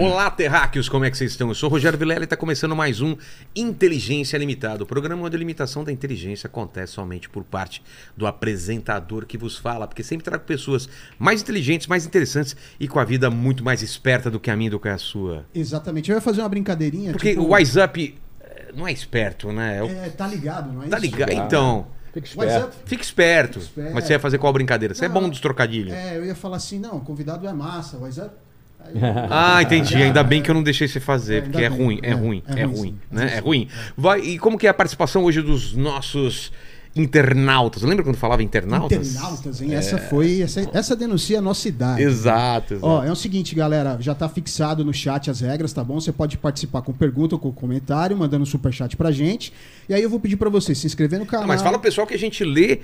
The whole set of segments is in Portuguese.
Olá, terráqueos, como é que vocês estão? Eu sou o Rogério Vilela e está começando mais um Inteligência Limitada, o programa onde a limitação da inteligência acontece somente por parte do apresentador que vos fala, porque sempre trago pessoas mais inteligentes, mais interessantes e com a vida muito mais esperta do que a minha e do que a sua. Exatamente. Eu ia fazer uma brincadeirinha. Porque tipo, o WhatsApp eh, não é esperto, né? É É, tá ligado, não é Tá isso? ligado? Então, Fica esperto. fique esperto. Fique esperto. Mas você ia fazer qual brincadeira? Você é Não, bom dos trocadilhos. É, eu ia falar assim, não, o convidado é massa, WhatsApp. Ah, entendi. Ainda bem que eu não deixei você fazer, É, porque é ruim, é É, ruim, é é ruim, ruim, sim. né? É ruim. Vai, e como que é a participação hoje dos nossos internautas? Lembra quando falava internautas? Internautas, hein? Essa foi. Essa, essa denuncia a nossa idade. Exato, exato. Ó, é o seguinte, galera, já tá fixado no chat as regras, tá bom? Você pode participar com pergunta ou com comentário, mandando um superchat pra gente. E aí eu vou pedir pra você se inscrever no canal. Não, mas fala pro pessoal que a gente lê.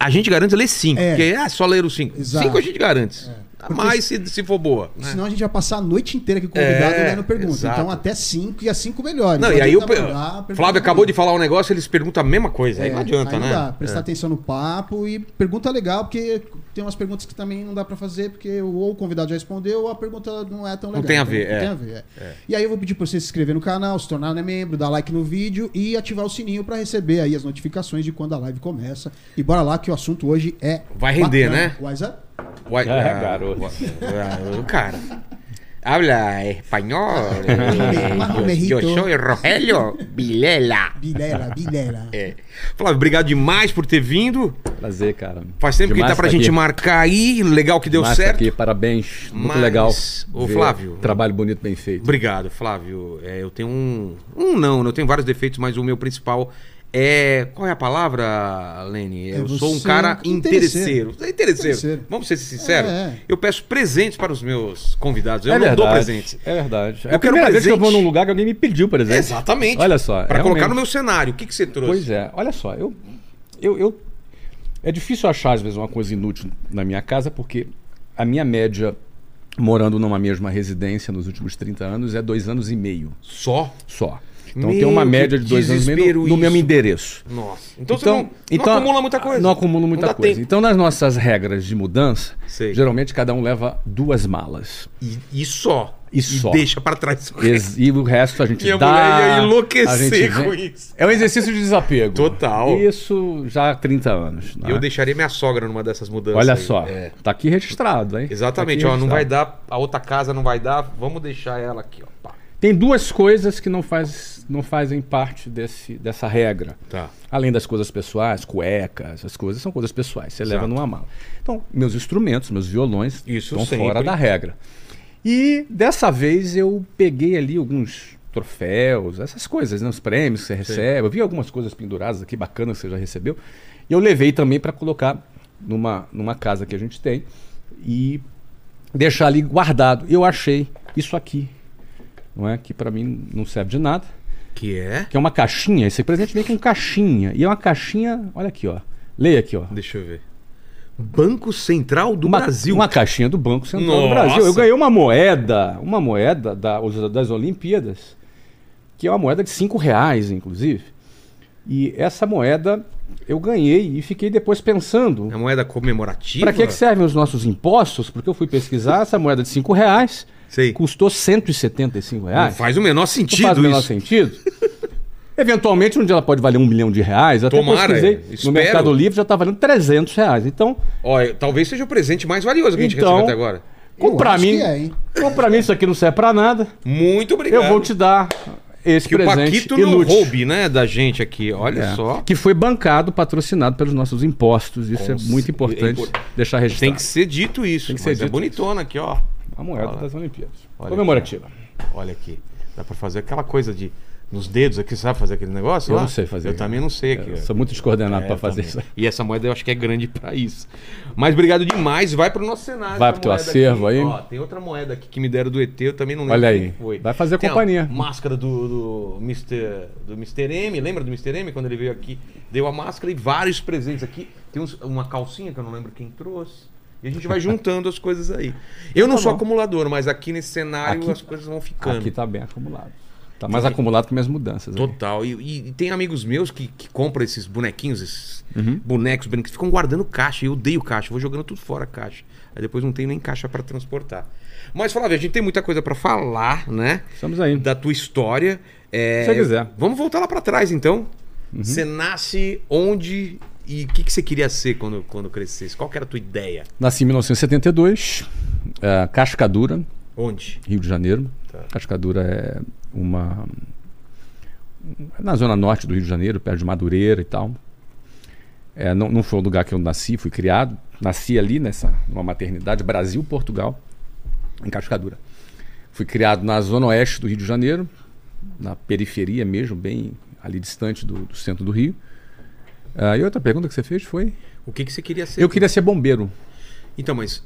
A gente garante ler cinco, É. porque é só ler os cinco. Exato. Cinco a gente garante. A Porque mais se, se for boa. né? Senão a gente vai passar a noite inteira aqui convidado É, pergunta. exato. Então até 5 e as 5 melhores. Não, Não e aí o mandar Flávio acabou de falar um negócio, eles perguntam a mesma coisa. aí É, não adianta, aí né? Dá. Prestar É. atenção no papo e pergunta legal, porque tem umas perguntas que também não dá pra fazer, porque ou o convidado já respondeu ou a pergunta não é tão Não legal. tem a Então, ver, não é. tem a ver, é. E aí eu vou pedir pra você se inscrever no canal, se tornar né, membro, dar like no vídeo e ativar o sininho pra receber aí as notificações de quando a live começa. E bora lá que o assunto hoje é Vai render, bacana. né? WhatsApp? Uai, É, ah, garoto. ah, cara. Habla espanhol. Eu mejito. sou Rogelio Vilela. Bilela, bilela. É. Flávio, obrigado demais por ter vindo. Prazer, cara. Faz tempo que Demais tá pra tá gente aqui. marcar aí. Legal que deu Demais tá certo. aqui, parabéns. Muito Mas, legal. ô, Flávio. Trabalho bonito, bem feito. Obrigado, Flávio. É, eu tenho um. Um não, eu tenho vários defeitos, mas o meu principal é. Qual é a palavra, Lene? É Eu sou um cara interesseiro. interesseiro. É interesseiro. Interesseiro. Vamos ser sinceros? É, é. Eu peço presentes para os meus convidados. Eu é não verdade. dou presentes. É verdade. Eu é a quero primeira vez que eu presente. vou num lugar que alguém me pediu presente. Exatamente. Olha só. Para colocar no meu cenário. O que, que você trouxe? Pois é. Olha só, eu, eu, eu- É difícil achar, às vezes, uma coisa inútil na minha casa, porque a minha média morando numa mesma residência nos últimos 30 anos é dois anos e meio Só? só. Então Meu, tem uma média de dois anos e no, no mesmo endereço. Nossa. Então, você não, não acumula muita coisa. Não acumula muita dá coisa. tempo. Então, nas nossas regras de mudança, Sei. geralmente cada um leva duas malas. E, e só. E só. deixa para trás. Ex- E o resto a gente Minha dá. mulher ia enlouquecer com vem- isso. É um exercício de desapego. Total. Isso já há 30 anos. né? Eu deixaria minha sogra numa dessas mudanças. Olha aí. só, É. tá aqui registrado, hein? Exatamente, Tá ó, aqui não vai registrado. dar, a outra casa não vai dar, vamos deixar ela aqui, ó. Pá. Tem duas coisas que não, faz, não fazem parte desse, dessa regra. Tá. Além das coisas pessoais, cuecas, essas coisas são coisas pessoais. Você leva Exato. numa mala. Então, meus instrumentos, meus violões Isso estão sempre. fora da regra. E dessa vez eu peguei ali alguns troféus, essas coisas, né? os prêmios que você recebe. Eu vi algumas coisas penduradas aqui bacanas que você já recebeu. E eu levei também para colocar numa, numa casa que a gente tem e deixar ali guardado. Eu achei isso aqui, não é? Que para mim não serve de nada Que é? que é uma caixinha. Esse presente vem com caixinha. E é uma caixinha, olha aqui, ó. Leia aqui, ó. Deixa eu ver. Banco Central do uma, Brasil. Uma caixinha do Banco Central Nossa! do Brasil. Eu ganhei uma moeda, uma moeda da- das Olimpíadas, que é uma moeda de 5 reais, inclusive. E essa moeda eu ganhei e fiquei depois pensando. É moeda comemorativa? Para que, que servem os nossos impostos? Porque eu fui pesquisar, essa moeda de 5 reais Sei. custou 175 Não reais. faz o menor Não sentido faz o menor isso. sentido. Eventualmente, um dia ela pode valer um milhão de reais. Até Tomara, pesquisei. é. No. Mercado Livre já está valendo 300 reais. Então, Ó, talvez seja o presente mais valioso que a gente Então- recebeu até agora. acho mim, que é, pra mim isso aqui não serve pra nada, Muito obrigado. eu vou te dar esse Que o presente Paquito não roube, né, da gente aqui. Olha É. só. Que foi bancado, patrocinado pelos nossos impostos. Isso Com é muito importante é impor- deixar registrado. Tem que ser dito isso. Tem que ser mas é dito bonitona aqui, ó. A moeda Olha das Olimpíadas. Olha Comemorativa. Olha aqui. Dá pra fazer aquela coisa de. Nos dedos aqui, sabe fazer aquele negócio? Eu lá? não sei fazer. Eu também não sei aqui. Eu sou muito descoordenado É, pra eu fazer também. isso. E essa moeda eu acho que é grande pra isso. Mas obrigado demais. Vai pro nosso cenário. Vai essa pro teu acervo aqui. aí. Ó, tem outra moeda aqui que me deram do ET, eu também não lembro Olha aí. foi. Vai fazer Tem companhia. máscara do, do, Mr., do Mr. M. Lembra do Mr. M? Quando ele veio aqui, deu a máscara e vários presentes aqui. Tem uns- uma calcinha que eu não lembro quem trouxe. E a gente vai juntando as coisas aí. Eu não Tá sou bom. acumulador, mas aqui nesse cenário Aqui- as coisas vão ficando. Aqui tá bem acumulado. Tá mais acumulado que minhas mudanças. aí. Total. E, e- e tem amigos meus que, que compram esses bonequinhos, esses Uhum. bonecos, bonecos, ficam guardando caixa. Eu odeio caixa, vou jogando tudo fora a caixa. Aí depois não tenho nem caixa pra transportar. Mas, Flávio, a gente tem muita coisa pra falar, né? Estamos aí. Da tua história. É, Se você quiser. Uhum. Vamos voltar lá pra trás, então. Você nasce onde e o que, que você queria ser quando, quando crescesse? Qual era a tua ideia? Nasci em 1972, é, Cascadura, Onde? Rio de Janeiro. Tá. Cascadura é uma. na zona norte do Rio de Janeiro, perto de Madureira e tal. É, não, não foi o lugar que eu nasci, fui criado. Nasci ali nessa numa maternidade Brasil Portugal, em Cascadura. Fui criado na zona oeste do Rio de Janeiro, na periferia mesmo, bem ali distante do, do centro do Rio. Ah, e outra pergunta que você fez foi? O que, que você queria ser? Eu queria ser bombeiro. Então, mas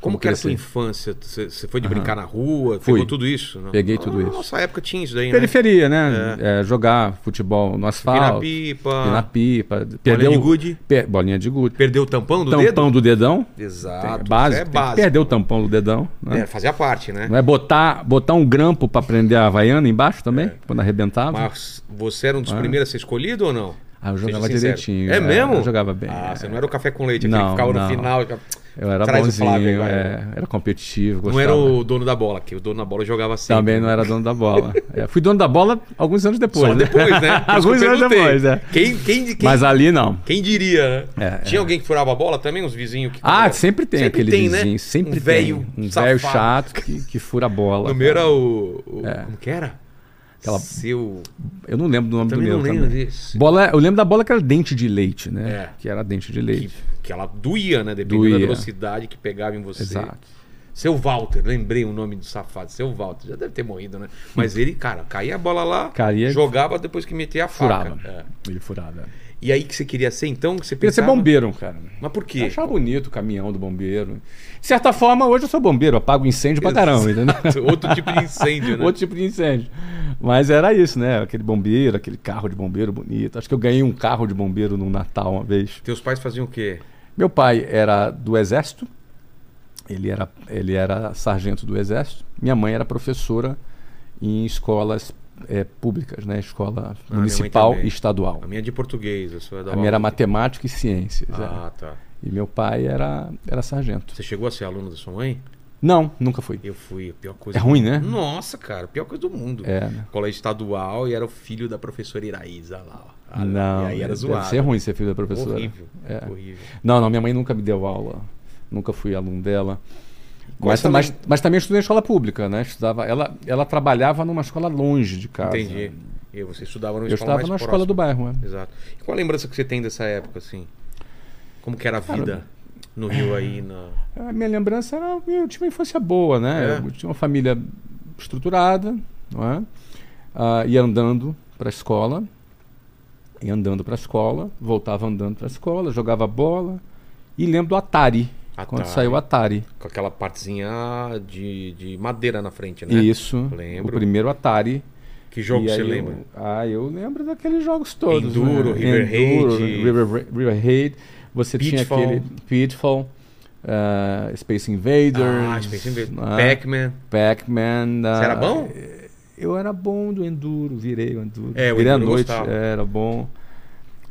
como, Como que era a crescer? infância? Você, foi de Aham. brincar na rua? Fui. Pegou tudo isso? Não? Peguei tudo Ah, isso. Nossa época tinha isso daí, né? Periferia, né? É, jogar futebol no asfalto. pipa, Ir na pipa. bolinha Perdeu de gude, Pe- bolinha de gude. perdeu o tampão do tampão dedo? do dedão. Exato. é isso básico. É tem que básico. perder o tampão do dedão. Né? É, fazia parte, né? Não é botar, botar um grampo pra prender a havaiana embaixo também, quando arrebentava. Mas você era um dos primeiros a ser escolhido ou não? Ah, eu jogava direitinho. É mesmo? Eu jogava bem. Ah, é. você não era o café com leite, aquele Não, que ficava não. no final. já- Eu era Traz o bonzinho, Flávio é, era competitivo. Não Gostava. era o dono da bola, que o dono da bola jogava sempre. Também não era dono da bola. É, fui dono da bola alguns anos depois. Só né? depois, né? Alguns anos depois, é. Quem, quem, quem, Mas ali não. quem diria, né? É, Tinha é. alguém que furava a bola também? Uns vizinhos que... Ah, sempre tem Sempre aquele tem, né? vizinho. Sempre Um tem. velho Um velho chato que, que fura a bola. No meu era o... o- É. Como que era? Aquela- Seu... Eu não lembro do nome Também do não meu. lembro também. Bola, eu lembro da bola que era dente de leite, né? É. Que era dente de Que, leite. que ela doía, né? Dependendo da Doía. velocidade que pegava em você. Exato. Seu Walter, lembrei o nome do safado. Seu Walter, já deve ter morrido, né? Mas ele, cara, caía a bola lá, jogava depois que metia a faca. Furava. É. Ele furava. E aí que você queria ser então? Que você Eu queria ser pensava? bombeiro, cara. Mas por Eu quê? achava bonito o caminhão do bombeiro. De certa forma, hoje eu sou bombeiro, apago incêndio pra caramba, entendeu? Outro tipo de incêndio, né? Outro tipo de incêndio. Mas era isso, né? Aquele bombeiro, aquele carro de bombeiro bonito. Acho que eu ganhei um carro de bombeiro no Natal uma vez. Teus pais faziam o quê? Meu pai era do Exército, ele era, ele era sargento do Exército. Minha mãe era professora em escolas eh, públicas, né? Escola mãe municipal e estadual. A minha é de português, a sua é da A minha era matemática e ciências. é. Ah, tá. E meu pai era, era sargento. Você chegou a ser aluno da sua mãe? Não, nunca fui. Eu fui, a pior coisa. É ruim, né? Nossa, cara, a pior coisa do mundo. É, né? Colégio estadual e era o filho da professora Iraísa lá, ó. Ah, não, E aí era deve zoado. ser ruim ser filho da professora. Horrível. É. Horrível. Não, não, minha mãe nunca me deu aula. Nunca fui aluno dela. Mas, Quais mas, também- mas também estudei em escola pública, né? Estudava, ela, ela trabalhava numa escola longe de casa. Entendi. E você estudava numa Eu escola estava mais na próxima. escola do bairro, né? Exato. E qual a lembrança que você tem dessa época, assim? Como que era a vida no Rio aí? Na... A minha lembrança era. Eu tinha uma infância boa, né? É. Eu tinha uma família estruturada, não é? Ah, ia andando para a escola, ia andando para a escola, voltava andando para a escola, jogava bola. E lembro do Atari, quando Atari. saiu o Atari. Com aquela partezinha de, de madeira na frente, né? Isso, Lembro. o primeiro Atari. Que jogo você aí eu- lembra? ah, eu lembro daqueles jogos todos. Enduro, né? River Enduro, Raid. River, River Raid. Você Pitfall. tinha aquele Pitfall, ah, Space Invaders. Ah, Space Invaders. ah, Pac-Man. Pac-Man. Você era bom? Eu era bom do Enduro, virei o Enduro. É, o virei Enduro à noite, gostava. era bom.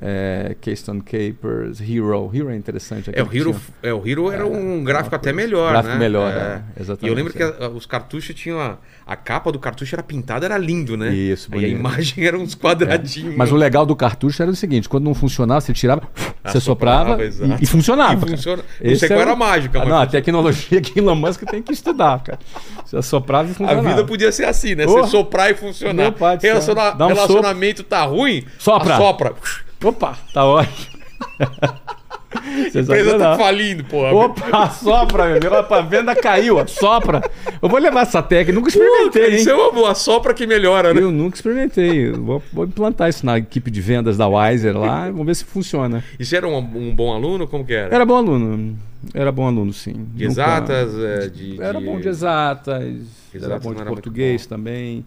É, Keystone Capers, Hero. Hero é interessante. É, o Hero, é, o Hero era um gráfico até melhor, Gráfico né? melhor, é. é, exatamente, E eu lembro que é. a- os cartuchos tinham a, a capa do cartucho era pintada, era lindo, né? Isso, a bonito. É. imagem era uns quadradinhos. Mas o legal do cartucho era o seguinte: quando não funcionava, você tirava, você Assoprava, soprava exato. e, e funcionava. E funciona. Não sei qual é era a mágica, Ah, mas não, a tecnologia que Elon Musk tem que estudar, cara. Você assoprava e A funcionava. vida podia ser assim, né? Oh, Você soprar e funcionar. meu pai. Relaciona- um relacionamento tá ruim, Sopra. assopra. Opa, tá ótimo. A empresa tá falindo, porra. Opa, sopra, meu amigo. Opa, a venda caiu. Sopra. Eu vou levar essa técnica. Nunca experimentei, hein? Isso é uma boa, sopra que melhora, né? Eu nunca experimentei. Vou, vou implantar isso na equipe de vendas da Wiser lá. Vamos ver se funciona. E você era um, um bom aluno? Como que era? Era bom aluno. Era bom aluno, sim. De Nunca- exatas? é, de, Era de- bom de exatas, era Exatas bom não de era português bom. também.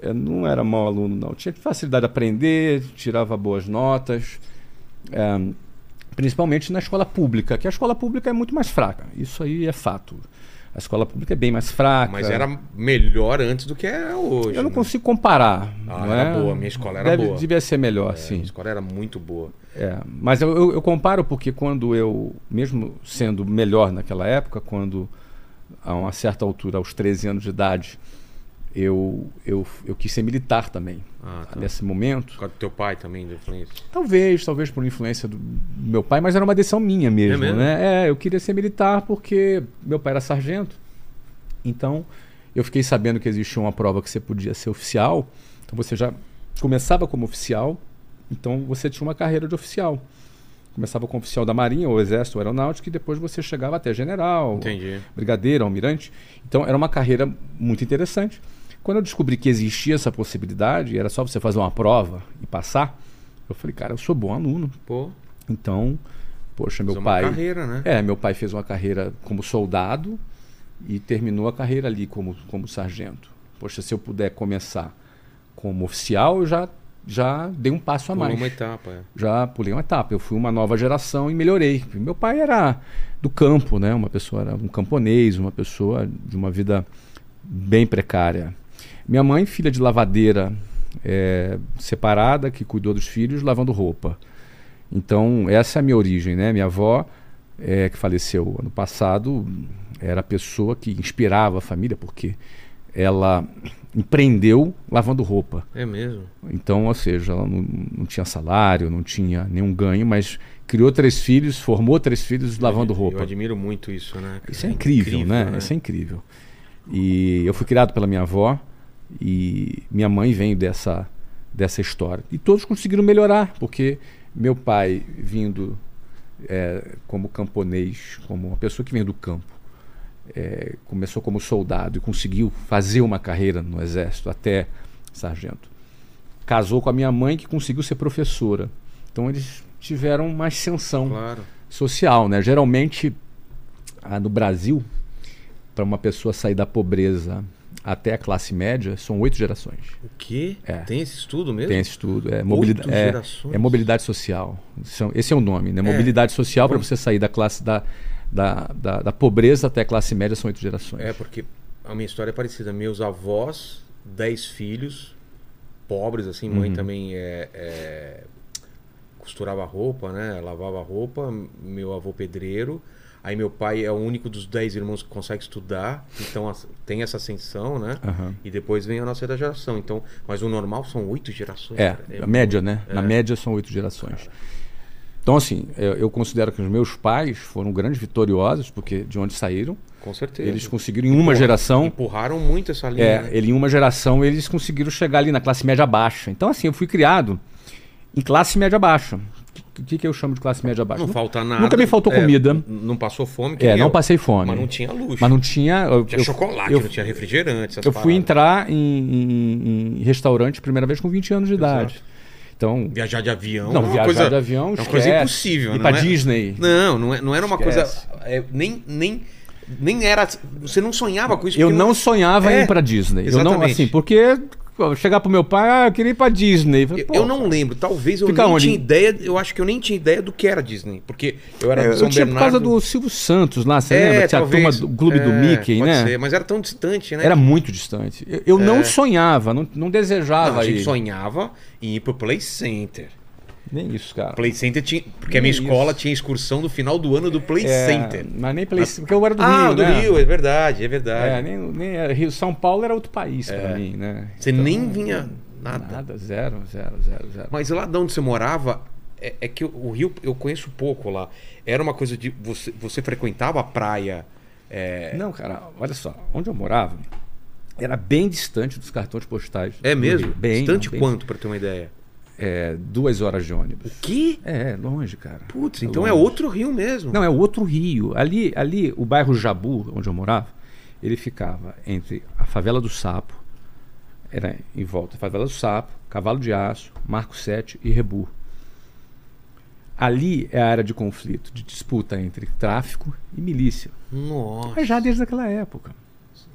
Eu não era mau aluno, não. Tinha facilidade de aprender, tirava boas notas. É, principalmente na escola pública, que a escola pública é muito mais fraca. Isso aí é fato. A escola pública é bem mais fraca. Mas era melhor antes do que é hoje. Eu não né? consigo comparar. Ah, não era é? boa, minha escola era Deve- boa. Devia ser melhor, É, sim. A escola era muito boa. É, mas eu, eu- eu comparo porque quando eu, mesmo sendo melhor naquela época, quando a uma certa altura, aos 13 anos de idade, eu, eu, eu quis ser militar também. Ah, tá. Nesse momento, Por causa do teu pai também, da influência. talvez, talvez por influência do, meu pai, mas era uma decisão minha mesmo, mesmo? né? É, eu queria ser militar porque meu pai era sargento. Então, eu fiquei sabendo que existia uma prova que você podia ser oficial. Então, você já começava como oficial, então você tinha uma carreira de oficial. Começava como oficial da Marinha, ou Exército, ou Aeronáutica, e depois você chegava até general, Entendi. brigadeiro, almirante. Então era uma carreira muito interessante. Quando eu descobri que existia essa possibilidade, era só você fazer uma prova e passar, eu falei, cara, eu sou bom aluno. Pô, Então, poxa, meu uma pai. carreira, né? É, meu pai fez uma carreira como soldado e terminou a carreira ali como, como sargento. Poxa, se eu puder começar como oficial, eu já, já dei um passo a mais uma etapa. é. já pulei uma etapa. Eu fui uma nova geração e melhorei. Meu pai era do campo, né? Uma pessoa era um camponês, uma pessoa de uma vida bem precária. Minha mãe, filha de lavadeira, é, separada, que cuidou dos filhos lavando roupa. Então essa é a minha origem, né? Minha avó, é, que faleceu ano passado, era a pessoa que inspirava a família porque ela empreendeu lavando roupa. É mesmo. Então, ou seja, ela não, não tinha salário, não tinha nenhum ganho, mas criou três filhos, formou três filhos lavando Eu roupa. admiro muito isso, né? Isso é incrível, né? Isso é incrível. E eu fui criado pela minha avó e minha mãe vem dessa, dessa história. E todos conseguiram melhorar, porque meu pai, vindo é, como camponês, como uma pessoa que vem do campo, é, começou como soldado e conseguiu fazer uma carreira no exército até sargento. Casou com a minha mãe, que conseguiu ser professora. Então eles tiveram uma ascensão Claro. social, né? Geralmente ah, no Brasil, para uma pessoa sair da pobreza até a classe média, são oito gerações. O quê? É. Tem esse estudo mesmo? Tem esse estudo. É, mobilidade, é, é mobilidade social. São- esse é o nome, né? Mobilidade social para você sair da classe da, da, da, da pobreza até a classe média são oito gerações. É, porque a minha história é parecida. Meus avós, dez filhos, pobres, assim, Uhum. mãe também é, é, costurava roupa, né? Lavava roupa, meu avô pedreiro. Aí meu pai é o único dos dez irmãos que consegue estudar, então tem essa ascensão, né? Aham. E depois vem a nossa geração. Então, mas o normal são oito gerações. É, cara. a média, né? Na média são oito gerações. Então, assim, eu, eu considero que os meus pais foram grandes vitoriosos, porque de onde saíram, Com certeza. eles conseguiram em uma geração Empurraram muito essa linha. É, né? ele em uma geração eles conseguiram chegar ali na classe média baixa. Então, assim, eu fui criado em classe média baixa. O que, que eu chamo de classe média baixa? Não falta nada. Nunca me faltou É, comida. Não passou fome. É, nem não eu. passei fome. Mas não tinha luxo. Mas não tinha. Eu, Tinha eu- chocolate, eu, não tinha refrigerante. eu fui paradas. entrar em, em- em restaurante primeira vez com 20 anos de idade. Então. Viajar de avião. Não, é viajar coisa, de avião, é uma coisa impossível. Ir não pra é? Disney. Não, não, é- não era uma Esquece. coisa. é, nem, nem, nem era. Você não sonhava com isso. Eu porque não sonhava É, em ir pra Disney. Eu não, exatamente. assim, porque chegar pro meu pai, ah, eu queria ir pra Disney. Eu, Pô, eu não lembro, talvez eu Fica nem onde? tinha ideia, eu acho que eu nem tinha ideia do que era Disney, porque eu era É, São eu tinha por Bernardo. causa do Silvio Santos lá, você é, lembra? Tinha talvez, a turma do clube do é, Mickey, pode né? ser, mas era tão distante, né? Era muito distante. Eu, eu não sonhava, não, não desejava Não, a gente ir. sonhava em ir pro Play Center. Nem isso, cara. Play Center tinha. Porque a minha Nem escola isso. tinha excursão do final do ano do Play É, Center. Mas nem Play Center, porque eu era do ah, Rio, do né? Rio, é verdade, é verdade. É, nem, nem Rio. São Paulo era outro país pra mim, né? Você nem vinha nada. Nada, zero, zero, zero, zero. Mas lá de onde você morava, é, é que o Rio eu conheço pouco lá. Era uma coisa de. Você, você frequentava a praia. É, Não, cara, olha só, onde eu morava era bem distante dos cartões postais. é mesmo? Bem, Distante bem- quanto, pra ter uma ideia? É, duas horas de ônibus. Que? É, longe, cara. Putz, É então é longe. outro Rio mesmo. Não, é outro rio. Ali, ali, o bairro Jabu, onde eu morava, ele ficava entre a favela do Sapo, era em volta, favela do Sapo, Cavalo de Aço, Marco 7 e Rebu. Ali é a área de conflito, de disputa entre tráfico e milícia. Nossa. Mas já desde aquela época.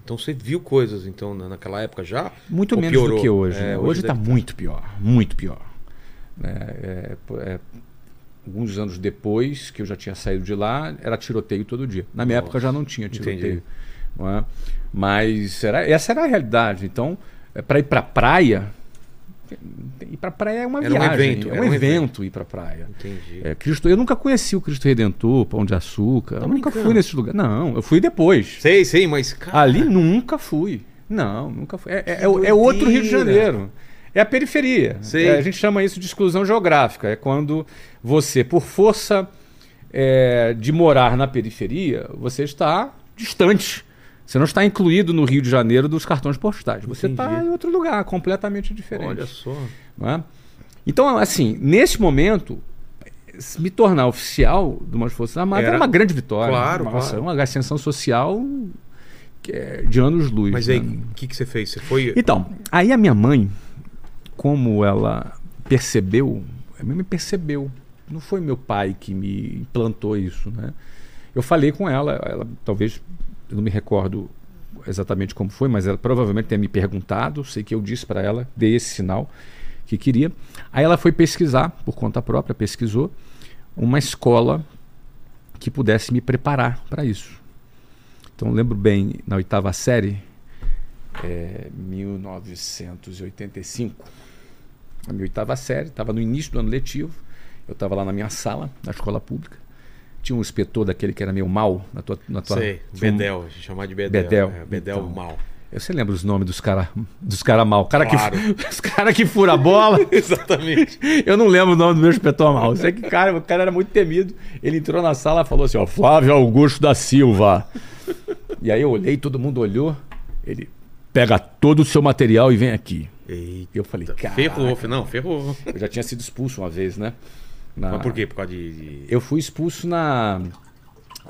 Então você viu coisas então na- naquela época já? Muito menos piorou? do que hoje. É, né? Hoje está deve- muito pior, muito pior. É, é, é, alguns anos depois que eu já tinha saído de lá, era tiroteio todo dia. Na minha Nossa, época já não tinha tiroteio. não é? Mas era, essa era a realidade. Então, para ir para praia, ir para praia é uma Era um viagem, evento, é um, um evento ir para praia. Entendi. É, Cristo, eu nunca conheci o Cristo Redentor, Pão de Açúcar. Tá eu nunca fui nesse lugar. Não, eu fui depois. Sei, sei, mas. Cara, Ali nunca fui. Não, nunca fui. É, é- é é outro Rio de. Janeiro. É a periferia. Sei. É, a gente chama isso de exclusão geográfica. É quando você, por força é, de morar na periferia, você está distante. Você não está incluído no Rio de Janeiro dos cartões postais. Você está em outro lugar, completamente diferente. olha só. é? Então, assim, nesse momento, me tornar oficial de umas Forças Armadas Era- era uma grande vitória. Claro, Nossa, claro. uma ascensão social é de anos-luz. Mas aí, né? o que, que você fez? Você foi. Então, aí a minha mãe, como ela percebeu, ela me percebeu. Não foi meu pai que me implantou isso, né? Eu falei com ela, ela talvez, eu não me recordo exatamente como foi, mas ela provavelmente tenha me perguntado, sei que eu disse para ela, dei esse sinal que queria. Aí ela foi pesquisar, por conta própria, pesquisou uma escola que pudesse me preparar para isso. Então lembro bem, na oitava série, é, 1985, a minha oitava série, estava no início do ano letivo, eu estava lá na minha sala, na escola pública, tinha um inspetor daquele que era meio mal na tua... Na tua Sei, um- Bedel, a gente chamava de Bedel. Bedel, É, Bedel então. mal. Você lembra os nomes dos caras dos cara mal? Cara Claro. que, os caras que fura a bola. Exatamente. Eu não lembro o nome do meu inspetor mal. Eu sei que cara, o cara era muito temido. Ele entrou na sala e falou assim: ó, Flávio Augusto da Silva. E aí eu olhei, todo mundo olhou. Ele pega todo o seu material e vem aqui. Eita. Eu falei, cara. Ferrou, não, ferrou. Eu já tinha sido expulso uma vez, né? Na- Mas por quê? Por causa de- Eu fui expulso na,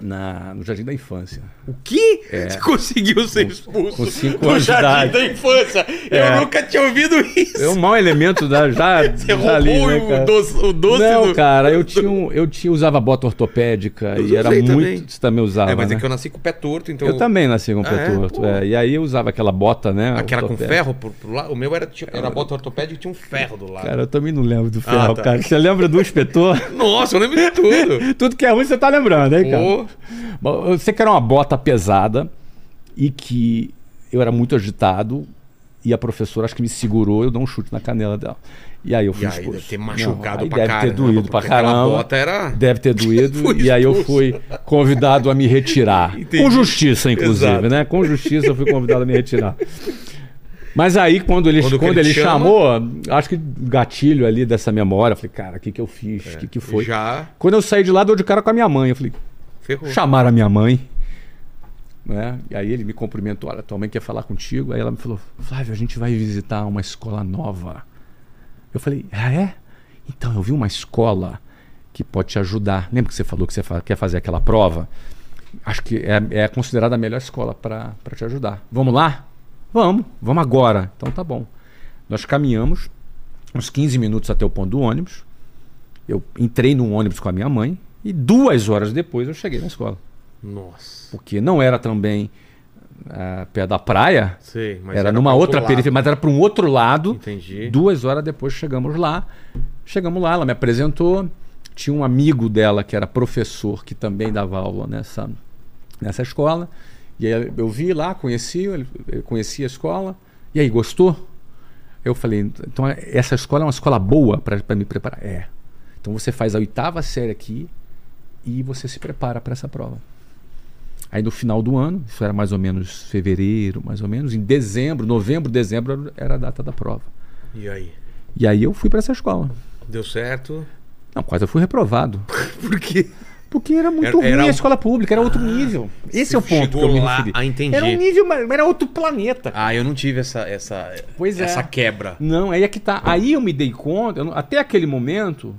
na, no Jardim da Infância. O quê? Você conseguiu ser expulso com cinco anos de jardim da infância. É. Eu nunca tinha ouvido isso. É um mau elemento da, já, Você já roubou ali, né, o, doce, o doce não, do... cara, eu tinha, um- eu tinha usava bota ortopédica Eu e era muito. também. Você também usava. É, mas né? é que eu nasci com o pé torto, então... Eu também nasci com o pé Ah, é? torto. É. E aí eu usava aquela bota, né? Aquela com ferro pro, pro lado. O meu era, tinha- era bota ortopédica e tinha um ferro do lado. Cara, eu também não lembro do ferro, tá. cara. Você lembra do inspetor? Nossa, eu lembro de tudo. Tudo que é ruim você tá lembrando, hein, cara? Pô, Eu sei que era uma bota pesada e que eu era muito agitado e a professora acho que me segurou, eu dei um chute na canela dela. E aí eu fui e aí expulso. deve ter machucado Não, pra deve caramba. ter doído pra caramba. bota era... Deve ter doído. E aí eu fui convidado a me retirar. Entendi. Com justiça, inclusive, Exato. né? Com justiça eu fui convidado a me retirar. Mas aí, quando ele, Quando quando, ele ele chamou, acho que gatilho ali dessa memória, eu falei, cara, o que, que eu fiz? O que, que foi? É, Já Quando eu saí de lá, deu de cara com a minha mãe. Eu falei, ferrou. chamaram a minha mãe. Né? E aí ele me cumprimentou, olha, tua mãe quer falar contigo. Aí ela me falou, Flávio, a gente vai visitar uma escola nova. Eu falei, ah é? Então, eu vi uma escola que pode te ajudar. Lembra que você falou que você fa- quer fazer aquela prova? Acho que é, é considerada a melhor escola para te ajudar. Vamos lá? Vamos, vamos agora. Então tá bom. Nós caminhamos uns 15 minutos até o ponto do ônibus. Eu entrei num ônibus com a minha mãe e duas horas depois eu cheguei na escola. Nossa. Porque não era também ah, perto da praia, Sei, era, pra numa outra periferia, mas era para um outro lado. Entendi. Duas horas depois chegamos lá. Chegamos lá, ela me apresentou. Tinha um amigo dela que era professor, que também dava aula nessa, nessa escola. E aí eu vi lá, conheci, conhecia a escola. E aí, gostou? Eu falei, então essa escola é uma escola boa para me preparar? É. Então você faz a oitava série aqui e você se prepara para essa prova. Aí no final do ano, isso era mais ou menos fevereiro, mais ou menos, em dezembro, novembro, dezembro era a data da prova. E aí? E aí eu fui para essa escola. Deu certo? Não, quase eu fui reprovado. Por quê? Porque era muito Era- ruim era a escola pública, era outro nível. Esse é o ponto que eu me lá referi. a entender. Era um nível, mas era outro planeta. Ah, eu não tive essa, essa, Pois é. essa quebra. Não, aí é que tá. Aí eu me dei conta, eu até aquele momento,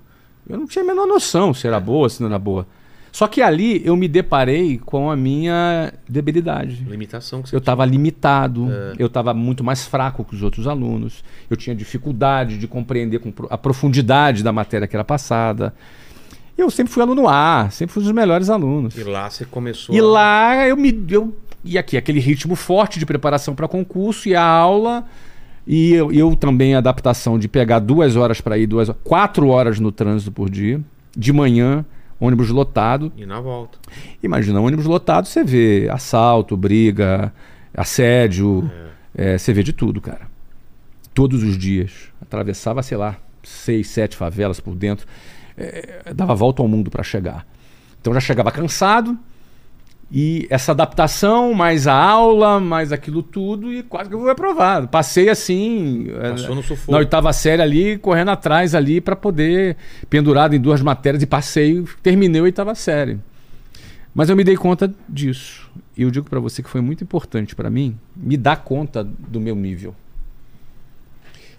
eu não tinha a menor noção se era boa, se não era boa. Só que ali eu me deparei com a minha debilidade. Limitação que você Eu estava limitado, É. eu estava muito mais fraco que os outros alunos, eu tinha dificuldade de compreender a profundidade da matéria que era passada. Eu sempre fui aluno A, sempre fui um dos melhores alunos. E lá você começou E a- lá eu me. Eu, e aqui, aquele ritmo forte de preparação para concurso e a aula. E eu, eu também a adaptação de pegar duas horas para ir, duas quatro horas no trânsito por dia, de manhã, ônibus lotado. E na volta. Imagina, ônibus lotado, você vê assalto, briga, assédio, é, você vê de tudo, cara. Todos os dias. Atravessava, sei lá, seis, sete favelas por dentro. É, dava volta ao mundo para chegar. Então já chegava cansado. E essa adaptação, mais a aula, mais aquilo tudo, e quase que eu vou aprovado. Passei assim. Passou no sufoco. Na oitava série ali, correndo atrás ali para poder, pendurado em duas matérias, e passei, terminei a oitava série. Mas eu me dei conta disso. E eu digo para você que foi muito importante para mim me dar conta do meu nível.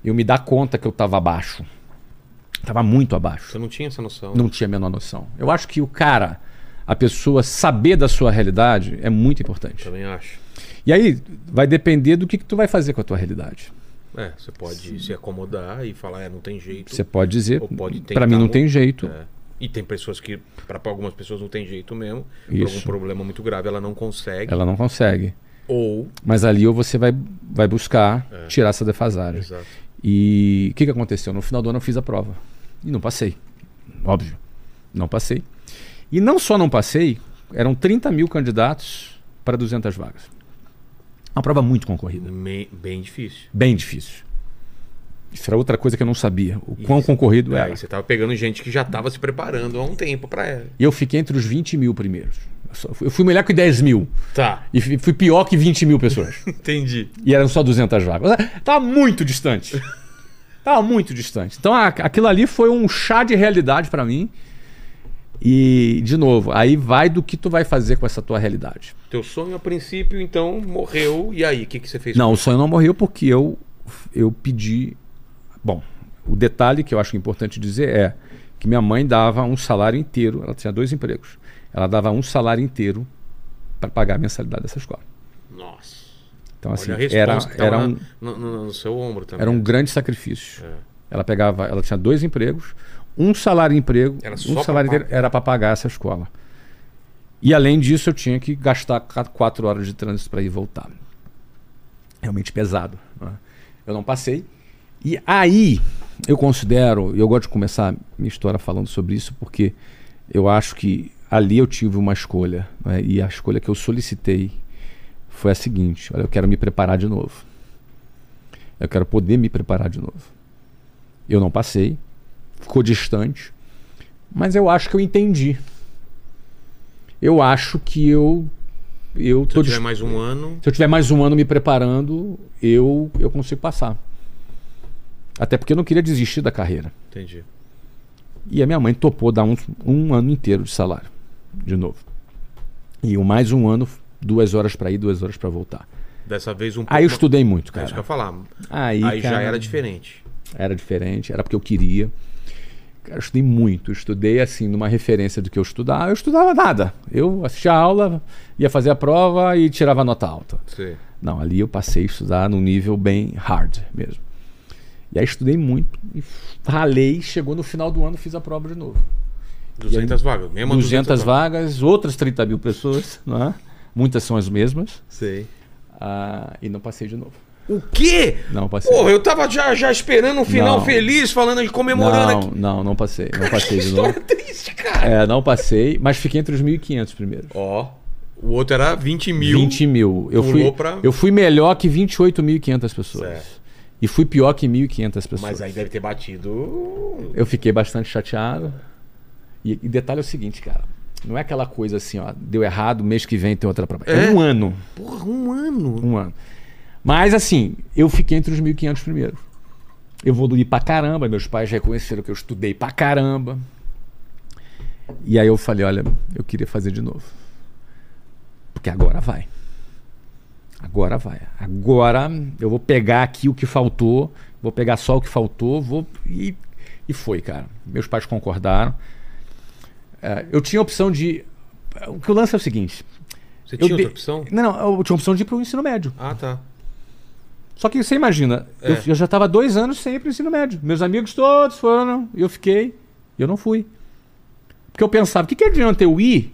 Eu me dar conta que eu estava abaixo. Estava muito abaixo. Você não tinha essa noção. Não tinha a menor noção. Eu acho que o cara, a pessoa saber da sua realidade é muito importante. Também acho. E aí vai depender do que, que tu vai fazer com a tua realidade. É, você pode se acomodar e falar, é, não tem jeito. Você pode dizer, para mim não tem jeito. É. E tem pessoas que, para algumas pessoas não tem jeito mesmo. Por algum Isso. problema muito grave, ela não consegue. Ela não consegue. Ou. Mas ali ou você vai, vai buscar É. tirar essa defasagem. Exato. E o que, que aconteceu? No final do ano eu fiz a prova. E não passei. Óbvio. Não passei. E não só não passei, eram 30 mil candidatos para 200 vagas. Uma prova muito concorrida. Me- bem difícil. Bem difícil. Isso era outra coisa que eu não sabia. O quão Isso. concorrido É, era. Você tava pegando gente que já tava se preparando há um tempo para ela. E eu fiquei entre os 20 mil primeiros. Eu fui melhor que 10 mil. Tá, E fui pior que 20 mil pessoas. entendi. E eram só 200 vagas. Tava muito distante. Tava muito distante. Então aquilo ali foi um chá de realidade pra mim. E, de novo, aí vai do que tu vai fazer com essa tua realidade. Teu sonho a princípio, então, morreu. E aí, o que, que você fez? Não, o sonho não morreu porque eu, eu pedi. Bom, o detalhe que eu acho importante dizer é que minha mãe dava um salário inteiro. Ela tinha dois empregos. Ela dava um salário inteiro para pagar a mensalidade dessa escola. Nossa. Então, assim, era, tava era, um, no, no- no seu ombro também. era um grande sacrifício. É. Ela pegava, ela tinha dois empregos, um salário emprego, Era um salário inteiro era para pagar essa escola. E além disso, eu tinha que gastar quatro horas de trânsito para ir voltar. Realmente pesado. né? Eu não passei. E aí, eu considero, e eu gosto de começar minha história falando sobre isso, porque eu acho que ali eu tive uma escolha. né? E a escolha que eu solicitei foi a seguinte: olha, eu quero me preparar de novo. Eu quero poder me preparar de novo. Eu não passei, ficou distante, mas eu acho que eu entendi. Eu acho que eu eu Se tô eu tiver mais um ano. se eu tiver mais um ano me preparando, eu eu consigo passar. Até porque eu não queria desistir da carreira. Entendi. E a minha mãe topou dar um, um ano inteiro de salário, de novo. E o mais um ano, duas horas para ir, duas horas para voltar. Dessa vez um pouco. Aí eu estudei muito, É isso que eu cara. falar. Aí, Aí já cara, era diferente. Era diferente, era porque eu queria. Cara, eu estudei muito. Eu estudei, assim, numa referência do que eu estudava. Eu estudava nada. Eu assistia a aula, ia fazer a prova e tirava nota alta. Você. Não, ali eu passei a estudar num nível bem hard mesmo. E aí estudei muito, e ralei, chegou no final do ano, fiz a prova de novo. 200 vagas. Mesmo 200 vagas, outras 30 mil pessoas, não é? muitas são as mesmas, Sei. ah, e não passei de novo. O quê? Não passei. Porra, eu tava já, já esperando um final Não. feliz, falando de comemorando não, aqui. não, não passei. Não passei de novo. História triste, cara. É, não passei, mas fiquei entre os 1.500 primeiro. Ó, o outro era 20 mil. 20 mil. Eu fui, pra- eu fui melhor que 28.500 pessoas. Certo. E fui pior que 1.500 pessoas. Mas aí deve ter batido. Eu fiquei bastante chateado. E, e detalhe é o seguinte, cara. Não é aquela coisa assim, ó, deu errado, mês que vem tem outra prova. É, É? um ano. Porra, um ano. Um ano. Mas assim, eu fiquei entre os 1.500 primeiros. Eu evoluí pra caramba, meus pais reconheceram que eu estudei pra caramba. E aí eu falei, olha, eu queria fazer de novo. Porque agora vai. Agora vai. Agora eu vou pegar aqui o que faltou, vou pegar só o que faltou, vou e, e foi, cara. Meus pais concordaram. É, eu tinha a opção de. O que o lance é o seguinte. Você tinha outra dei- opção? Não, não, eu tinha a opção de ir pro ensino médio. Ah, tá. Só que você imagina, É. eu, eu já estava dois anos sem ir pro ensino médio. Meus amigos todos foram, eu fiquei, eu não fui. Porque eu pensava, o que, que adianta eu ir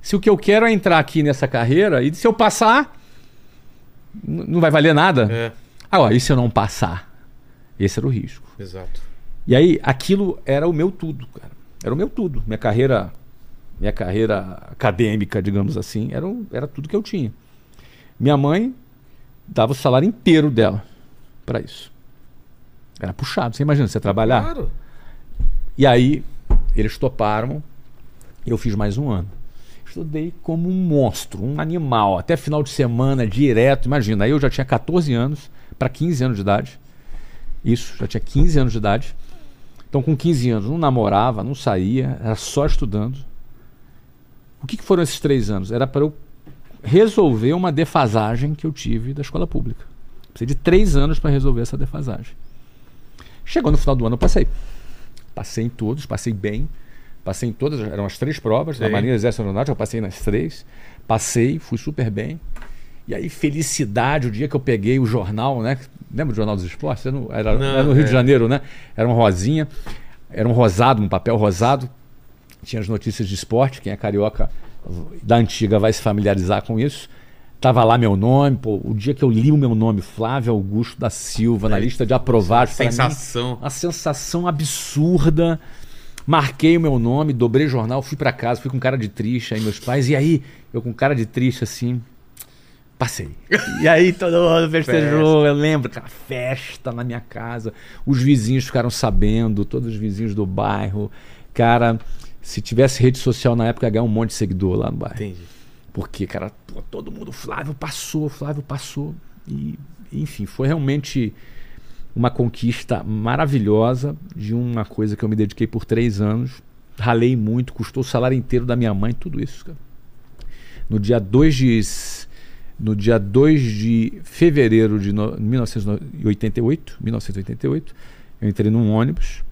se o que eu quero é entrar aqui nessa carreira e se eu passar, não vai valer nada? É, Agora, e se eu não passar? Esse era o risco. exato. E aí, aquilo era o meu tudo, cara. Era o meu tudo. Minha carreira minha carreira acadêmica, digamos assim, era, o- era tudo que eu tinha. Minha mãe dava o salário inteiro dela para isso. Era puxado. Você imagina você trabalhar? Claro. E aí eles toparam e eu fiz mais um ano. Estudei como um monstro, um animal, até final de semana, direto. Imagina, aí eu já tinha 14 anos para 15 anos de idade. Isso, já tinha 15 anos de idade. Então, com 15 anos, não namorava, não saía, era só estudando. O que, que foram esses três anos? Era para eu resolver uma defasagem que eu tive da escola pública. Precisei de três anos para resolver essa defasagem. Chegou no final do ano, eu passei. Passei em todos, passei bem. Passei em todas, eram as três provas. Na Sim. Marinha Exército Aeronáutica, eu passei nas três. Passei, fui super bem. E aí, felicidade, o dia que eu peguei o jornal, né? Lembra do Jornal dos Esportes? Era no, era- Não, era no Rio é. de Janeiro, né? Era uma rosinha, era um rosado, um papel rosado. Tinha as notícias de esporte, quem é carioca da antiga vai se familiarizar com isso. Tava lá meu nome, pô, o dia que eu li o meu nome, Flávio Augusto da Silva, na É. lista de aprovados. pra mim, Sensação. uma sensação absurda. Marquei o meu nome, dobrei jornal, fui pra casa, fui com cara de triste aí meus pais. E aí, eu com cara de triste assim, passei. E aí todo mundo festejou, eu lembro, cara, festa na minha casa. Os vizinhos ficaram sabendo, todos os vizinhos do bairro. Cara, se tivesse rede social na época, ia ganhar um monte de seguidor lá no bairro. Entendi. Porque, cara, pô, todo mundo, Flávio passou, Flávio passou. E, enfim, foi realmente uma conquista maravilhosa de uma coisa que eu me dediquei por três anos. Ralei muito, custou o salário inteiro da minha mãe, tudo isso, cara. No dia 2 de, no dia 2 de fevereiro de no- 1988, 1988, eu entrei num ônibus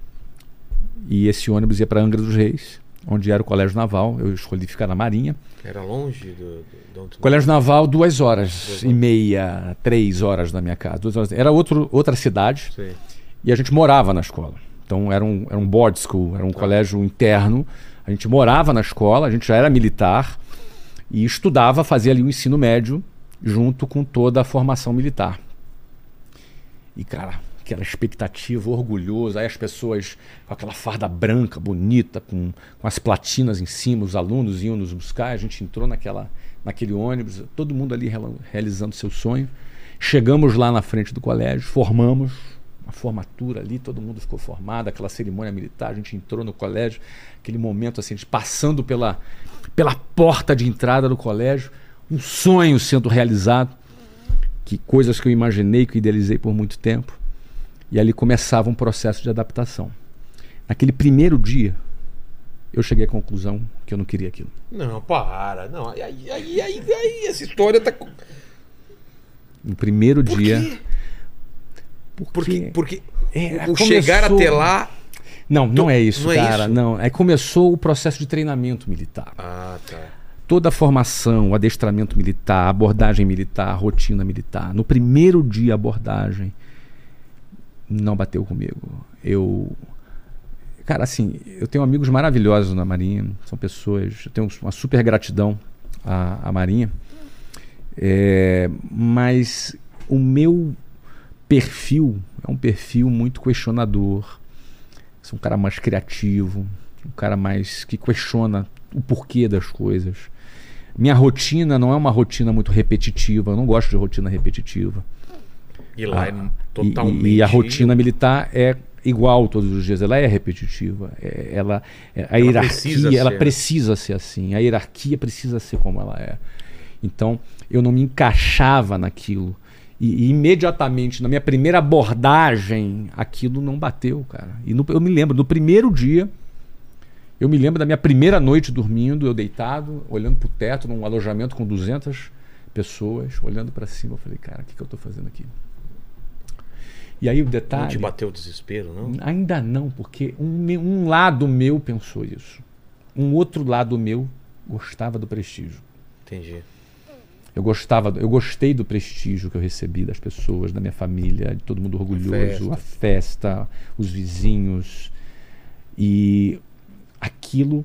e esse ônibus ia para Angra dos Reis, onde era o Colégio Naval. Eu escolhi ficar na Marinha. Era longe do, do, tu- Colégio Naval, duas horas Duas e horas. meia, três horas da minha casa. Duas horas. Era outro, outra cidade Sei. e a gente morava na escola. Então era um, era um board school, era um colégio interno. A gente morava na escola, a gente já era militar e estudava, fazia ali o ensino médio junto com toda a formação militar. E, cara, aquela expectativa, orgulhoso, aí as pessoas com aquela farda branca, bonita, com, com as platinas em cima, os alunos iam nos buscar, a gente entrou naquela, naquele ônibus, todo mundo ali realizando seu sonho. Chegamos lá na frente do colégio, formamos a formatura ali, todo mundo ficou formado, aquela cerimônia militar, a gente entrou no colégio, aquele momento assim, a gente passando pela, pela porta de entrada do colégio, um sonho sendo realizado, que coisas que eu imaginei, que idealizei por muito tempo. E ali começava um processo de adaptação. Naquele primeiro dia, eu cheguei à conclusão que eu não queria aquilo. Não, para. Não, aí, aí, aí, aí, aí, essa história tá. No primeiro Por dia. quê? Porque, Porque, porque É, o chegar começou- até lá. Não, não é isso, não é cara. isso? Não. Aí começou o processo de treinamento militar. Ah, tá. Toda a formação, o adestramento militar, abordagem militar, rotina militar. No primeiro dia, abordagem não bateu comigo. Eu. Cara, assim, eu tenho amigos maravilhosos na Marinha. São pessoas. Eu tenho uma super gratidão à, à Marinha. É, mas o meu perfil é um perfil muito questionador. Sou um cara mais criativo, um cara mais que questiona o porquê das coisas. Minha rotina não é uma rotina muito repetitiva, eu não gosto de rotina repetitiva. E lá Ah, é totalmente. E, e a rotina militar é igual todos os dias, ela é repetitiva. É- ela, é- a Ela hierarquia, precisa ela ser. precisa ser assim. A hierarquia precisa ser como ela é. Então, eu não me encaixava naquilo. E, e imediatamente, na minha primeira abordagem, aquilo não bateu, cara. E no- eu me lembro, no primeiro dia, eu me lembro da minha primeira noite dormindo, eu deitado, olhando pro teto, num alojamento com 200 pessoas, olhando para cima. Eu falei, cara, o que, que eu tô fazendo aqui? E aí o Não detalhe. te bateu o desespero, não? Ainda não, porque um, um lado meu pensou isso. Um outro lado meu gostava do prestígio. Entendi. Eu gostava, eu gostei do prestígio que eu recebi das pessoas, da minha família, de todo mundo orgulhoso, festa. a festa, os vizinhos. E aquilo.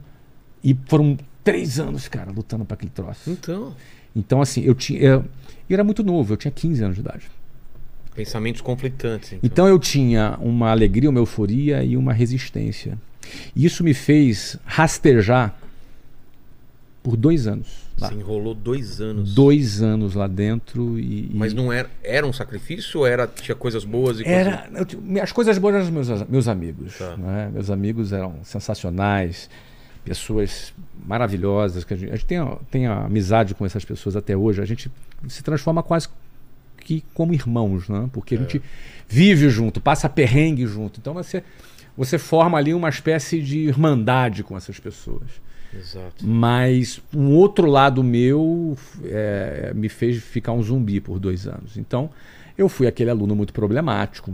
E foram três anos, cara, lutando para aquele troço. Então, Então, assim, eu tinha. Eu, eu era muito novo, eu tinha 15 anos de idade. Pensamentos conflitantes. Então. Então eu tinha uma alegria, uma euforia e uma resistência. E isso me fez rastejar por dois anos. Lá. Você enrolou dois anos. Dois anos lá dentro e. Mas não era, era um sacrifício ou era, tinha coisas boas e Era, eu ti- as coisas boas eram meus, meus amigos. Tá. né? Meus amigos eram sensacionais, pessoas maravilhosas. Que a gente, a gente tem, tem amizade com essas pessoas até hoje. A gente se transforma quase que como irmãos, né? porque a gente vive junto, passa perrengue junto. Então você, você forma ali uma espécie de irmandade com essas pessoas. Exato. Mas um outro lado meu é, me fez ficar um zumbi por dois anos. Então, eu fui aquele aluno muito problemático,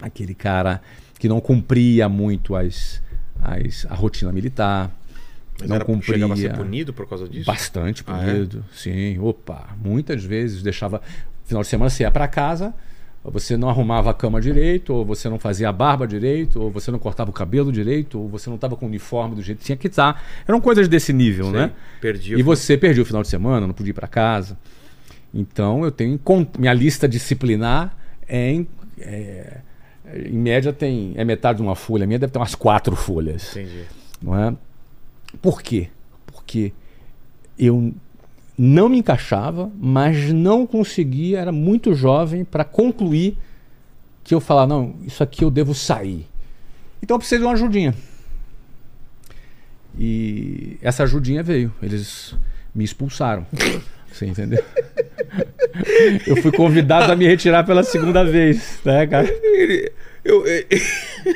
aquele cara que não cumpria muito as, as, a rotina militar. Mas não era, cumpria. chegava a ser punido por causa disso? Bastante Ah, é? punido. Sim, opa. Muitas vezes deixava. Final de semana você ia para casa, ou você não arrumava a cama direito, ou você não fazia a barba direito, ou você não cortava o cabelo direito, ou você não estava com o uniforme do jeito que tinha que estar. Eram coisas desse nível, Sei. né? Perdia. E você perdia o final de semana, não podia ir para casa. Então eu tenho. Minha lista disciplinar é em. é- em média tem. É metade de uma folha. A minha deve ter umas quatro folhas Entendi. não é? Por quê? Porque eu não me encaixava, mas não conseguia, era muito jovem para concluir que eu falar, não, isso aqui eu devo sair. Então eu precisei de uma ajudinha. E essa ajudinha veio, eles me expulsaram. Você entendeu? Eu fui convidado a me retirar pela segunda vez, né, cara? Ele, eu,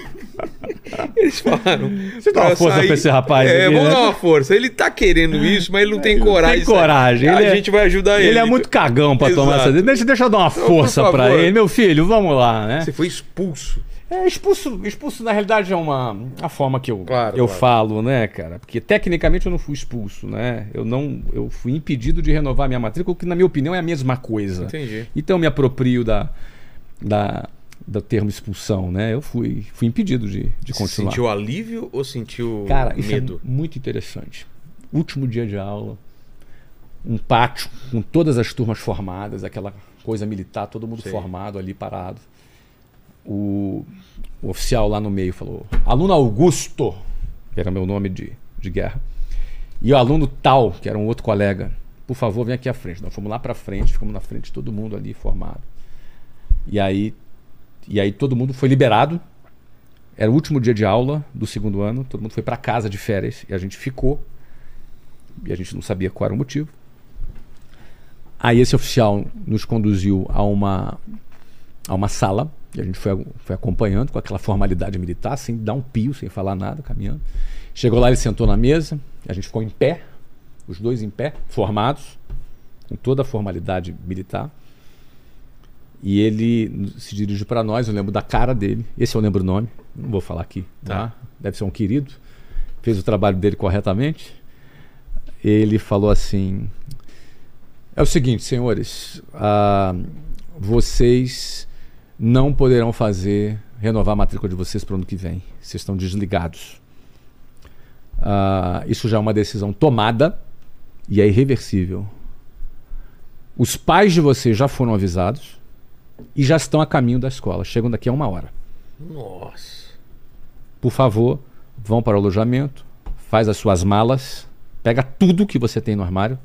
eles falaram. Você dá uma força pra esse rapaz É, aqui, vamos né? dar uma força. Ele tá querendo isso, mas ele não tem coragem. Tem coragem. A ele é- gente vai ajudar ele. Ele é muito cagão pra tomar Exato. essa. Deixa, deixa eu dar uma por força pra ele. Meu filho, vamos lá, né? Você foi expulso. É, expulso, expulso na realidade é uma a forma que eu, Claro, eu claro. falo, né, cara? Porque tecnicamente eu não fui expulso, né? Eu não, eu fui impedido de renovar minha matrícula, que na minha opinião é a mesma coisa. Entendi. Então eu me aproprio da, da do termo expulsão, né? Eu fui, fui impedido de, de continuar. Sentiu alívio ou sentiu Cara, isso medo? é muito interessante. Último dia de aula, um pátio com todas as turmas formadas, aquela coisa militar, todo mundo formado ali parado. O, o oficial lá no meio falou: aluno Augusto, que era meu nome de, de guerra, e o aluno tal, que era um outro colega, por favor, vem aqui à frente. Nós fomos lá para frente, ficamos na frente, todo mundo ali formado. E aí, e aí todo mundo foi liberado. Era o último dia de aula do segundo ano, todo mundo foi para casa de férias e a gente ficou. E a gente não sabia qual era o motivo. Aí esse oficial nos conduziu a uma a uma sala e a gente foi, foi acompanhando com aquela formalidade militar, sem dar um pio, sem falar nada, caminhando. Chegou lá, ele sentou na mesa, a gente ficou em pé, os dois em pé, formados, com toda a formalidade militar. E ele se dirigiu para nós, eu lembro da cara dele. Esse eu lembro o nome, não vou falar aqui, Tá. tá? Deve ser um querido. Fez o trabalho dele corretamente. Ele falou assim: É o seguinte, senhores, ah, vocês não poderão fazer renovar a matrícula de vocês para o ano que vem. Vocês estão desligados. Ah, isso já é uma decisão tomada e é irreversível. Os pais de vocês já foram avisados e já estão a caminho da escola. Chegam daqui a uma hora. Nossa. Por favor, vão para o alojamento, faz as suas malas, pega tudo que você tem no armário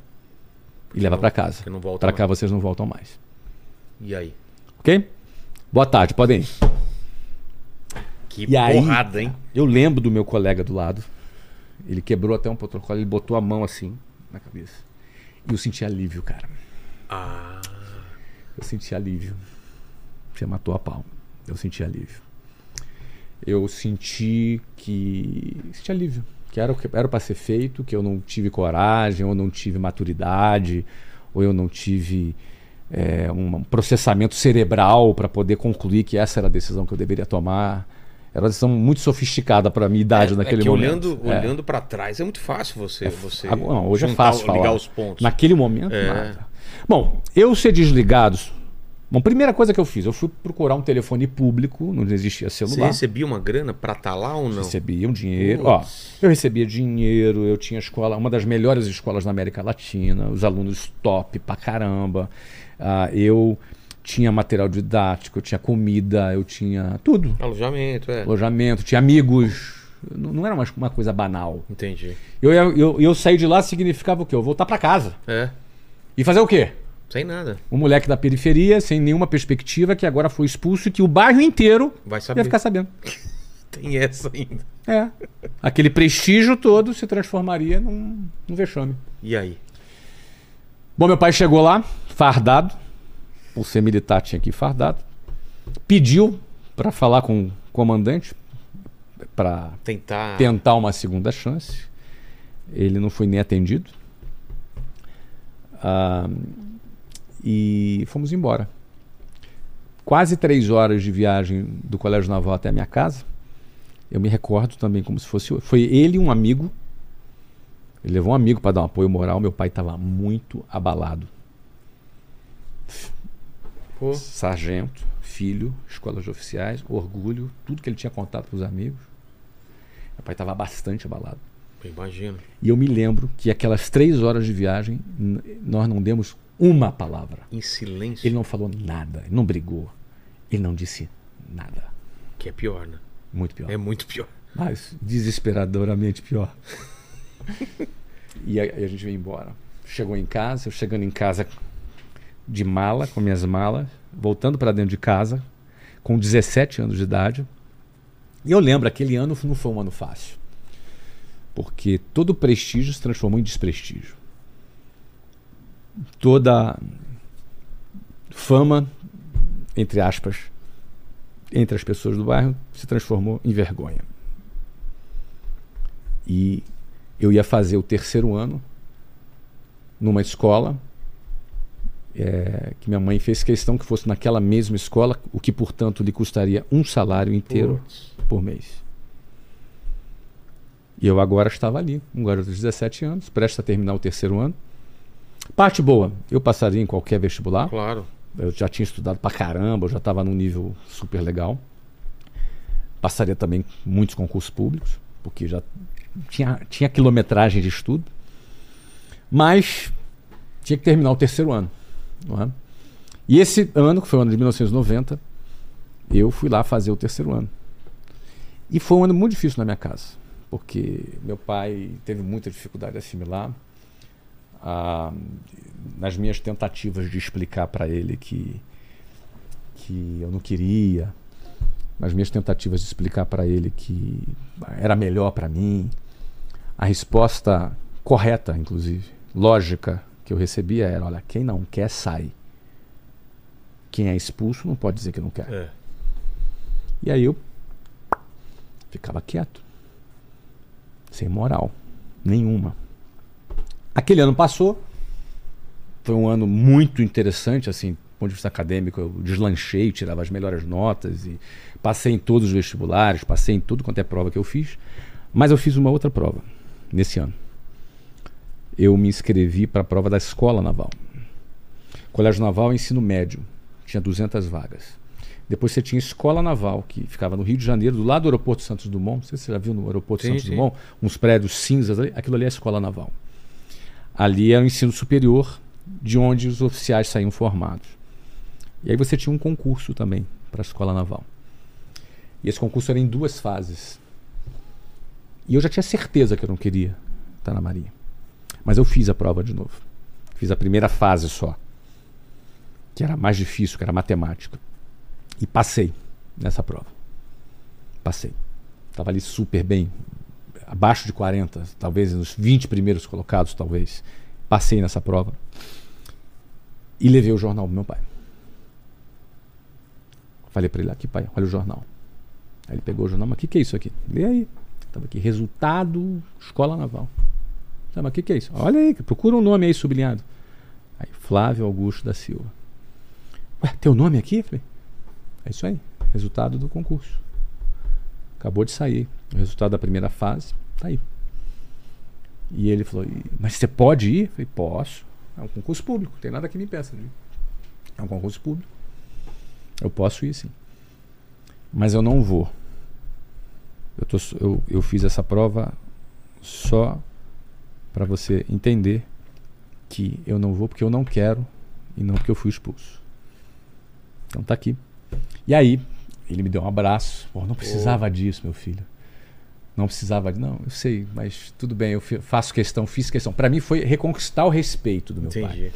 e leva para casa. porque Para cá vocês não voltam mais. E aí? Ok? Boa tarde, podem ir. Que E aí- porrada, hein? Eu lembro do meu colega do lado. Ele quebrou até um protocolo, ele botou a mão assim na cabeça. E eu senti alívio, cara. Ah. Eu senti alívio. Você matou a pau. Eu senti alívio. Eu senti que. Senti alívio. Que era o que era para ser feito, que eu não tive coragem, ou não tive maturidade, ou eu não tive é, um processamento cerebral para poder concluir que essa era a decisão que eu deveria tomar. Era uma decisão muito sofisticada para a minha idade É naquele que momento. olhando, É. olhando para trás é muito fácil você. você Agora, não, hoje é juntar- fácil falar. ligar os pontos. Naquele momento, É. nada. Bom, eu ser desligado. Bom, primeira coisa que eu fiz, eu fui procurar um telefone público, não existia Você celular. recebia uma grana para estar lá ou não? Recebia um dinheiro. Ó, eu recebia dinheiro, eu tinha escola, uma das melhores escolas na América Latina, os alunos top pra caramba. Ah, eu tinha material didático, eu tinha comida, eu tinha tudo. Alojamento, é. Alojamento, tinha amigos. Não, não era uma, uma coisa banal. Entendi. Eu, ia- eu, eu sair de lá significava o quê? Eu voltar pra casa. É, E fazer o quê? Sem nada. Um moleque da periferia, sem nenhuma perspectiva, que agora foi expulso e que o bairro inteiro Vai ia saber. ficar sabendo. Tem essa ainda. É. Aquele prestígio todo se transformaria num, num vexame. E aí? Bom, meu pai chegou lá, fardado. Por ser militar, tinha que ir fardado. Pediu para falar com o comandante para Tentar. tentar uma segunda chance. Ele não foi nem atendido. Ah, e fomos embora. Quase três horas de viagem do Colégio Naval até a minha casa. Eu me recordo também como se fosse. Foi ele e um amigo. Ele levou um amigo para dar um apoio moral. Meu pai estava muito abalado. Pô, Sargento, filho, escolas de oficiais, orgulho, tudo que ele tinha contado para os amigos. Meu pai estava bastante abalado. eu imagino. E eu me lembro que aquelas três horas de viagem, nós não demos uma palavra. Em silêncio. Ele não falou nada, ele não brigou, ele não disse nada. Que é pior, né? Muito pior. É muito pior. Mas desesperadoramente pior. e aí a gente veio embora. Chegou em casa, eu chegando em casa de mala, com minhas malas, voltando para dentro de casa, com 17 anos de idade. E eu lembro, aquele ano não foi um ano fácil. Porque todo prestígio se transformou em desprestígio. Toda fama, entre aspas, entre as pessoas do bairro se transformou em vergonha. E eu ia fazer o terceiro ano numa escola é, que minha mãe fez questão que fosse naquela mesma escola, o que, portanto, lhe custaria um salário inteiro Putz. por mês. E eu agora estava ali, um garoto de 17 anos, prestes a terminar o terceiro ano. Parte boa, eu passaria em qualquer vestibular. Claro. Eu já tinha estudado pra caramba, eu já estava num nível super legal. Passaria também muitos concursos públicos, porque já tinha, tinha quilometragem de estudo. Mas tinha que terminar o terceiro ano. É? E esse ano, que foi o ano de 1990, eu fui lá fazer o terceiro ano. E foi um ano muito difícil na minha casa, porque meu pai teve muita dificuldade de assimilar. Nas minhas tentativas de explicar para ele que, que eu não queria, nas minhas tentativas de explicar para ele que era melhor para mim, a resposta correta, inclusive, lógica que eu recebia era: olha, quem não quer sai. Quem é expulso não pode dizer que não quer. É. E aí eu ficava quieto. Sem moral. Nenhuma. Aquele ano passou. Foi um ano muito interessante, assim, do ponto de vista acadêmico. Eu deslanchei, tirava as melhores notas e passei em todos os vestibulares, passei em tudo quanto é prova que eu fiz. Mas eu fiz uma outra prova nesse ano. Eu me inscrevi para a prova da Escola Naval. Colégio Naval, ensino médio. Tinha 200 vagas. Depois você tinha Escola Naval, que ficava no Rio de Janeiro, do lado do aeroporto Santos Dumont. Não sei se você já viu no aeroporto Sim, Santos sim. Dumont, uns prédios cinzas ali. Aquilo ali é a Escola Naval. Ali era o ensino superior, de onde os oficiais saíam formados. E aí você tinha um concurso também para a Escola Naval. E esse concurso era em duas fases. E eu já tinha certeza que eu não queria estar na Marinha. Mas eu fiz a prova de novo. Fiz a primeira fase só. Que era mais difícil, que era matemática. E passei nessa prova. Passei. Estava ali super bem. Abaixo de 40, talvez nos 20 primeiros colocados, talvez. Passei nessa prova. E levei o jornal pro meu pai. Falei para ele, aqui pai, olha o jornal. Aí ele pegou o jornal, mas o que, que é isso aqui? Lê aí. Tava aqui, resultado Escola Naval. Tá, mas o que, que é isso? Olha aí, procura um nome aí sublinhado. Aí, Flávio Augusto da Silva. Ué, teu nome aqui? Falei, é isso aí, resultado do concurso. Acabou de sair o resultado da primeira fase, tá aí. E ele falou, "E- mas você pode ir? Eu falei, posso. É um concurso público, tem nada que me impeça. ir. É um concurso público. Eu posso ir sim. Mas eu não vou. Eu, tô, eu, eu fiz essa prova só para você entender que eu não vou porque eu não quero e não porque eu fui expulso. Então tá aqui. E aí, ele me deu um abraço. Pô, não precisava disso, meu filho. Não precisava, de- não, eu sei, mas tudo bem, eu faço questão, fiz questão. Para mim foi reconquistar o respeito do meu pai. Entendi.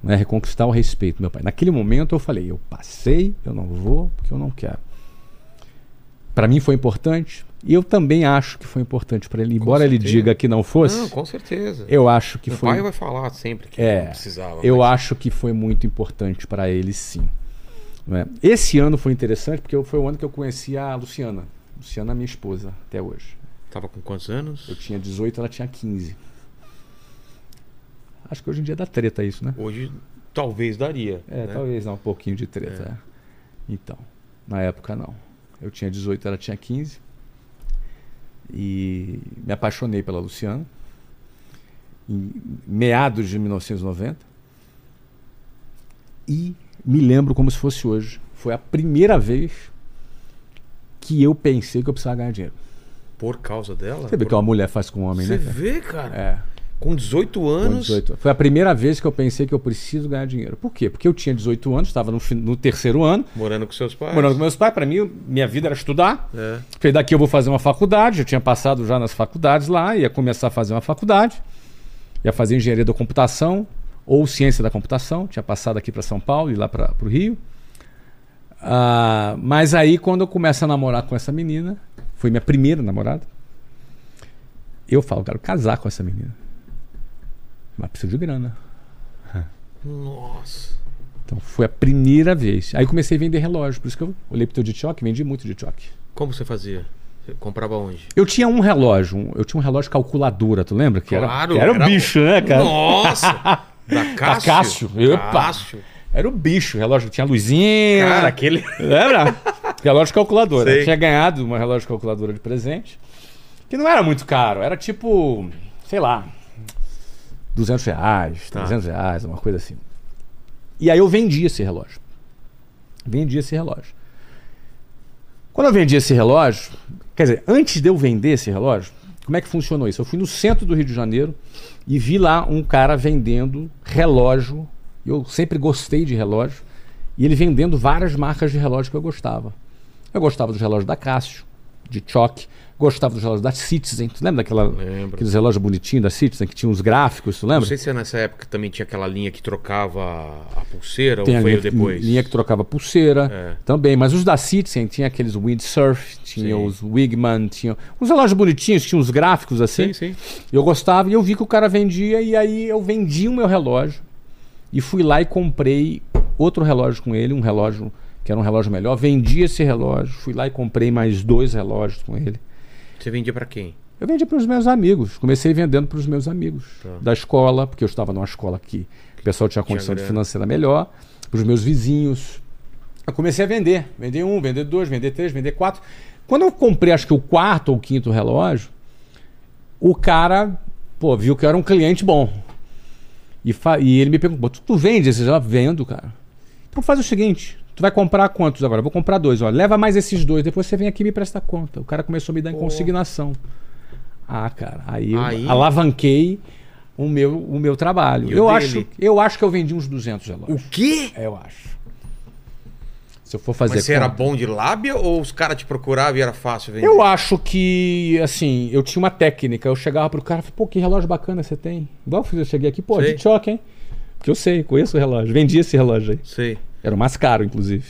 né, reconquistar o respeito do meu pai. Naquele momento eu falei, eu passei, eu não vou, porque eu não quero. Para mim foi importante, e eu também acho que foi importante para ele, embora ele diga que não fosse. Não, com certeza. eu acho que o foi pai vai falar sempre que É, não precisava. eu mas- acho que foi muito importante para ele, sim. Não é? Esse ano foi interessante porque foi o ano que eu conheci a Luciana. Luciana, minha esposa, até hoje. Tava com quantos anos? Eu tinha 18, ela tinha 15. Acho que hoje em dia dá treta isso, né? Hoje talvez daria. É, né? talvez dá um pouquinho de treta. é. Então, na época não. Eu tinha 18, ela tinha 15. E me apaixonei pela Luciana. Em meados de 1990. E me lembro como se fosse hoje. Foi a primeira vez que eu pensei que eu precisava ganhar dinheiro. Por causa dela? Você vê Por- que uma mulher faz com um homem, Você né? cara? vê, cara? É. Com 18 Com anos. 18. Foi a primeira vez que eu pensei que eu preciso ganhar dinheiro. Por quê? Porque eu tinha 18 anos, estava no, no terceiro ano, Morando com seus pais. morando com meus pais. Para mim, minha vida era estudar. É. Daqui eu vou fazer uma faculdade. Eu tinha passado já nas faculdades lá, ia começar a fazer uma faculdade. Ia fazer engenharia da computação ou ciência da computação. Tinha passado aqui para São Paulo e lá para o Rio. Ah, mas aí, quando eu começo a namorar com essa menina, foi minha primeira namorada. Eu falo, quero casar com essa menina. Mas preciso de grana. Nossa. Então foi a primeira vez. Aí comecei a vender relógio. Por isso que eu olhei pro teu de choque, vendi muito de choque. Como você fazia? Você comprava onde? Eu tinha um relógio, um- eu tinha um relógio calculadora, tu lembra? Que Claro, era, que era era- bicho, né, cara? Nossa! Da Cássio? Cássio, epa. Cássio. Era o bicho, o relógio tinha luzinha. Cara, aquele... Lembra? relógio calculadora. Sei. Eu tinha ganhado uma relógio calculadora de presente. Que não era muito caro, era tipo, sei lá, 200 reais, Tá. 300 reais, uma coisa assim. E aí eu vendi esse relógio. Vendi esse relógio. Quando eu vendi esse relógio, quer dizer, antes de eu vender esse relógio, como é que funcionou isso? Eu fui no centro do Rio de Janeiro e vi lá um cara vendendo relógio. Eu sempre gostei de relógio. E ele vendendo várias marcas de relógio que eu gostava. Eu gostava dos relógios da Casio, de choque. Gostava dos relógios da Citizen. Tu lembra daquela, Lembro. aqueles relógios bonitinhos da Citizen que tinha uns gráficos, tu lembra? Não sei se nessa época também tinha aquela linha que trocava a pulseira Tem a ou linha, veio depois. linha que trocava pulseira É. também, mas os da Citizen tinha aqueles Windsurf, tinha Sim. os Wigman, tinha uns relógios bonitinhos, tinha uns gráficos assim. Sim, sim. Eu gostava e eu vi que o cara vendia e aí eu vendi o meu relógio e fui lá e comprei outro relógio com ele, um relógio que era um relógio melhor. Vendi esse relógio, fui lá e comprei mais dois relógios com ele. Você vendia pra quem? Eu vendi para os meus amigos, comecei vendendo para os meus amigos Tá. da escola, porque eu estava numa escola que o pessoal tinha condição de grana. financeira melhor, para os meus vizinhos. Eu comecei a vender, vender um, vender dois, vender três, vender quatro. Quando eu comprei, acho que o quarto ou quinto relógio, o cara, pô, viu que eu era um cliente bom. E, e ele me perguntou: tu, tu vende esses? Eu vendo, cara. Então faz o seguinte: tu vai comprar quantos agora? Eu vou comprar dois, ó. Leva mais esses dois, depois você vem aqui e me presta conta. O cara começou a me dar em Pô. consignação. Ah, cara, aí, eu Aí- alavanquei o meu, o meu trabalho. E Eu acho, eu acho que eu vendi uns 200 relógios. O quê? É, Eu acho. Se eu for fazer Mas você era conta- bom de lábia ou os caras te procuravam e era fácil vender? Eu acho que, assim, eu tinha uma técnica. Eu chegava pro cara e pô, que relógio bacana você tem. Igual eu eu cheguei aqui, pô, Sei. de choque, hein? Porque eu sei, conheço o relógio. Vendi esse relógio aí. Sei. Era o mais caro, inclusive,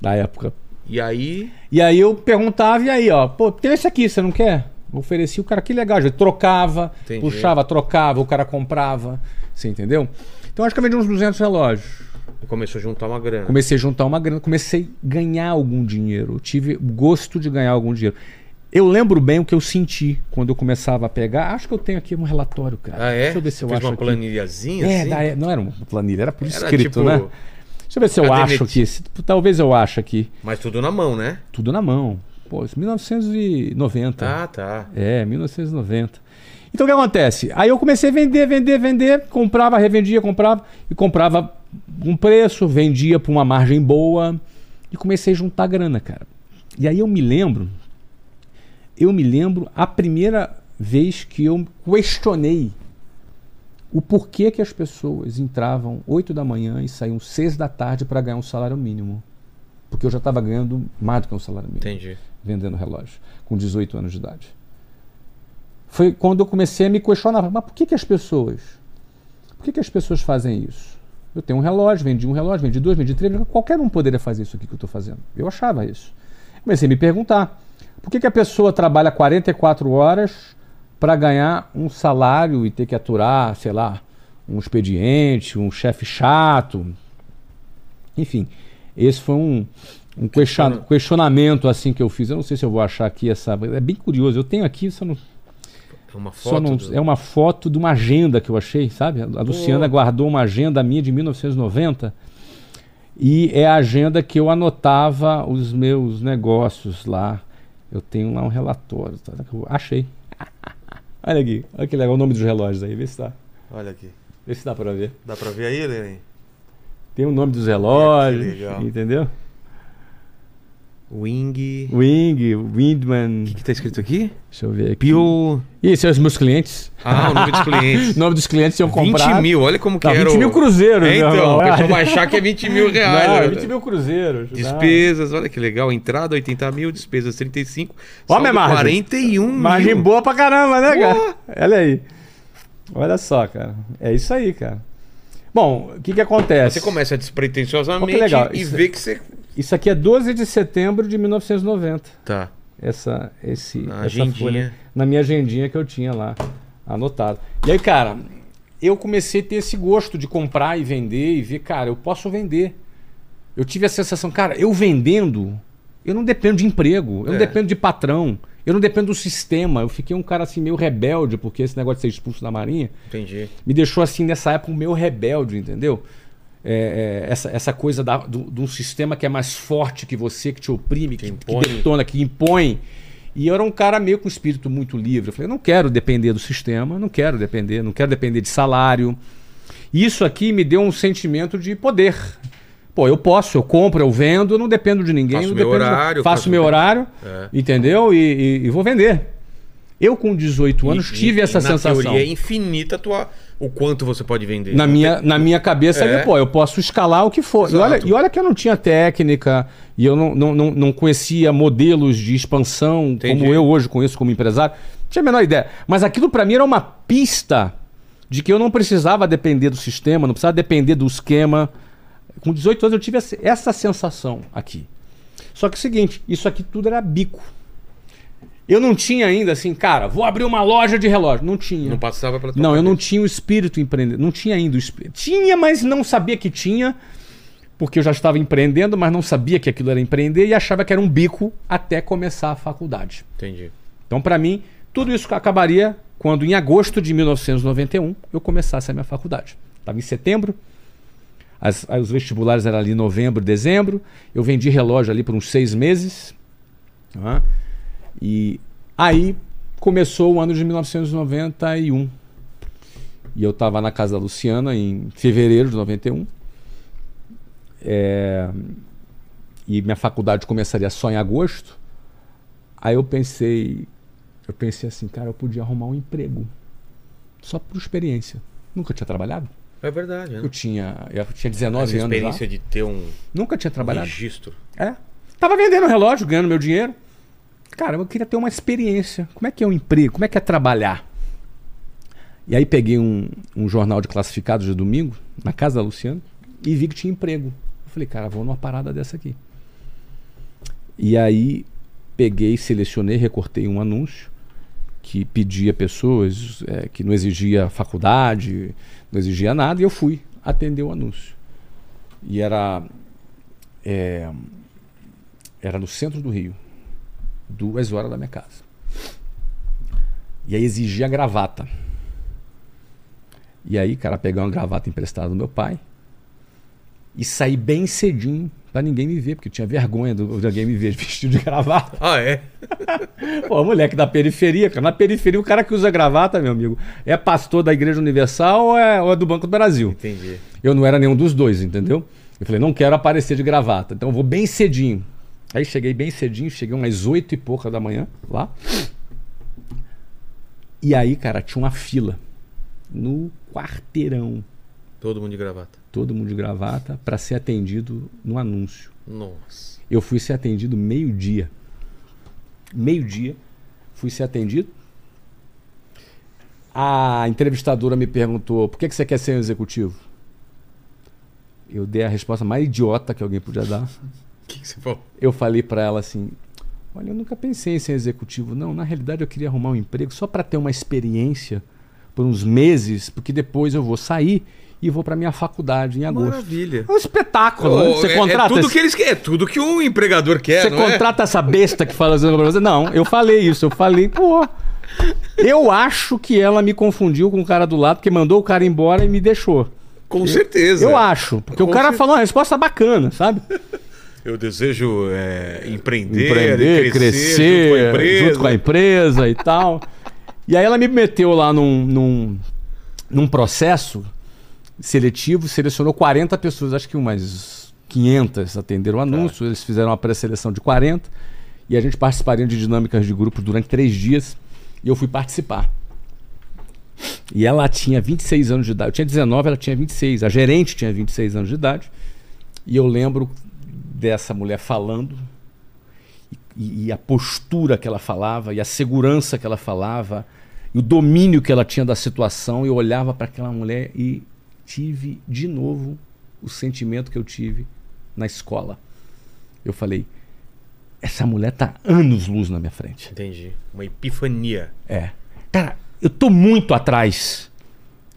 da época. E aí... E aí eu perguntava, e aí, ó, pô, tem esse aqui, você não quer? Oferecia o cara, que legal. Ele trocava, Entendi. puxava, trocava, o cara comprava. Você entendeu? Então acho que eu vendi uns 200 relógios. Começou a juntar uma grana. Comecei a juntar uma grana, comecei a ganhar algum dinheiro. Eu tive gosto de ganhar algum dinheiro. Eu lembro bem o que eu senti quando eu começava a pegar. Acho que eu tenho aqui um relatório, cara. Ah, é? Deixa eu ver se eu Fez acho uma planilhazinha É, assim? é- não era uma planilha, era por Era escrito, tipo- né? Deixa eu ver se eu acho aqui. Se- talvez eu ache aqui. Mas tudo na mão, né? Tudo na mão. Pô, isso é 1990. Ah, tá. É, 1990. Então o que acontece? Aí eu comecei a vender, vender, vender, comprava, revendia, comprava e comprava um preço, vendia por uma margem boa e comecei a juntar grana, cara. E aí eu me lembro, eu me lembro a primeira vez que eu questionei o porquê que as pessoas entravam 8 da manhã e saíam 6 da tarde para ganhar um salário mínimo. Porque eu já estava ganhando mais do que um salário mínimo Entendi. vendendo relógio, com 18 anos de idade. foi quando eu comecei a me questionar. Mas por que, que as pessoas. Por que, que as pessoas fazem isso? Eu tenho um relógio, vendi um relógio, vendi dois, vendi três. Qualquer um poderia fazer isso aqui que eu estou fazendo. Eu achava isso. Comecei a me perguntar. Por que, que a pessoa trabalha 44 horas para ganhar um salário e ter que aturar, sei lá, um expediente, um chefe chato? Enfim, esse foi um, um question- questionamento assim que eu fiz. Eu não sei se eu vou achar aqui essa. É bem curioso. Eu tenho aqui, só não. É uma foto. não do- É uma foto de uma agenda que eu achei, sabe? A Luciana guardou uma agenda minha de 1990 e é a agenda que eu anotava os meus negócios lá. Eu tenho lá um relatório. Tá? Achei. Olha aqui, olha que legal o nome dos relógios aí, vê se dá. Olha aqui. Vê se dá pra ver. Dá pra ver aí, Lenin? Tem o nome dos relógios, legal. entendeu? Wing. O Wing, Windman. que, que tá escrito aqui? Deixa eu ver aqui. Pio. Esses são os meus clientes. Ah, o nome dos clientes. O nome dos clientes tinham 20 comprado. mil, olha como que Não, era 20 o- mil cruzeiros, É, então, o pessoal vai achar que é 20 mil reais. Não, né? 20 mil cruzeiros. Despesas, olha que legal. Entrada 80 mil, despesas 35. Ó, saldo minha margem. 41 Margem mil. boa pra caramba, né, cara? Olha aí. Olha só, cara. É isso aí, cara. Bom, o que que acontece? Você começa despretensiosamente que legal. e Isso- vê que você. Isso aqui é 12 de setembro de 1990. Tá. Essa, esse, Na essa agendinha. folha. Na minha agendinha que eu tinha lá, anotado. E aí, cara, eu comecei a ter esse gosto de comprar e vender e ver, cara, eu posso vender. Eu tive a sensação, cara, eu vendendo, eu não dependo de emprego, eu não É. dependo de patrão, eu não dependo do sistema. Eu fiquei um cara assim meio rebelde, porque esse negócio de ser expulso da Marinha Entendi. me deixou assim nessa época meio rebelde, entendeu? É, é, essa, essa coisa da, do, de um sistema que é mais forte que você, que te oprime, que, que impõe. detona, que impõe. E eu era um cara meio com espírito muito livre. Eu falei, não quero depender do sistema, não quero depender, não quero depender de salário. Isso aqui me deu um sentimento de poder. Pô, eu posso, eu compro, eu vendo, eu não dependo de ninguém. Faço meu dependo de- horário, faço faço meu meu- horário, É. entendeu? E, e- e vou vender. Eu, com 18 anos, E- tive e- essa na sensação. teoria é infinita tua, o quanto você pode vender. Na Não minha, tem- na minha cabeça, É. ali, pô, eu posso escalar o que for. E olha, e olha que eu não tinha técnica, e eu não, não, não, não conhecia modelos de expansão Entendi. como eu hoje conheço como empresário. Não tinha a menor ideia. Mas aquilo pra mim era uma pista de que eu não precisava depender do sistema, não precisava depender do esquema. Com 18 anos eu tive essa- essa sensação aqui. Só que é o seguinte, isso aqui tudo era bico. Eu não tinha ainda assim, cara, vou abrir uma loja de relógio. Não tinha. Não passava pela tua Não, eu não tinha o espírito empreendedor. Não tinha ainda o espírito. Tinha, mas não sabia que tinha, porque eu já estava empreendendo, mas não sabia que aquilo era empreender e achava que era um bico até começar a faculdade. Entendi. Então, para mim, tudo isso acabaria quando, em agosto de 1991, eu começasse a minha faculdade. Estava em setembro, as- os vestibulares eram ali em novembro, dezembro. Eu vendi relógio ali por uns seis meses. tá? E aí começou o ano de 1991. E eu estava na casa da Luciana em fevereiro de 91. É, E minha faculdade começaria só em agosto. Aí eu pensei, eu pensei assim, cara, eu podia arrumar um emprego. Só por experiência. Nunca tinha trabalhado. É verdade, né? Eu tinha, eu tinha 19 Essa anos lá. experiência de ter um Nunca tinha trabalhado. registro. É. Tava vendendo relógio, ganhando meu dinheiro. Cara, eu queria ter uma experiência. Como é que é um emprego? Como é que é trabalhar? E aí peguei um, um jornal de classificados de domingo, na casa da Luciana, e vi que tinha emprego. Eu falei, cara, vou numa parada dessa aqui. E aí peguei, selecionei, recortei um anúncio que pedia pessoas, é, que não exigia faculdade, não exigia nada, e eu fui atender o anúncio. E era é, era no centro do Rio, duas horas da minha casa. E aí exigia gravata. E aí, cara, pegar uma gravata emprestada do meu pai e sair bem cedinho pra ninguém me ver, porque eu tinha vergonha do- de alguém me ver vestido de gravata. Ah, é? Pô, moleque da periferia, cara. Na periferia, o cara que usa gravata, meu amigo, é pastor da Igreja Universal ou é, ou é do Banco do Brasil? Entendi. Eu não era nenhum dos dois, entendeu? Eu falei, não quero aparecer de gravata, então eu vou bem cedinho. Aí cheguei bem cedinho, cheguei umas oito e pouca da manhã lá. E aí, cara, tinha uma fila no quarteirão, Todo mundo de gravata. todo mundo de gravata, para ser atendido no anúncio. Nossa. Eu fui ser atendido meio-dia. Meio-dia, fui ser atendido. A entrevistadora me perguntou: por que, que você quer ser um executivo? Eu dei a resposta mais idiota que alguém podia dar. O que, que você falou? Eu falei pra ela assim: Olha, eu nunca pensei em ser executivo, não. Na realidade, eu queria arrumar um emprego só pra ter uma experiência por uns meses, porque depois eu vou sair e vou pra minha faculdade em agosto. Maravilha. É um espetáculo. né? Ô, Você é- contrata é, tudo esse- que eles querem, é tudo que um empregador quer, Você é? contrata essa besta que fala assim pra você? Não, eu falei isso. Eu falei, pô. Eu acho que ela me confundiu com o cara do lado, porque mandou o cara embora e me deixou. Com certeza. Eu acho. Porque Com o cara cer- falou uma resposta bacana, sabe? Eu desejo é, empreender, Empreender, crescer, junto com a empresa. junto com a empresa e tal. E aí ela me meteu lá num, num, num processo seletivo, selecionou 40 pessoas, acho que umas 500 atenderam o anúncio, eles fizeram uma pré-seleção de 40 e a gente participaria de dinâmicas de grupos durante três dias e eu fui participar. E ela tinha 26 anos de idade. Eu tinha 19, ela tinha 26. A gerente tinha 26 anos de idade. E eu lembro dessa mulher falando e, e a postura que ela falava e a segurança que ela falava e o domínio que ela tinha da situação. Eu olhava para aquela mulher e tive de novo o sentimento que eu tive na escola. Eu falei: essa mulher tá anos luz na minha frente. Entendi. Uma epifania. É. Cara, eu tô muito atrás.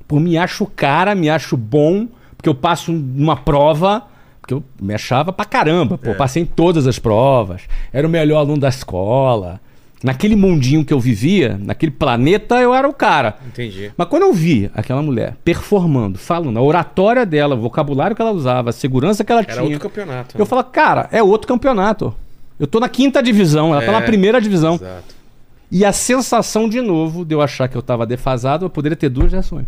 Pô, me acho cara, me acho bom, porque eu passo numa prova, porque eu me achava pra caramba. Pô, É. passei em todas as provas, era o melhor aluno da escola. Naquele mundinho que eu vivia, naquele planeta, eu era o cara. Entendi. Mas quando eu vi aquela mulher performando, falando, a oratória dela, o vocabulário que ela usava, a segurança que ela Era tinha. outro campeonato. Eu falo, cara, é outro campeonato. Eu tô na quinta divisão, ela tá É. na primeira divisão. Exato. E a sensação, de novo, de eu achar que eu estava defasado, eu poderia ter duas reações.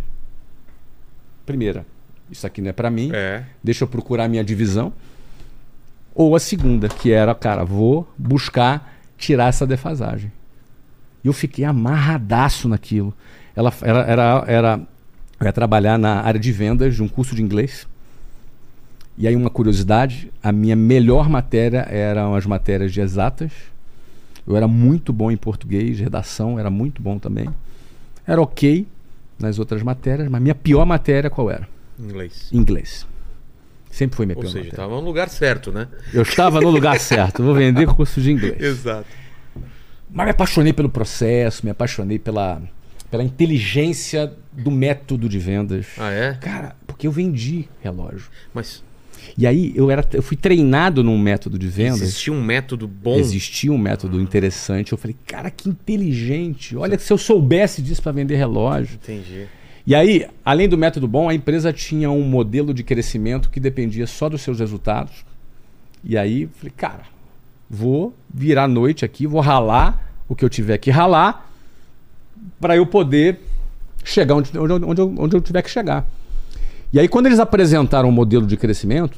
Primeira, isso aqui não é para mim, É. deixa eu procurar a minha divisão. Ou a segunda, que era, cara, vou buscar tirar essa defasagem. E eu fiquei amarradaço naquilo. Ela era, era, era, eu ia trabalhar na área de vendas de um curso de inglês. E aí, uma curiosidade: a minha melhor matéria eram as matérias de exatas. Eu era muito bom em português, redação era muito bom também. Era ok nas outras matérias, mas minha pior matéria qual era? Inglês. Inglês. Sempre foi minha Ou pior seja, matéria. tava no lugar certo, né? Eu estava no lugar certo, vou vender curso de inglês. Exato. Mas me apaixonei pelo processo, me apaixonei pela, pela inteligência do método de vendas. Ah, é? Cara, porque eu vendi relógio. Mas E aí eu, era, eu fui treinado num método de vendas. existia um método bom. Existia um método interessante. Eu falei, cara, que inteligente. Olha, se eu soubesse disso para vender relógio. Entendi. E aí, além do método bom, a empresa tinha um modelo de crescimento que dependia só dos seus resultados. E aí, falei, cara, vou virar noite aqui, vou ralar o que eu tiver que ralar para eu poder chegar onde, onde, eu- onde, eu, onde eu tiver que chegar. E aí, quando eles apresentaram o modelo de crescimento,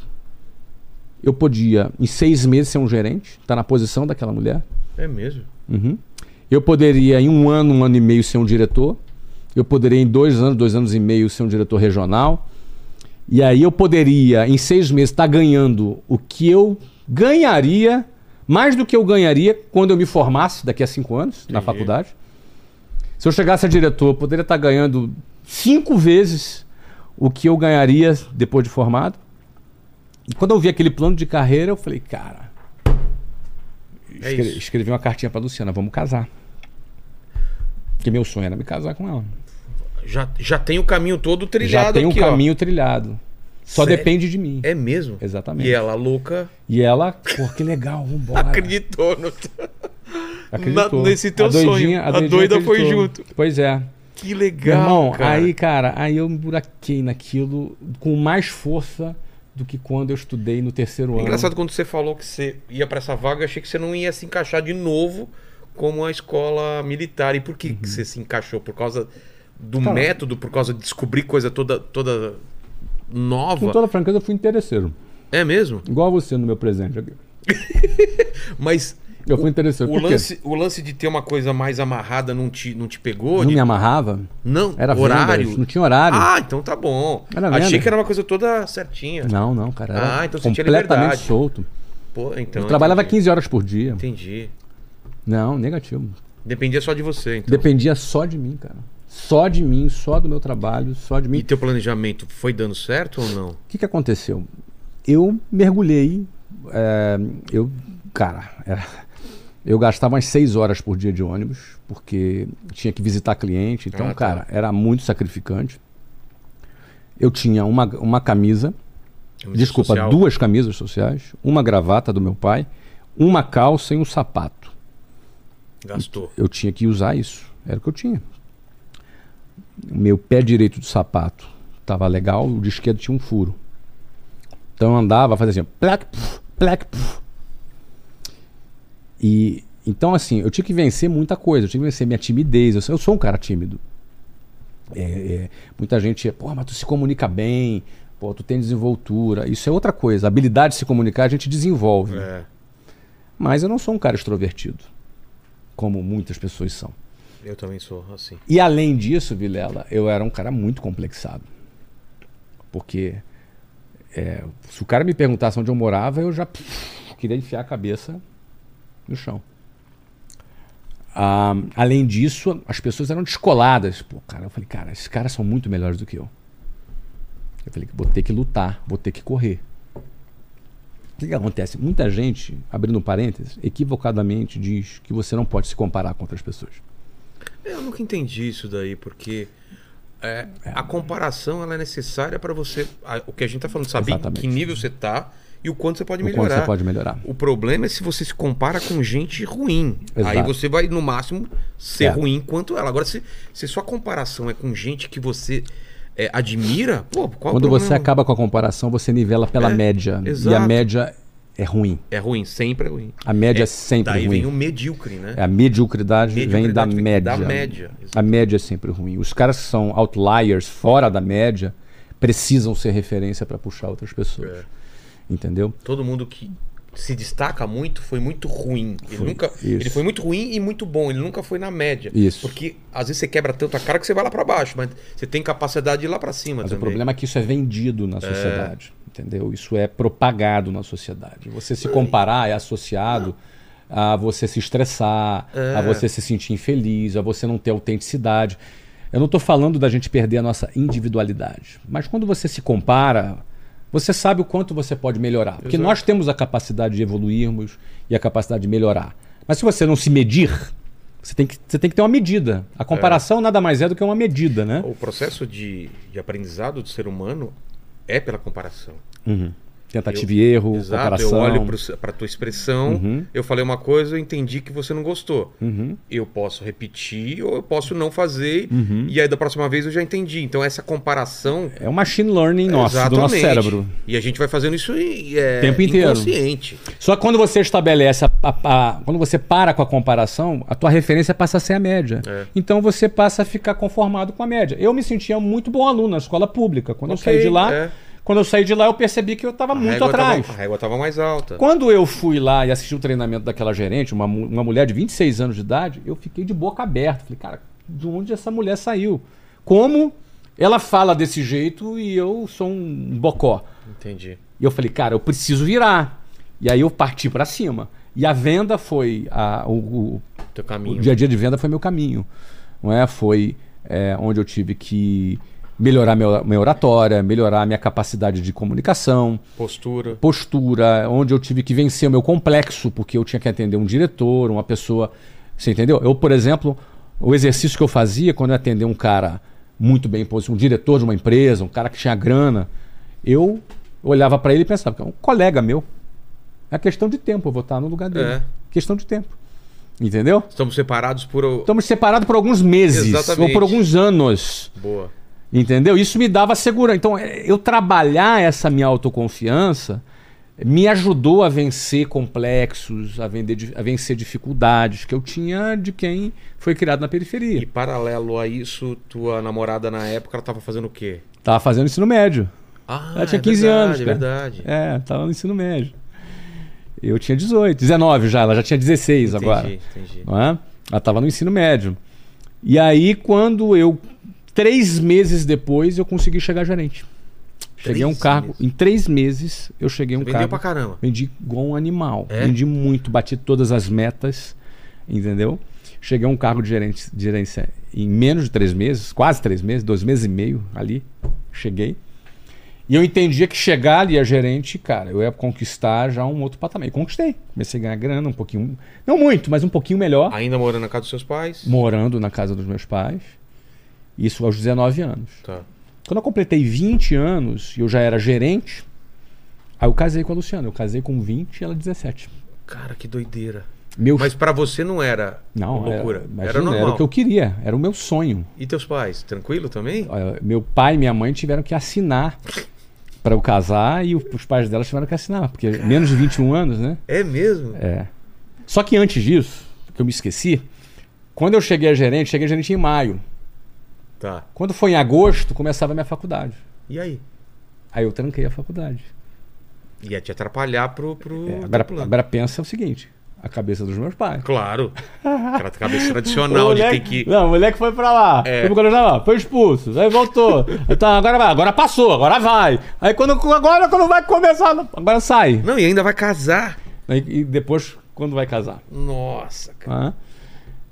eu podia, em seis meses, ser um gerente, estar na posição daquela mulher. É mesmo. Uhum. Eu poderia, em um ano, um ano e meio, ser um diretor. Eu poderia, em dois anos, dois anos e meio, ser um diretor regional. E aí eu poderia, em seis meses, estar ganhando o que eu ganharia, mais do que eu ganharia quando eu me formasse daqui a cinco anos na Entendi. faculdade. Se eu chegasse a diretor, eu poderia estar ganhando cinco vezes o que eu ganharia depois de formado. E quando eu vi aquele plano de carreira, eu falei, cara, É Escre- isso. escrevi uma cartinha pra Luciana, vamos casar. Porque meu sonho era me casar com ela. Já, já tem o caminho todo Já trilhado tem um aqui, ó. caminho trilhado. Só Sério? depende de mim. É mesmo? Exatamente. E ela, louca, E ela, pô, que legal, vambora. acreditou no... Acreditou. na- nesse teu A doidinha- sonho. A doida foi acreditou. junto. Pois é. Que legal, irmão, cara. aí, cara, aí eu me buraquei naquilo com mais força do que quando eu estudei no terceiro É ano. engraçado quando você falou que você ia pra essa vaga, eu achei que você não ia se encaixar de novo como a escola militar. E por que, que você se encaixou? Por causa do. Cara. método, por causa de descobrir coisa toda, toda nova? Com toda franqueza, eu fui interesseiro. É mesmo? Igual você no meu presente aqui. Mas Eu fui interesseiro. o lance, o lance de ter uma coisa mais amarrada não te, não te pegou? Não De- me amarrava. Não, Era horário. vendas, não tinha horário. Ah, então tá bom. Era Achei venda. que era uma coisa toda certinha. Não, não, cara. Ah, então você tinha completamente liberdade. solto. Pô, então. eu trabalhava entendi. 15 horas por dia. Entendi. Não, negativo. Dependia só de você, então. Dependia só de mim, cara. Só de mim, só do meu trabalho, só de mim. E teu planejamento foi dando certo ou não? O que, que aconteceu? Eu mergulhei. é, eu, cara, era- eu gastava umas seis horas por dia de ônibus, porque tinha que visitar cliente. Então, Ah, tá. cara, era muito sacrificante. Eu tinha uma, uma camisa, Camisa desculpa, social? duas camisas sociais, uma gravata do meu pai, uma calça e um sapato. Gastou. Eu tinha que usar isso. Era o que eu tinha. O meu pé direito do sapato estava legal, o de esquerdo tinha um furo. Então eu andava, fazia assim, plac, puf, plac, puf. E então assim, eu tinha que vencer muita coisa, eu tinha que vencer minha timidez. Eu sou, eu sou um cara tímido. É, é, muita gente, pô, mas tu se comunica bem, pô, tu tem desenvoltura. Isso é outra coisa. A habilidade de se comunicar a gente desenvolve. É. Mas eu não sou um cara extrovertido, como muitas pessoas são. Eu também sou assim. E além disso, Vilela, eu era um cara muito complexado. Porque é, se o cara me perguntasse onde eu morava, eu já queria enfiar a cabeça no chão. Ah, além disso, as pessoas eram descoladas. Pô, cara, eu falei, cara, esses caras são muito melhores do que eu. Eu falei, vou ter que lutar, vou ter que correr. O que, que acontece? Muita gente, abrindo um parênteses, equivocadamente diz que você não pode se comparar com outras pessoas. Eu nunca entendi isso daí, porque é, a comparação ela é necessária para você. a- o que a gente tá falando, saber em Exatamente. que nível você tá e o quanto você pode O quanto melhorar. você pode melhorar. O problema é se você se compara com gente ruim. Exato. Aí você vai, no máximo, ser É. ruim quanto ela. Agora, se, se sua comparação é com gente que você é, admira, pô, qual Quando você acaba com a comparação, você nivela pela É, média. E a exato. média é ruim. É ruim, sempre é ruim. A média é, É, sempre Daí ruim. vem o medíocre, né? É, a mediocridade, vem da Mediocridade vem média. da média, A média é sempre ruim. Os caras que são outliers, fora da média, precisam ser referência para puxar outras pessoas. É. Entendeu? Todo mundo que se destaca muito foi muito ruim. Ele, Foi, nunca, isso. ele foi muito ruim e muito bom. Ele nunca foi na média. Isso. Porque às vezes você quebra tanto a cara que você vai lá pra baixo, mas você tem capacidade de ir lá pra cima Mas também. o problema é que isso é vendido na sociedade. Entendeu? Isso é propagado na sociedade. Você se comparar é associado a você se estressar, É. a você se sentir infeliz, a você não ter autenticidade. Eu não estou falando da gente perder a nossa individualidade. Mas quando você se compara, você sabe o quanto você pode melhorar. Porque Exato. nós temos a capacidade de evoluirmos e a capacidade de melhorar. Mas se você não se medir, você tem que, você tem que ter uma medida. A comparação nada mais é do que uma medida, né? O processo de, de aprendizado do ser humano é pela comparação. Uhum. Tentativa e erro, Exato, comparação. eu olho pro- pra tua expressão, Uhum. eu falei uma coisa, eu entendi que você não gostou. Uhum. Eu posso repetir ou eu posso não fazer, Uhum. e aí da próxima vez eu já entendi. Então essa comparação É o machine learning nosso, do nosso Exatamente. cérebro. E a gente vai fazendo isso é, Tempo inteiro. inconsciente. Só que quando você estabelece, a, a- a- quando você para com a comparação, a tua referência passa a ser a média. É. Então você passa a ficar conformado com a média. Eu me sentia muito bom aluno na escola pública. Quando Ok, eu saí de lá, é. Quando eu saí de lá, eu percebi que eu estava muito atrás. Tava, a régua estava mais alta. Quando eu fui lá e assisti o treinamento daquela gerente, uma, uma mulher de 26 anos de idade, eu fiquei de boca aberta. Falei, cara, de onde essa mulher saiu? Como ela fala desse jeito e eu sou um bocó? Entendi. E eu falei, cara, eu preciso virar. E aí eu parti para cima. E a venda foi. A, o, o- o dia a dia de venda foi meu caminho. Não é? Foi é, onde eu tive que melhorar meu, minha oratória, melhorar minha capacidade de comunicação, Postura. postura, onde eu tive que vencer o meu complexo, porque eu tinha que atender um diretor, uma pessoa. Você entendeu? Eu, por exemplo, o exercício que eu fazia quando eu atendia um cara muito bem posicionado, um diretor de uma empresa, um cara que tinha grana, eu olhava para ele e pensava, "É um colega meu. É questão de tempo, eu vou estar no lugar dele. É. Questão de tempo. Entendeu? Estamos separados por. Estamos separados por alguns meses Exatamente. ou por alguns anos. Boa. Entendeu? Isso me dava segurança. Então, é, eu trabalhar essa minha autoconfiança me ajudou a vencer complexos, a, vender a vencer dificuldades que eu tinha de quem foi criado na E periferia. paralelo a isso, tua namorada na época, ela tava fazendo o quê? Tava fazendo ensino médio. Ah, Ela tinha é 15 verdade, anos, É cara. verdade. É, tava no ensino médio. Eu tinha 18, 19 já, ela já tinha 16 agora. Entendi, entendi. não é? Ela estava no ensino médio. E aí, quando eu. Três meses depois, eu consegui chegar gerente. Cheguei a um cargo. meses? Em três meses, eu cheguei a um Vendeu cargo. pra caramba. Vendi igual um animal. É? Vendi muito, bati todas as metas, entendeu? Cheguei a um cargo de gerente, de gerência em menos de três meses, quase três meses, dois meses e meio ali. Cheguei. E eu entendia que chegar ali a gerente, cara, eu ia conquistar já um outro patamar. E conquistei. Comecei a ganhar grana um pouquinho. Não muito, mas um pouquinho melhor. Ainda morando na casa dos seus pais? Morando na casa dos meus pais. Isso aos 19 anos. Tá. Quando eu completei 20 anos e eu já era gerente, aí eu casei com a Luciana. Eu casei com 20 e ela 17. Cara, que doideira. Meu Mas pra você não era Não, loucura. Era, Era, imagina, normal. era o que eu queria, era o meu sonho. E teus pais? Tranquilo também? Meu pai e minha mãe tiveram que assinar para eu casar e os pais delas tiveram que assinar, porque menos de 21 anos, né? É mesmo? É. Só que antes disso, que eu me esqueci, quando eu cheguei a gerente, cheguei a gerente em maio. Tá. Quando foi em agosto, começava a minha faculdade. E aí? Aí eu tranquei a faculdade. Ia te atrapalhar pro, pro É, agora, agora pensa o seguinte: a cabeça dos meus pais. Claro. Aquela cabeça tradicional O de ter moleque- que. Não, o moleque foi pra lá. É. Foi colégio lá, foi expulso. Aí voltou. Então agora vai, agora passou, agora vai. Aí quando, agora quando vai começar, agora sai. Não, e ainda vai casar. Aí, e depois, quando vai casar? Nossa, cara. Hã?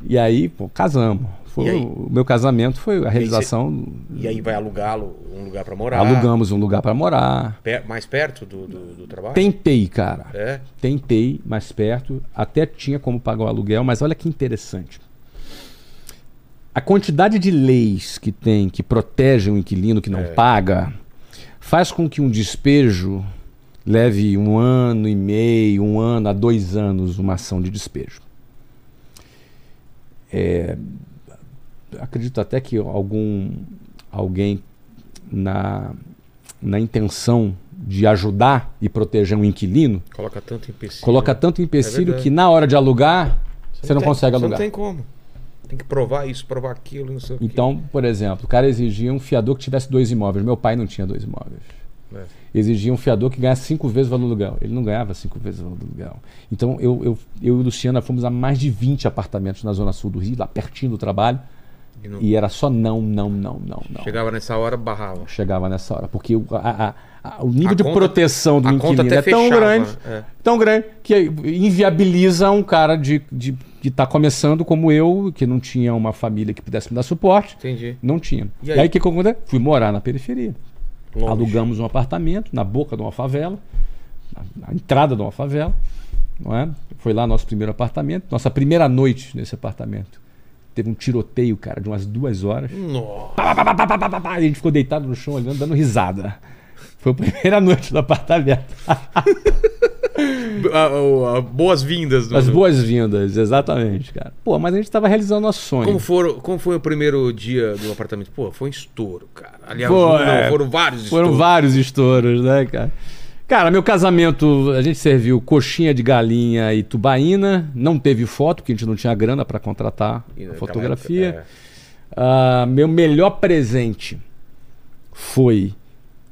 E aí, pô, casamos. Foi E? O meu casamento foi a realização. E aí vai alugá-lo um lugar pra morar. Alugamos um lugar pra morar. Pe- mais perto do, do, do trabalho? Tentei, cara. É. Tentei mais perto. Até tinha como pagar o aluguel, mas olha que interessante. A quantidade de leis que tem que protegem o inquilino que não É. paga faz com que um despejo leve um ano e meio, um ano a dois anos uma ação de despejo. É, acredito até que algum alguém na, na intenção de ajudar e proteger um inquilino Coloca tanto empecilho. coloca tanto empecilho verdade. que na hora de alugar você não, tem- consegue Você alugar. não tem como. Tem que provar isso, provar aquilo, não sei o. Então, por exemplo, o cara exigia um fiador que tivesse dois imóveis. Meu pai não tinha dois imóveis. É. Exigia um fiador que ganhasse cinco vezes o valor do aluguel. Ele não ganhava cinco vezes o valor do aluguel. Então, eu, eu, eu e Luciana fomos a mais de 20 apartamentos na zona sul do Rio, lá pertinho do trabalho. E não- E era só não, não, não, não, não. Chegava nessa hora, barrava. Chegava nessa hora. Porque o, a- a- a- o nível de conta- proteção do inquilino é tão fechava, grande, é. tão grande, que inviabiliza um cara de, de, que está começando como eu, que não tinha uma família que pudesse me dar suporte. Entendi. Não tinha. E aí? o que, aconteceu? Fui morar na periferia. Longe. Alugamos um apartamento na boca de uma favela, na, na entrada de uma favela. Não é? Foi lá nosso primeiro apartamento. Nossa primeira noite nesse apartamento. Teve um tiroteio, cara, de umas duas horas. Nossa. Pá, pá, pá, A gente ficou deitado no chão olhando, dando risada. Foi a primeira noite do apartamento. Boas-vindas. As boas-vindas, exatamente, cara. Pô, mas a gente estava realizando nosso sonho. Como, foram, como foi o primeiro dia do apartamento? Pô, foi um estouro, cara. Aliás, Pô, não, é. foram vários Foram estouros. vários estouros, né, cara? Cara, meu casamento, a gente serviu coxinha de galinha e tubaína. Não teve foto, porque a gente não tinha grana para contratar E a fotografia. época, Ah, meu melhor presente foi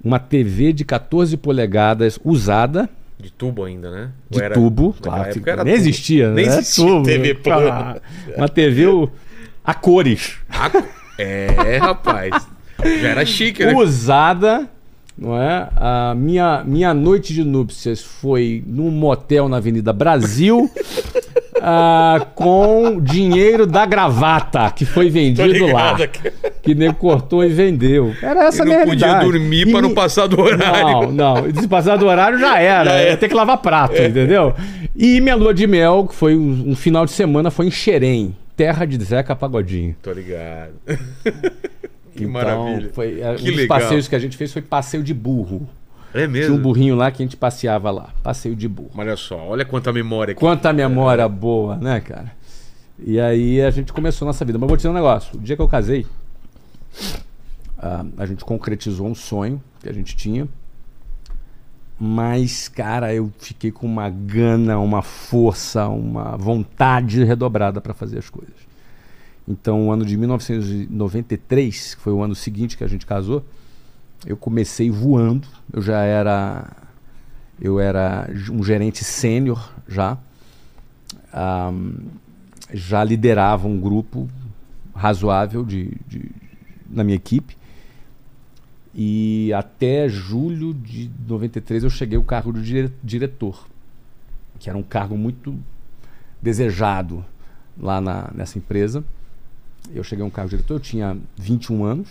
uma TV de 14 polegadas usada, é, de tubo ainda, né? de era- tubo. claro, época era nem tubo. existia, Nem né? existia Tubo, TV cara. plana. Uma TV a cores. Ah, É, rapaz. Já era chique, né? usada, não é? A minha, minha noite de núpcias foi num motel na Avenida Brasil. ah, com dinheiro da gravata que foi vendido lá. Que nem cortou e vendeu. Era essa a minha não podia realidade. dormir E pra não passar do horário. Não, não. Se passar do horário já era. Já era. Ia ter que lavar prato, entendeu? E minha lua de mel, que foi um, um final de semana, foi em Xerém, terra de Zeca Pagodinho. Tô ligado. que Então, maravilha. Foi, é, Que um dos legal. passeios que a gente fez foi passeio de burro. É Tinha mesmo? um burrinho lá que a gente passeava lá. Passeio de burro. Mas olha só, olha quanta memória aqui. Quanta memória boa, né, cara? E aí a gente começou a nossa vida. Mas vou te dizer um negócio. O dia que eu casei, ah, a gente concretizou um sonho que a gente tinha. Mas, cara, eu fiquei com uma gana, uma força, uma vontade redobrada para fazer as coisas. Então, o ano de 1993, que foi o ano seguinte que a gente casou, eu comecei voando. Eu já era eu era um gerente sênior já. Ahm, já liderava um grupo razoável de, de- na minha equipe. E até julho de 93 eu cheguei ao cargo de dire- diretor, que era um cargo muito desejado lá na, nessa empresa. Eu cheguei a um cargo de diretor, eu tinha 21 anos.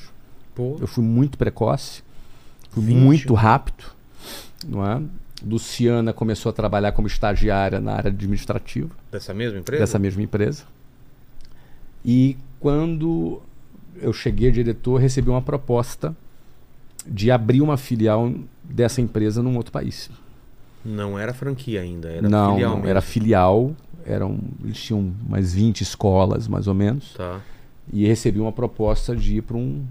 Pô, Eu fui muito precoce, fui 20. muito rápido, não é? Luciana começou a trabalhar como estagiária na área administrativa dessa mesma empresa? dessa mesma empresa. E quando eu cheguei a diretor, recebi uma proposta de abrir uma filial dessa empresa num outro país. Não era franquia ainda, era não, filial não, mesmo. era filial, eram, eles tinham mais 20 escolas, mais ou menos, Tá. E recebi uma proposta de ir para um,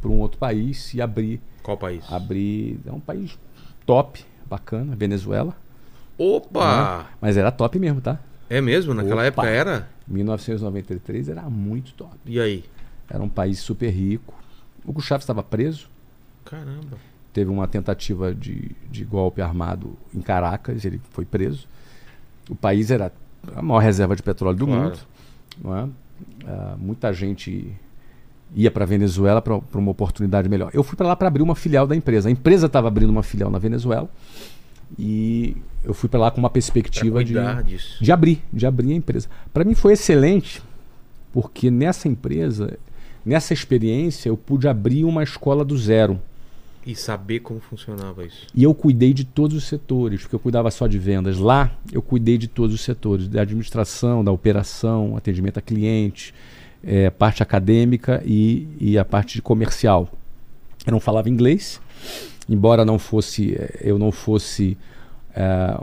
para um outro país e abrir, Qual país? abrir, é um país top, bacana, Venezuela, Opa! mas era top mesmo, tá? É mesmo? Naquela Opa. época era? 1993 era muito top. E aí? Era um país super rico. O Hugo Chávez estava preso. Caramba. Teve uma tentativa de, de golpe armado em Caracas. Ele foi preso. O país era a maior reserva de petróleo do Claro. mundo. Não é? Ah, muita gente ia para Venezuela para uma oportunidade melhor. Eu fui para lá para abrir uma filial da empresa. A empresa estava abrindo uma filial na Venezuela. E eu fui para lá com uma perspectiva de, disso. de abrir, de abrir a empresa. Para mim foi excelente, porque nessa empresa, nessa experiência, eu pude abrir uma escola do zero. E saber como funcionava isso. E eu cuidei de todos os setores, porque eu cuidava só de vendas. Lá, eu cuidei de todos os setores, da administração, da operação, atendimento a cliente, eh, parte acadêmica e, e a parte de comercial. Eu não falava inglês, embora não fosse, eh, eu não fosse,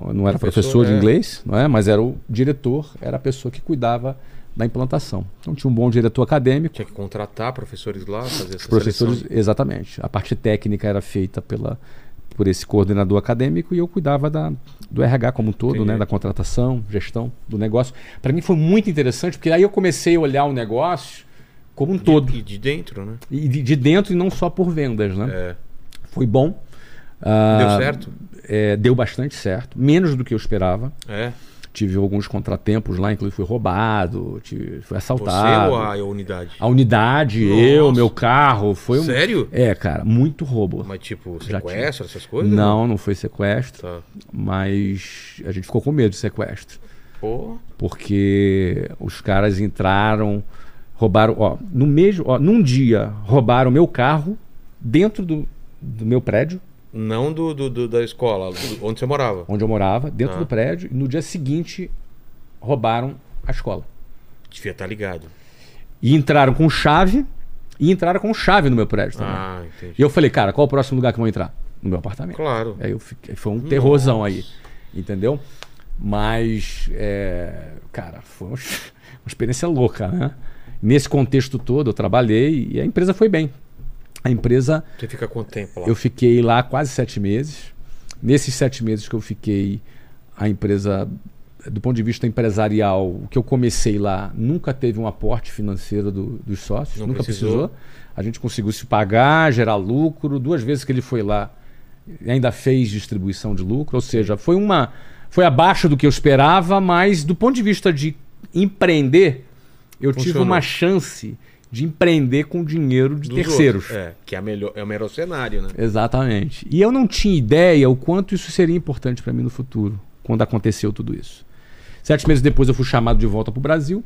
eu não era Professor, professor, de é. inglês, não é? mas era o diretor, era a pessoa que cuidava da implantação. Então tinha um bom diretor acadêmico, Tinha que contratar professores lá, fazer essa professores, seleção. exatamente. A parte técnica era feita pela, por esse coordenador acadêmico e eu cuidava da, do RH como um todo, Entendi. né, da contratação, gestão do negócio. Para mim foi muito interessante, porque aí eu comecei a olhar o negócio como um todo. E de dentro, né? E de, de dentro e não só por vendas, né? É. Foi bom. Ah, Deu certo? é, deu bastante certo. Menos do que eu esperava. É. Tive alguns contratempos lá, inclusive fui roubado, tive, fui Você assaltado. ou a unidade? A unidade, Nossa. eu, meu carro, foi um. Sério? É, cara, muito roubo. Mas tipo, sequestro, essas coisas? Não, não foi sequestro, Tá. mas a gente ficou com medo de sequestro. Pô, Porque os caras entraram, roubaram, ó, no mesmo, ó, num dia roubaram meu carro dentro do, do meu prédio, não do, do- do- da escola, onde você morava. onde eu morava, dentro Ah. do prédio, e no dia seguinte roubaram a escola. Devia estar ligado. E entraram com chave, e entraram com chave no meu prédio também. Ah, entendi. E eu falei, cara, qual o próximo lugar que vão entrar? No meu apartamento. Claro. Aí eu fiquei, foi um terrorzão aí, entendeu? Mas, é, cara, foi uma experiência louca, né? Nesse contexto todo, eu trabalhei e a empresa foi bem. A empresa, Você fica quanto tempo lá? eu fiquei lá quase sete meses. Nesses sete meses que eu fiquei, a empresa, do ponto de vista empresarial, o que eu comecei lá, nunca teve um aporte financeiro do- dos sócios, Não nunca precisou. precisou. A gente conseguiu se pagar, gerar lucro. Duas vezes que ele foi lá, ainda fez distribuição de lucro, ou seja, foi uma foi abaixo do que eu esperava, mas do ponto de vista de empreender, eu tive Funcionou. uma chance de empreender com dinheiro de Dos terceiros. outros. É, que é, melhor, é o melhor cenário, né? Exatamente. E eu não tinha ideia o quanto isso seria importante para mim no futuro, quando aconteceu tudo isso. Sete meses depois eu fui chamado de volta para o Brasil.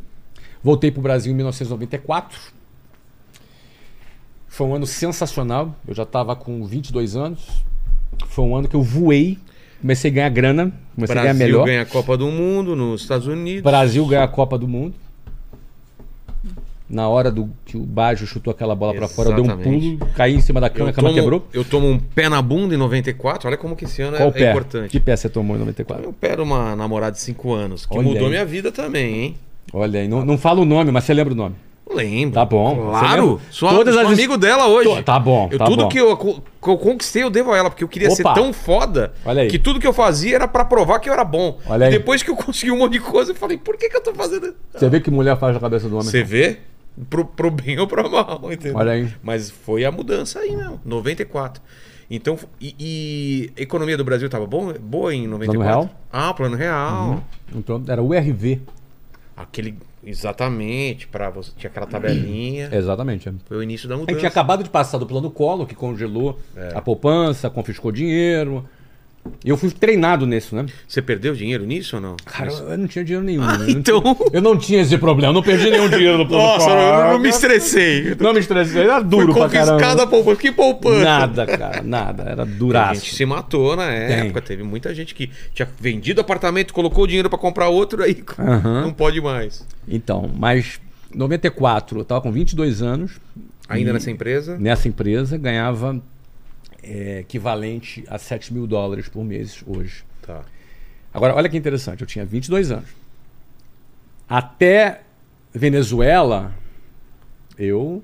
Voltei para o Brasil em 1994. Foi um ano sensacional. Eu já estava com 22 anos. Foi um ano que eu voei. Comecei a ganhar grana. Comecei a ganhar Brasil melhor. ganha a Copa do Mundo nos Estados Unidos. Brasil ganha a Copa do Mundo. Na hora do que o Baggio chutou aquela bola para fora, eu dei um pulo, caí em cima da cama, Eu a cama tomo, quebrou. eu tomo um pé na bunda em 94. Olha como que esse ano é, Qual é pé? importante. Que pé você tomou em 94? Eu pego uma namorada de 5 anos, que Olha mudou aí. minha vida também, hein? Olha aí, não, não fala o nome, mas você lembra o nome. Lembro. Tá bom. Claro. Sou, Todas sou as- amigo dela hoje. Tô- tá bom, Eu, tá tudo bom. Que, eu, que eu conquistei, eu devo a ela, porque eu queria ser Opa. tão foda que tudo que eu fazia era pra provar que eu era bom. Olha e aí. depois que eu consegui um monte de coisa, eu falei, por que, que eu tô fazendo? Você vê que mulher faz a cabeça do homem? Você vê? Pro, pro bem ou pro mal, entendeu? Olha aí. Mas foi a mudança aí, meu. 94. Então, e, e a economia do Brasil tava bom, boa em 94? real? Ah, plano real. Então, era o URV. Aquele, exatamente, para você, tinha aquela tabelinha. Exatamente. Foi o início da A gente mudança. tinha acabado de passar do plano Collor, que congelou É. a poupança, confiscou dinheiro. Eu fui treinado nisso, né? Você perdeu dinheiro nisso ou não? Cara, eu eu não tinha dinheiro nenhum. Ah, eu, não então- tinha, eu não tinha esse problema, eu não perdi nenhum dinheiro no plano Nossa, eu não, me estressei. Não me estressei, era duro Foi pra caramba. confiscada a poupança. Que poupança? Nada, cara, nada. Era A gente duraço. se matou na época. Teve muita gente que tinha vendido apartamento, colocou o dinheiro pra comprar outro, aí não pode mais. Então, mas 94, eu tava com 22 anos. Ainda nessa empresa? Nessa empresa, ganhava é, equivalente a 7 mil dólares por mês hoje. Tá. Agora, olha que interessante, eu tinha 22 anos. Até Venezuela, eu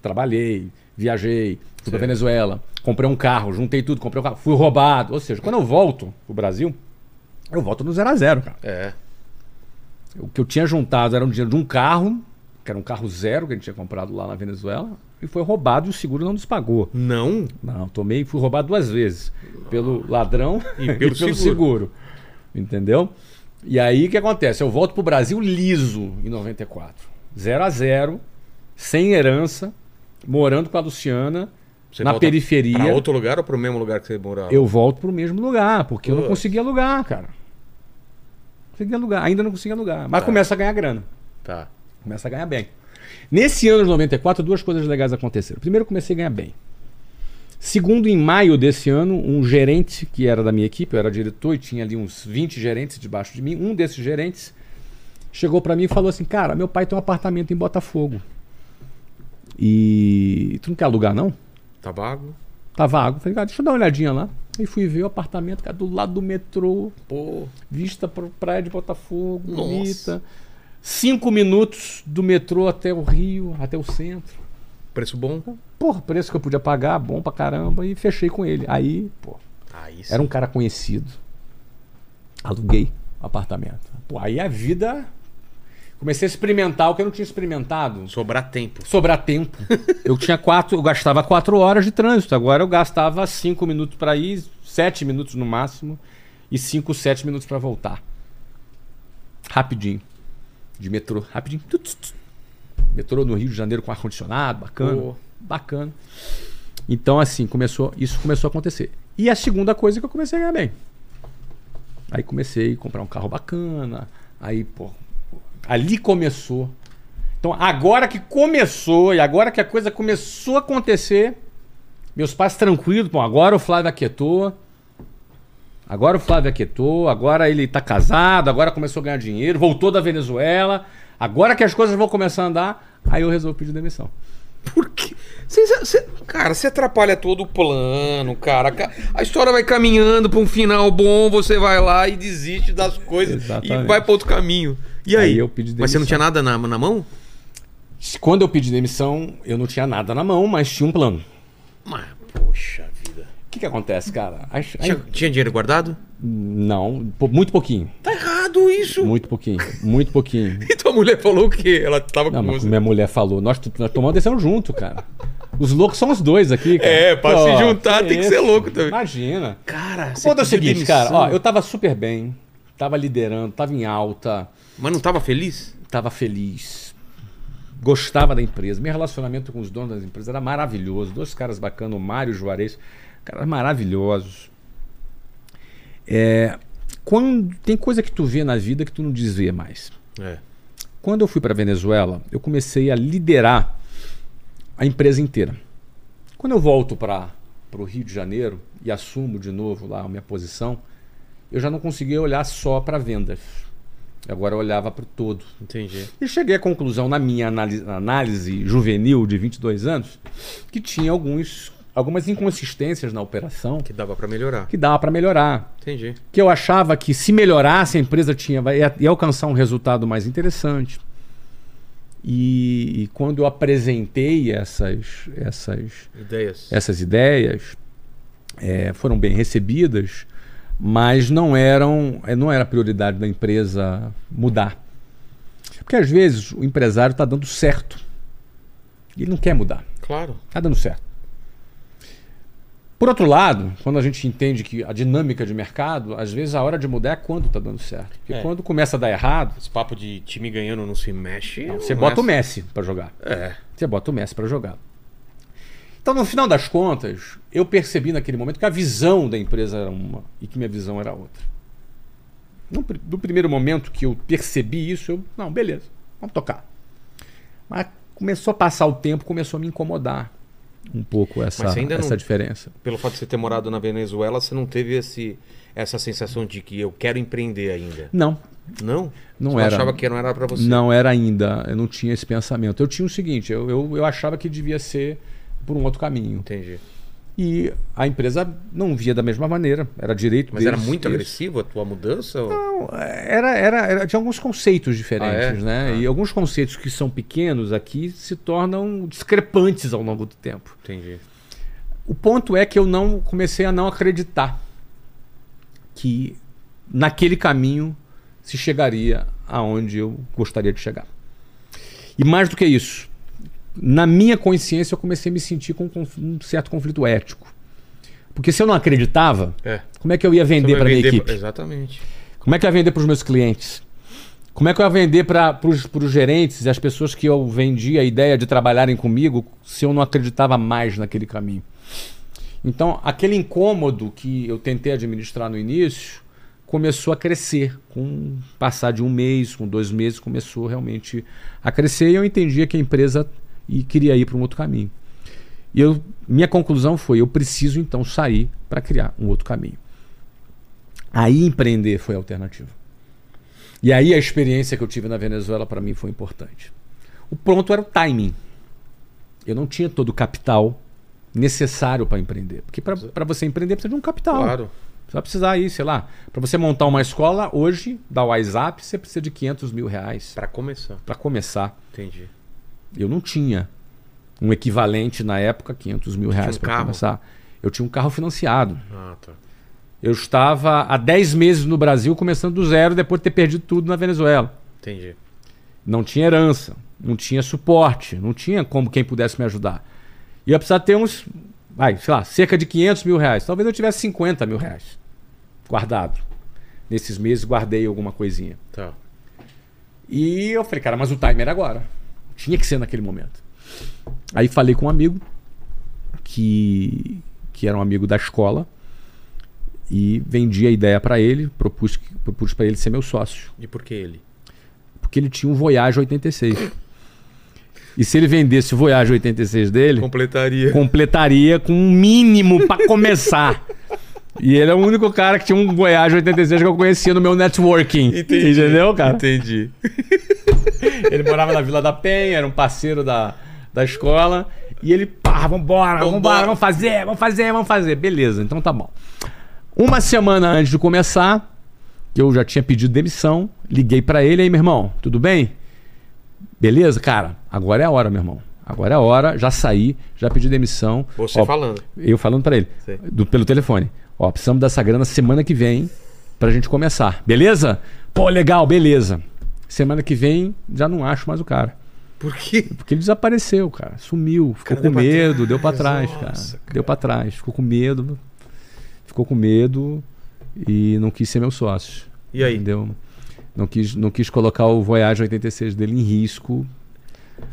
trabalhei, viajei, fui para. Venezuela, comprei um carro, juntei tudo, comprei um carro, fui roubado. Ou seja, quando eu volto pro Brasil, eu volto no zero a zero, cara. É. O que eu tinha juntado era um dinheiro de um carro, que era um carro zero que a gente tinha comprado lá na Venezuela, e foi roubado e o seguro não nos pagou. Não? Não, tomei, fui roubado duas vezes. Pelo ladrão E pelo seguro. seguro. Entendeu? E aí o que acontece? Eu volto pro Brasil liso em 94. Zero a zero, sem herança, morando com a Luciana, Você na periferia. Pra outro lugar ou pro mesmo lugar que você morava? Eu volto pro mesmo lugar, porque eu não conseguia alugar, cara. Conseguia alugar, ainda não conseguia alugar. Mas Tá. começa a ganhar grana. Tá. Começa a ganhar bem. Nesse ano de 94, duas coisas legais aconteceram. Primeiro, comecei a ganhar bem. Segundo, em maio desse ano, um gerente que era da minha equipe, eu era diretor e tinha ali uns 20 gerentes debaixo de mim. Um desses gerentes chegou para mim e falou assim: Cara, meu pai tem um apartamento em Botafogo. E tu não quer alugar, não? Tá vago? Tá vago. Falei, cara, deixa eu dar uma olhadinha lá. Aí fui ver o apartamento, cara, do lado do metrô, Pô. vista para praia de Botafogo, Nossa. bonita. Cinco minutos do metrô até o Rio, até o centro. Preço bom? Porra, preço que eu podia pagar, bom pra caramba, e fechei com ele. Aí, pô, Aí sim. era um cara conhecido. Aluguei o apartamento. Pô, aí a vida. Comecei a experimentar o que eu não tinha experimentado. Sobrar tempo. Sobrar tempo. Eu tinha quatro, eu gastava quatro horas de trânsito. Agora eu gastava cinco minutos para ir, sete minutos no máximo, e cinco, sete minutos para voltar. Rapidinho. De metrô, rapidinho. Metrô no Rio de Janeiro com ar condicionado, bacana, Pô. bacana. Então assim começou, isso começou a acontecer. E a segunda coisa é que eu comecei a ganhar bem. Aí comecei a comprar um carro bacana. Aí, pô, ali começou. Então, agora que começou e agora que a coisa começou a acontecer, meus pais tranquilos, bom, agora o Flávio aquietou. Agora o Flávio aquietou, agora ele tá casado, agora começou a ganhar dinheiro, voltou da Venezuela. Agora que as coisas vão começar a andar, aí eu resolvi pedir demissão. Por quê? Cê- cê- cara, você atrapalha todo o plano, cara. Ca- A história vai caminhando pra um final bom, você vai lá e desiste das coisas Exatamente. e vai pra outro caminho. E aí? Aí eu pedi Mas você não demissão. tinha nada na, na mão? Quando eu pedi demissão, eu não tinha nada na mão, mas tinha um plano. Mas, poxa que, que acontece, cara? Tinha, tinha dinheiro guardado? Não, muito pouquinho. Tá errado isso. Muito pouquinho. Muito pouquinho. E tua mulher falou o quê? Ela tava Não, com mas você. minha mulher falou, nós, nós tomamos decisão junto, cara. Os loucos são os dois aqui, cara. É, pra se juntar tem que isso? ser louco também. Imagina. Cara, O ponto é o seguinte, cara, ó, eu tava super bem, tava liderando, tava em alta, Mas não tava feliz? tava feliz, gostava da empresa. Meu relacionamento com os donos das empresas era maravilhoso. Dois caras bacanas, o Mário e o Juarez, caras maravilhosos. É, quando tem coisa que tu vê na vida que tu não desvê mais. É. Quando eu fui para Venezuela, eu comecei a liderar a empresa inteira. Quando eu volto para o Rio de Janeiro e assumo de novo lá a minha posição, eu já não conseguia olhar só para vendas. Agora eu olhava para o todo. Entendi. E cheguei à conclusão, na minha análise, análise juvenil de 22 anos, que tinha alguns, algumas inconsistências na operação Que dava pra melhorar. que dava para melhorar Entendi. que eu achava que se melhorasse a empresa tinha ia, ia alcançar um resultado mais interessante. E, e quando eu apresentei essas essas Ideias. essas ideias eh, foram bem recebidas, mas não eram eh, não era prioridade da empresa mudar, porque às vezes o empresário está dando certo ele não quer mudar. Claro. Tá dando certo. Por outro lado, quando a gente entende que a dinâmica de mercado, às vezes a hora de mudar é quando tá dando certo. Porque É. quando começa a dar errado, Esse papo de time ganhando não se mexe. você não bota é o Messi para jogar. É. Você bota o Messi para jogar. Então, no final das contas, eu percebi naquele momento que a visão da empresa era uma e que minha visão era outra. No, no primeiro momento que eu percebi isso, eu, não, beleza, vamos tocar. Mas começou a passar o tempo, começou a me incomodar um pouco essa, essa não- diferença. Pelo fato de você ter morado na Venezuela, você não teve esse, essa sensação de que eu quero empreender ainda? Não, Não? Não você era. achava que não era pra você? Não era ainda, eu não tinha esse pensamento. Eu tinha o seguinte, eu, eu, eu achava que devia ser por um outro caminho. Entendi. E a empresa não via da mesma maneira, era direito Mas era deles, muito isso. agressivo a tua mudança? Não, era, era, era, tinha alguns conceitos diferentes, Ah, é? né? Ah. E alguns conceitos que são pequenos aqui se tornam discrepantes ao longo do tempo. Entendi. O ponto é que eu não comecei a não acreditar que naquele caminho se chegaria aonde eu gostaria de chegar. E mais do que isso, na minha consciência eu comecei a me sentir com um certo conflito ético. Porque se eu não acreditava, É. como é que eu ia vender para minha equipe? Exatamente. Como é que eu ia vender para os meus clientes? Como é que eu ia vender para os gerentes e as pessoas que eu vendia a ideia de trabalharem comigo se eu não acreditava mais naquele caminho? Então, aquele incômodo que eu tentei administrar no início começou a crescer. Com o passar de um mês, com dois meses, começou realmente a crescer e eu entendia que a empresa e queria ir para um outro caminho. E eu, minha conclusão foi: eu preciso então sair para criar um outro caminho. Aí empreender foi a alternativa. E aí a experiência que eu tive na Venezuela para mim foi importante. O pronto era o timing. Eu não tinha todo o capital necessário para empreender. Porque para você empreender precisa de um capital. Claro. Você vai precisar aí, sei lá. Para você montar uma escola, hoje, da WhatsApp, você precisa de 500 mil reais Pra começar. para começar. Entendi. Eu não tinha um equivalente na época, 500 mil reais um para começar. Eu tinha um carro financiado. Ah, tá. Eu estava há 10 meses no Brasil, começando do zero, depois de ter perdido tudo na Venezuela. Entendi. Não tinha herança, não tinha suporte, não tinha como quem pudesse me ajudar. E eu precisava ter uns, vai, sei lá, cerca de 500 mil reais. Talvez eu tivesse 50 mil reais guardado. Nesses meses guardei alguma coisinha. Tá. E eu falei, cara, mas o timer era agora. Tinha que ser naquele momento. Aí falei com um amigo, que, que era um amigo da escola, e vendi a ideia para ele, propus, propus para ele ser meu sócio. E por que ele? Porque ele tinha um Voyage 86. E se ele vendesse o Voyage 86 dele, Completaria. completaria com um mínimo para começar. E ele é o único cara que tinha um Voyage 86 que eu conhecia no meu networking. Entendeu, cara? Entendi. Ele morava na Vila da Penha, era um parceiro da, da escola. E ele, pá, vambora, vambora, Vambora. vamos fazer, vamos fazer, vamos fazer. Beleza, então tá bom. Uma semana antes de começar, eu já tinha pedido demissão, liguei pra ele aí, meu irmão, tudo bem? Beleza, cara, agora é a hora, meu irmão. Agora é a hora, já saí, já pedi demissão. Você Ó, falando. Eu falando pra ele, do- pelo telefone. Ó, precisamos dessa grana semana que vem pra gente começar. Beleza? Pô, legal, beleza. Semana que vem já não acho mais o cara. Por quê? Porque ele desapareceu, cara. Sumiu. Ficou cara com deu medo, deu pra trás, nossa, cara. cara. Deu pra trás. Ficou com medo. Ficou com medo e não quis ser meu sócio. E aí? Entendeu? Não quis, não quis colocar o Voyage 86 dele em risco.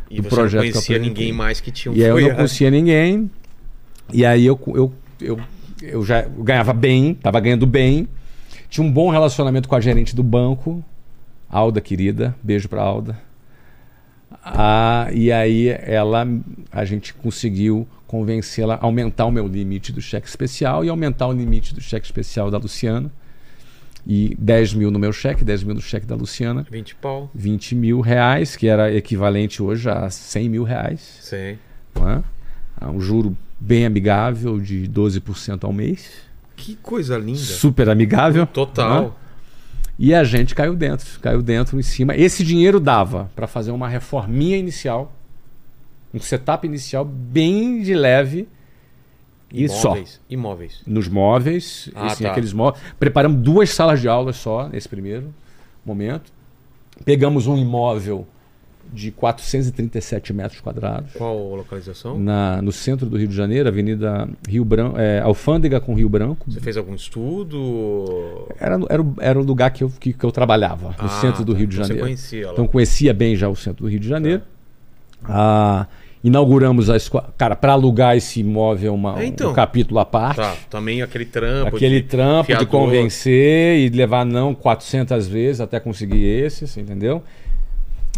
E do você projeto não conhecia ninguém mais que tinha um E aí eu não conhecia ninguém. E aí eu, eu, eu, eu já ganhava bem, tava ganhando bem. Tinha um bom relacionamento com a gerente do banco, Alda, querida. Beijo pra Alda. Ah, e aí ela, a gente conseguiu convencê-la a aumentar o meu limite do cheque especial e aumentar o limite do cheque especial da Luciana. E 10 mil no meu cheque, 10 mil no cheque da Luciana. 20 pau. 20 mil reais, que era equivalente hoje a 100 mil reais não é? A um juro bem amigável de 12% ao mês. Que coisa linda. Super amigável. Total. né? E a gente caiu dentro, caiu dentro em cima. Esse dinheiro dava para fazer uma reforminha inicial, um setup inicial bem de leve e só. Imóveis. Imóveis. Nos móveis, Ah, assim, tá. aqueles móveis. Preparamos duas salas de aula só nesse primeiro momento. Pegamos um imóvel de 437 metros quadrados. Qual localização? na- no centro do Rio de Janeiro, Avenida Rio Branco, é, Alfândega com Rio Branco. Você fez algum estudo? Era, era, o- era o lugar que eu, que, que eu trabalhava, no Ah, centro do tá. Rio de Então Janeiro. Você conhecia lá. Então conhecia bem já o centro do Rio de Janeiro. Ah, Inauguramos a escola. Cara, para alugar esse imóvel, uma, É, então. um capítulo à parte. Tá, também aquele trampo. Aquele de trampo de fiador. convencer e levar não 400 vezes até conseguir esses, entendeu?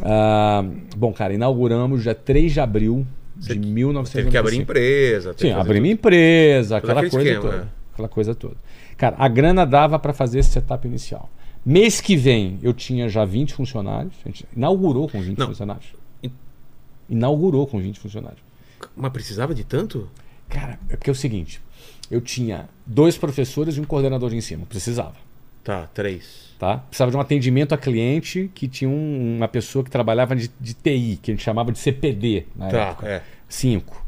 Ah, bom, cara, inauguramos dia 3 de abril Você de 1995. Teve que abrir empresa. Sim, abrir minha empresa, Todo aquela coisa esquema, toda. é. Aquela coisa toda. Cara, a grana dava para fazer esse setup inicial. Mês que vem eu tinha já 20 funcionários. A gente inaugurou com 20 Não. funcionários. In- Inaugurou com 20 funcionários. Mas precisava de tanto? Cara, é porque é o seguinte: eu tinha dois professores e um coordenador de ensino. Precisava. Tá, três. Tá? Precisava de um atendimento a cliente que tinha um- uma pessoa que trabalhava de, de TI, que a gente chamava de CPD na Tá, época. é. Cinco.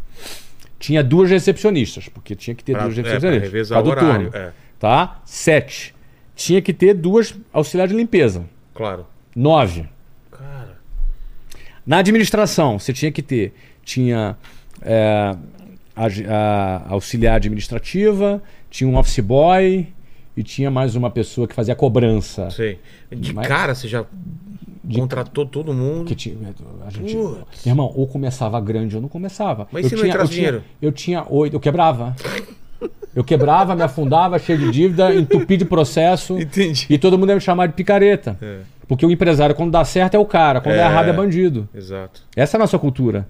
Tinha duas recepcionistas, porque tinha que ter Pra- duas é, pra recepcionistas. causa do horário, turno. é. Tá? Sete. Tinha que ter duas auxiliares de limpeza. Claro. Nove. Cara. Na administração, você tinha que ter. Tinha é, a, a auxiliar administrativa, tinha um office boy e tinha mais uma pessoa que fazia cobrança. Sei. De Mas- cara você já contratou todo mundo. Que tinha, a gente, Putz. meu irmão, ou começava grande ou não começava. Mas eu se não tinha, entrasse tinha, dinheiro? Eu tinha oito, eu quebrava. Eu quebrava, me afundava, cheio de dívida, entupi de processo. Entendi. E todo mundo ia me chamar de picareta. É, Porque o empresário, quando dá certo, é o cara, quando É. dá errado, é bandido. exato. Essa é a nossa cultura.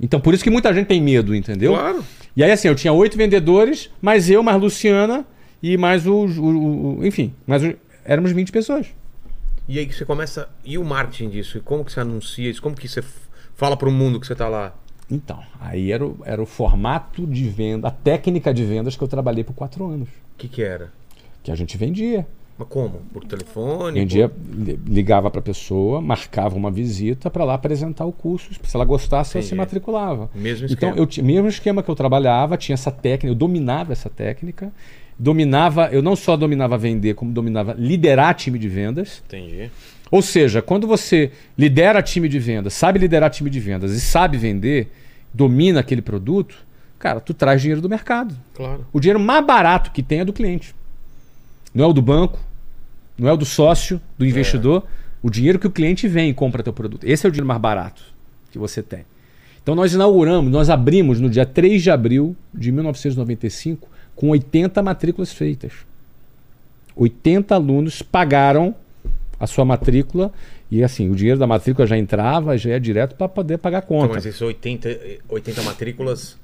Então, por isso que muita gente tem medo, entendeu? Claro. E aí, assim, eu tinha oito vendedores, mais eu, mais Luciana e mais o. o- o- enfim, mais o- éramos 20 pessoas. E aí que você começa. E o marketing disso? E como que você anuncia isso? Como que você fala pro mundo que você tá lá? Então, aí era o, era o formato de venda, a técnica de vendas que eu trabalhei por quatro anos. O que que era? Que a gente vendia. Mas como? Por telefone? Vendia, Por... ligava para a pessoa, marcava uma visita para lá apresentar o curso. Se ela gostasse, ela se matriculava. Mesmo Então, esquema. eu tinha mesmo esquema que eu trabalhava, tinha essa técnica, eu dominava essa técnica. Dominava, eu não só dominava vender, como dominava liderar time de vendas. Entendi. Ou seja, quando você lidera time de vendas, sabe liderar time de vendas e sabe vender, domina aquele produto, cara, tu traz dinheiro do mercado. Claro. O dinheiro mais barato que tem é do cliente. Não é o do banco, não é o do sócio, do investidor. O dinheiro que o cliente vem e compra teu produto. Esse é o dinheiro mais barato que você tem. Então nós inauguramos, nós abrimos no dia 3 de abril de 1995 com 80 matrículas feitas. 80 alunos pagaram a sua matrícula e assim, o dinheiro da matrícula já entrava, já ia direto para poder pagar a Então, conta. mas esses 80, eh, 80 matrículas,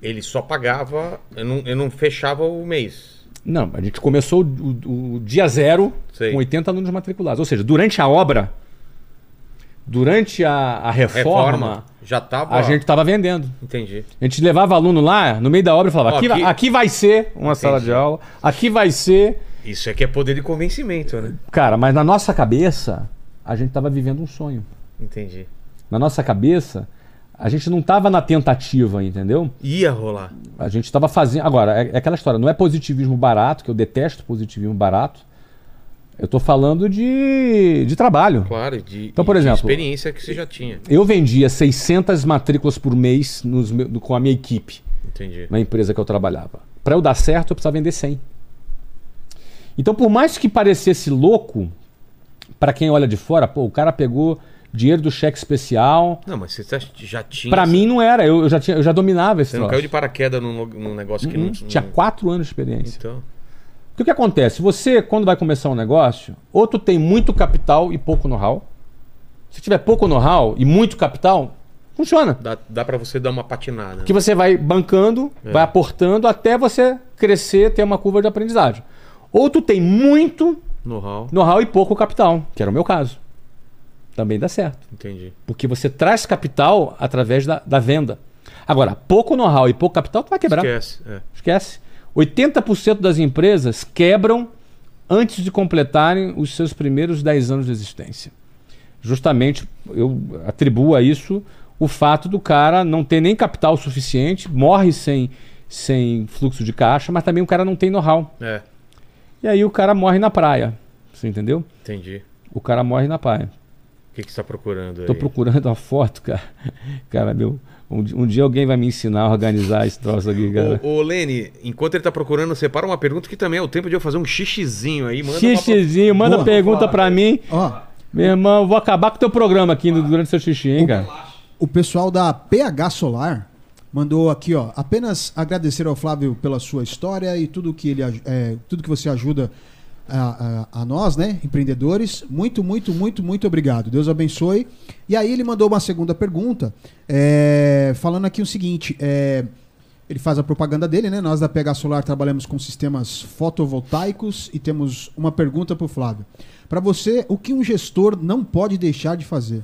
ele só pagava. Eu não, eu não fechava o mês. Não, a gente começou o, o- o dia zero Sei. com 80 alunos matriculados. Ou seja, durante a obra, durante a, a reforma, Já tava. a gente estava vendendo. Entendi. A gente levava aluno lá, no meio da obra, e falava: Ó, aqui, vai- aqui- aqui vai ser uma sala de aula, aqui vai ser. Isso aqui é poder de convencimento, né? Cara, mas na nossa cabeça, a gente estava vivendo um sonho. Entendi. Na nossa cabeça, a gente não estava na tentativa, entendeu? Ia rolar. A gente estava fazendo. Agora, é, é aquela história, não é positivismo barato, que eu detesto positivismo barato. Eu estou falando de, de trabalho. Claro, de, Então, por exemplo- experiência que você já tinha. Eu vendia 600 matrículas por mês nos com a minha equipe, Entendi. na empresa que eu trabalhava. Para eu dar certo, eu precisava vender 100. Então, por mais que parecesse louco, para quem olha de fora, pô, o cara pegou dinheiro do cheque especial. Não, mas você já- já tinha. Para mim não era, eu, já, tinha, eu já dominava esse Você não troço. caiu de paraquedas num, num negócio que Uhum. não. Tinha não- quatro anos de experiência. Então. Porque o que acontece? Você, quando vai começar um negócio, ou tu tem muito capital e pouco know-how. Se tiver pouco know-how e muito capital, funciona. Dá, dá pra você dar uma patinada. Que você vai bancando, É. vai aportando até você crescer, ter uma curva de aprendizagem. Ou tu tem muito Know-how. know-how e pouco capital, que era o meu caso. Também dá certo. Entendi. Porque você traz capital através da, da venda. Agora, pouco know-how e pouco capital, tu vai quebrar. Esquece. É. Esquece. 80% das empresas quebram antes de completarem os seus primeiros 10 anos de existência. Justamente eu atribuo a isso o fato do cara não ter nem capital suficiente, morre sem, sem fluxo de caixa, mas também o cara não tem know-how. É. E aí o cara morre na praia. Você entendeu? Entendi. O cara morre na praia. O que, que você tá procurando aí? Tô procurando uma foto, cara. Cara, meu. Um, um dia alguém vai me ensinar a organizar esse troço aqui, cara. Ô, ô, Lene, enquanto ele tá procurando, separa uma pergunta que também é o tempo de eu fazer um xixizinho aí. Manda uma Xixizinho, manda Boa. pergunta pra mim. Ó, Meu irmão, eu vou acabar com o teu programa aqui durante seu xixi, hein, cara? O pessoal da PH Solar mandou aqui, ó. Apenas agradecer ao Flávio pela sua história e tudo que ele é, tudo que você ajuda a, a- a nós, né, empreendedores. Muito, muito, muito, muito obrigado. Deus abençoe. E aí ele mandou uma segunda pergunta, é, falando aqui o seguinte. é, ele faz a propaganda dele, né? Nós da PH Solar trabalhamos com sistemas fotovoltaicos e temos uma pergunta para o Flávio. Para você, o que um gestor não pode deixar de fazer?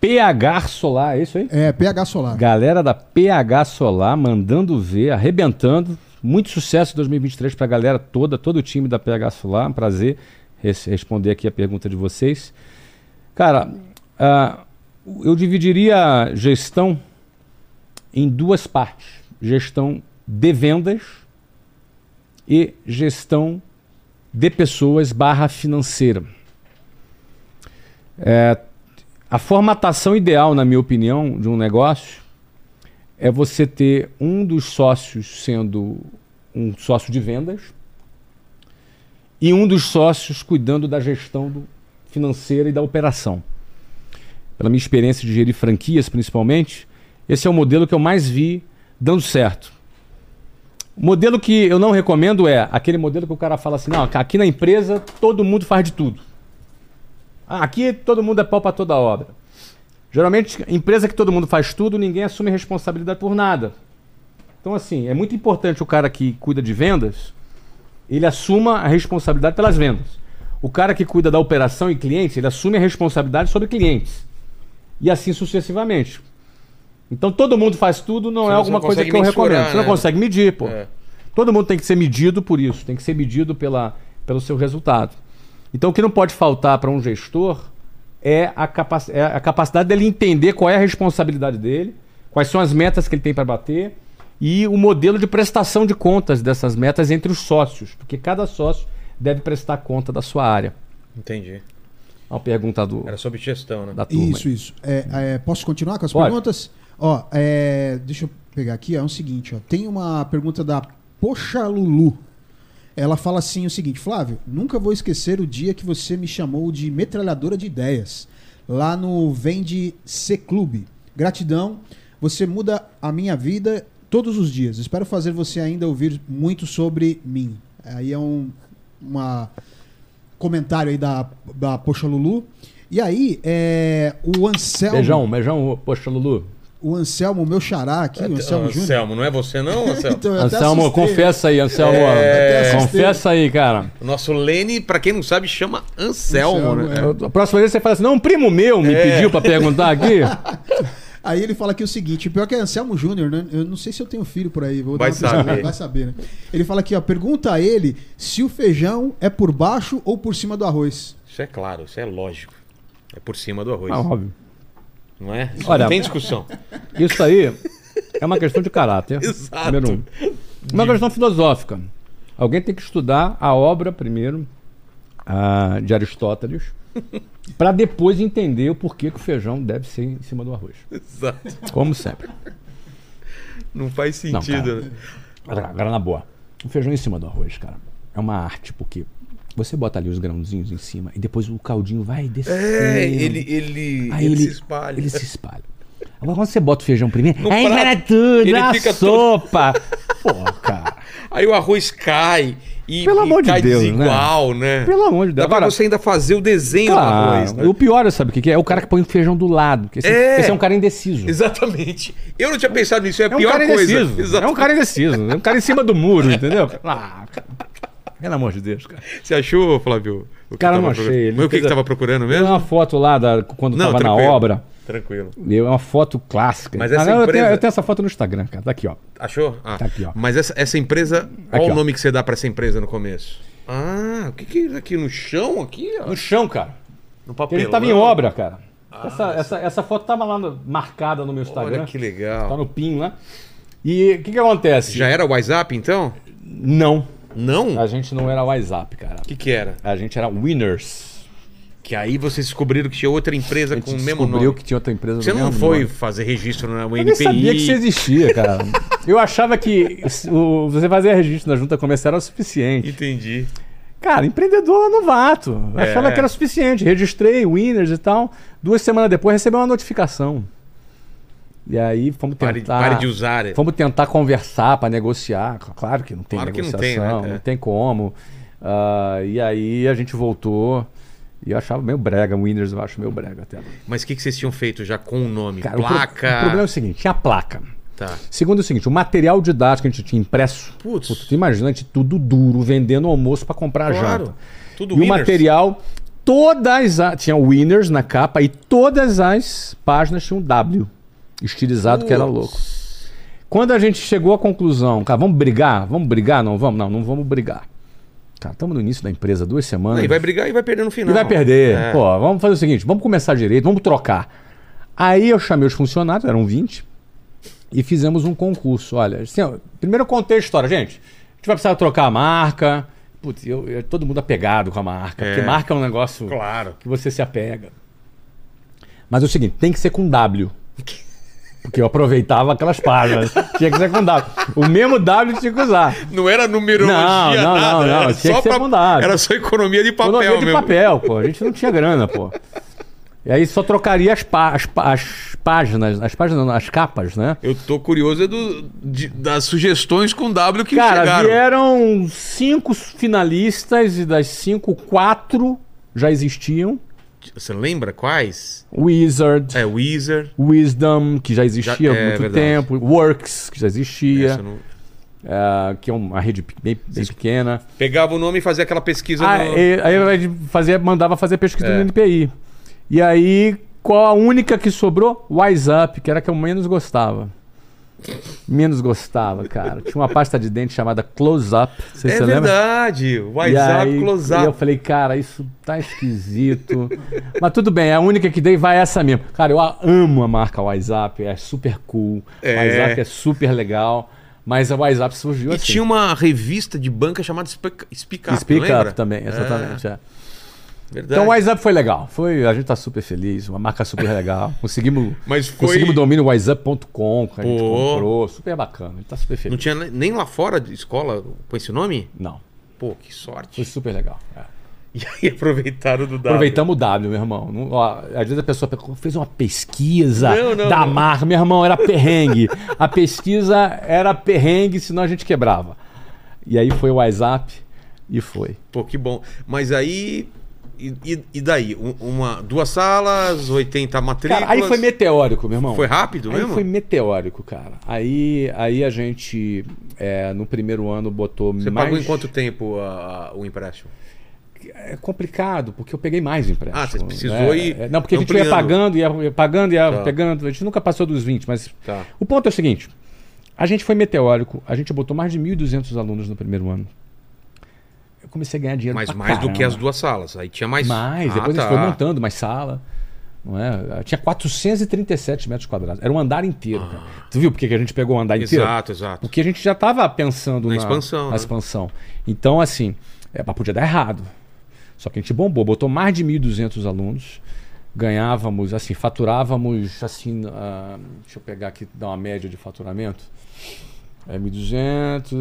PH Solar, é isso aí? É, PH Solar. Galera da PH Solar mandando ver, arrebentando. Muito sucesso em 2023 para a galera toda, todo o time da PH Solar. Um prazer res- responder aqui a pergunta de vocês. Cara, ah, eu dividiria a gestão em duas partes: gestão de vendas e gestão de pessoas barra financeira. É, a formatação ideal, na minha opinião, de um negócio é você ter um dos sócios sendo um sócio de vendas e um dos sócios cuidando da gestão do- financeira e da operação. Pela minha experiência de gerir franquias, principalmente, esse é o modelo que eu mais vi dando certo. O modelo que eu não recomendo é aquele modelo que o cara fala assim: não, aqui na empresa todo mundo faz de tudo. Ah, aqui todo mundo é pau para toda obra. Geralmente, empresa que todo mundo faz tudo, ninguém assume responsabilidade por nada. Então, assim, é muito importante o cara que cuida de vendas, ele assuma a responsabilidade pelas vendas. O cara que cuida da operação e clientes, ele assume a responsabilidade sobre clientes. E assim sucessivamente. Então, todo mundo faz tudo, não Senão é você alguma não coisa que eu recomendo. Você não né? consegue medir, pô. É. Todo mundo tem que ser medido por isso, tem que ser medido pela, pelo seu resultado. Então, o que não pode faltar para um gestor é a, capac- é a capacidade dele entender qual é a responsabilidade dele, quais são as metas que ele tem para bater e o modelo de prestação de contas dessas metas entre os sócios, porque cada sócio deve prestar conta da sua área. Entendi. Uma pergunta do, Era sobre gestão, né? da turma. Isso, isso. É, é, posso continuar com as Pode. perguntas? Ó, é, deixa eu pegar aqui, é o seguinte, ó. Tem uma pergunta da Poxa Lulu. Ela fala assim o seguinte, Flávio, nunca vou esquecer o dia que você me chamou de metralhadora de ideias, lá no Vende C Clube. Gratidão, você muda a minha vida todos os dias. Espero fazer você ainda ouvir muito sobre mim. Aí é um uma comentário aí da, da Poxa Lulu. E aí, é, o Anselmo. Beijão, beijão, poxa, Lulu. O Anselmo, meu xará aqui, o Anselmo Júnior. Anselmo, não é você não, Anselmo? Então, Anselmo, confessa aí, Anselmo. até assustei. confessa aí, cara. O nosso Lene, pra quem não sabe, chama Anselmo, Anselmo, né? é. A próxima vez você fala assim: não, um primo meu me É. pediu pra perguntar aqui. Aí ele fala aqui o seguinte: pior que é Anselmo Júnior, né? Eu não sei se eu tenho filho por aí. Vou Vai saber. Vai saber, né? Ele fala aqui, ó. Pergunta a ele se o feijão é por baixo ou por cima do arroz. Isso é claro, isso é lógico. É por cima do arroz. Ah, óbvio. Não é? Isso Olha- não tem discussão. Isso aí é uma questão de caráter. Exato. Número um. Uma questão filosófica. Alguém tem que estudar a obra primeiro a- de Aristóteles para depois entender o porquê que o feijão deve ser em cima do arroz. Exato. Como sempre. Não faz Não, sentido, cara. né? Agora na boa. O feijão em cima do arroz, cara, é uma arte, porque você bota ali os grãozinhos em cima e depois o caldinho vai descendo. É, ele, ele, Aí ele, se espalha. Ele se espalha. Agora, quando você bota o feijão primeiro, No aí prato, tudo, ele a fica sopa. Pô, cara. Aí o arroz cai e, Pelo amor de cai Deus, desigual, né? Pelo amor de Dá Deus. pra Agora, você ainda fazer o desenho claro, do arroz, né? O pior, sabe o que é? É o cara que põe o feijão do lado. Esse É. esse é um cara indeciso. Exatamente. Eu não tinha pensado nisso, é a É um pior cara coisa. indeciso. É um cara indeciso. É um cara em cima do muro, entendeu? Ah, cara. Pelo amor de Deus, cara. Você achou, Flávio? O Cara, não procurando? achei. Ele Mas o que, que a- tava procurando mesmo? uma foto lá da, quando Não, tava na obra. Tranquilo. É uma foto clássica. Mas essa não, eu, tenho, empresa- eu tenho essa foto no Instagram, cara. Tá aqui, ó. Achou? Ah, Tá aqui, ó. Mas essa, essa empresa, qual Aqui, o ó. nome que você dá pra essa empresa no começo? Ah, o que que é isso aqui? No chão aqui? ó? No chão, cara. No papel. gente tava em obra, cara. essa, essa, essa foto tava lá no- marcada no meu Instagram. Olha que legal. Tá no PIN lá. E o que que acontece? Já era o WhatsApp, então? Não. Não? A gente não era WhatsApp, cara. O que que era? A gente era Winners. Que aí vocês descobriram que tinha outra empresa com o mesmo descobriu nome. que tinha outra empresa Você não foi nome. fazer registro na Eu UNPI? nem sabia que isso existia, cara. Eu achava que o- você fazer registro na junta comercial era o suficiente. Entendi. Cara, empreendedor novato. É. Achava que era suficiente. Registrei, winners e tal. Duas semanas depois recebi uma notificação. E aí fomos Pare, tentar. pare de usar. Fomos tentar conversar para negociar. Claro que não tem Claro que não negociação, tem, não né? tem, É. como. Ah, e aí a gente voltou. E eu achava meio brega, Winners eu acho meio brega até. Mas o que, que vocês tinham feito já com o nome? Cara, o pro- Placa. O, problema é o seguinte: tinha a placa. Tá. Segundo é o seguinte, o material didático que a gente tinha impresso. Putz. Puta, tu imagina a gente tudo duro, vendendo almoço para comprar Claro. janta. Tudo e o winners. material, todas as. Tinha winners na capa e todas as páginas tinham W. Estilizado que era louco. Quando a gente chegou à conclusão, cara, vamos brigar? Vamos brigar? Não vamos? Não, não vamos brigar. Cara, estamos no início da empresa, duas semanas. E vai brigar e vai perder no final. E vai perder. É. Pô, vamos fazer o seguinte, vamos começar direito, vamos trocar. Aí eu chamei os funcionários, eram 20, e fizemos um concurso. Olha, assim, ó, primeiro eu contei a história, gente. A gente vai precisar trocar a marca. Putz, eu, eu- todo mundo apegado com a marca. É. Porque marca é um negócio Claro. que você se apega. Mas é o seguinte, tem que ser com W. Porque eu aproveitava aquelas páginas. tinha que ser com W. O mesmo W tinha que usar. Não era numerologia, Não, não, nada. não, não, Era tinha só que ser com dado. Era só economia de papel Economia de mesmo. papel, pô. A gente não tinha grana, pô. E aí só trocaria as, pá- as, pá- as páginas, as páginas, não, as capas, né? Eu tô curioso é do, de- das sugestões com W que Cara, chegaram. vieram cinco finalistas e das cinco, quatro já existiam. Você lembra quais? Wizard, É, Weezer. Wisdom, que já existia Já- há é muito verdade. tempo. Works, que já existia. Eu não- é, que é uma rede bem, bem pequena. Pegava o nome e fazia aquela pesquisa Ah, no... e- aí a gente fazia, mandava fazer pesquisa É. no NPI. E aí, qual a única que sobrou? WhatsApp, que era a que eu menos gostava. Menos gostava, cara. Tinha uma pasta de dente chamada Close Up. É você lembra. verdade. WhatsApp Close e eu Up. falei, cara, isso tá esquisito. Mas tudo bem, a única que dei vai essa mesmo. Cara, eu amo a marca WhatsApp, é super cool. É. WhatsApp é super legal. Mas a WhatsApp surgiu E assim. tinha uma revista de banca chamada Speak, Up, Speak? Up também, exatamente. é. Verdade. Então o WhatsApp foi legal. Foi, a gente tá super feliz, uma marca super legal. Conseguimos, Mas foi... conseguimos o domínio WhatsApp.com, que a gente Pô. comprou. Super bacana, a gente tá super Não feliz. tinha nem lá fora de escola com esse nome? Não, Pô, que foi sorte. super legal. é. E aí aproveitaram do W. Aproveitamos o W, meu irmão. Não- ó, às vezes a pessoa pe- fez uma pesquisa Não, não, da não. marca. Meu irmão, era perrengue. a pesquisa era perrengue, senão a gente quebrava. E aí foi o WhatsApp e foi. Pô, que bom. Mas aí... E, e- e daí? Um- Uma, duas salas, 80 matrículas... Cara, aí foi meteórico, meu irmão. Foi rápido Aí mesmo? foi meteórico, cara. Aí, aí a gente, é, no primeiro ano, botou Você mais... pagou em quanto tempo o empréstimo? É complicado, porque eu peguei mais empréstimo. Ah, você precisou né? ir É, Não, porque a gente ia ampliando. pagando, ia pagando, ia Tá. pegando. A gente nunca passou dos 20, mas... Tá. O ponto é o seguinte. A gente foi meteórico. A gente botou mais de 1.200 alunos no primeiro ano. Eu comecei a ganhar dinheiro Mas mais do que caramba. as duas salas. Aí tinha mais... Mais, Ah, depois a tá. gente foi montando mais sala. Não é? Tinha 437 metros quadrados. Era um andar inteiro. cara. Tu viu porque que a gente pegou o andar inteiro? Ah. Exato, exato. Porque a gente já estava pensando Na na, expansão, na né? expansão. Então, assim, é, podia dar errado. Só que a gente bombou, botou mais de 1.200 alunos. Ganhávamos, assim, faturávamos, assim, ah, deixa eu pegar aqui, dar uma média de faturamento. É 1.200,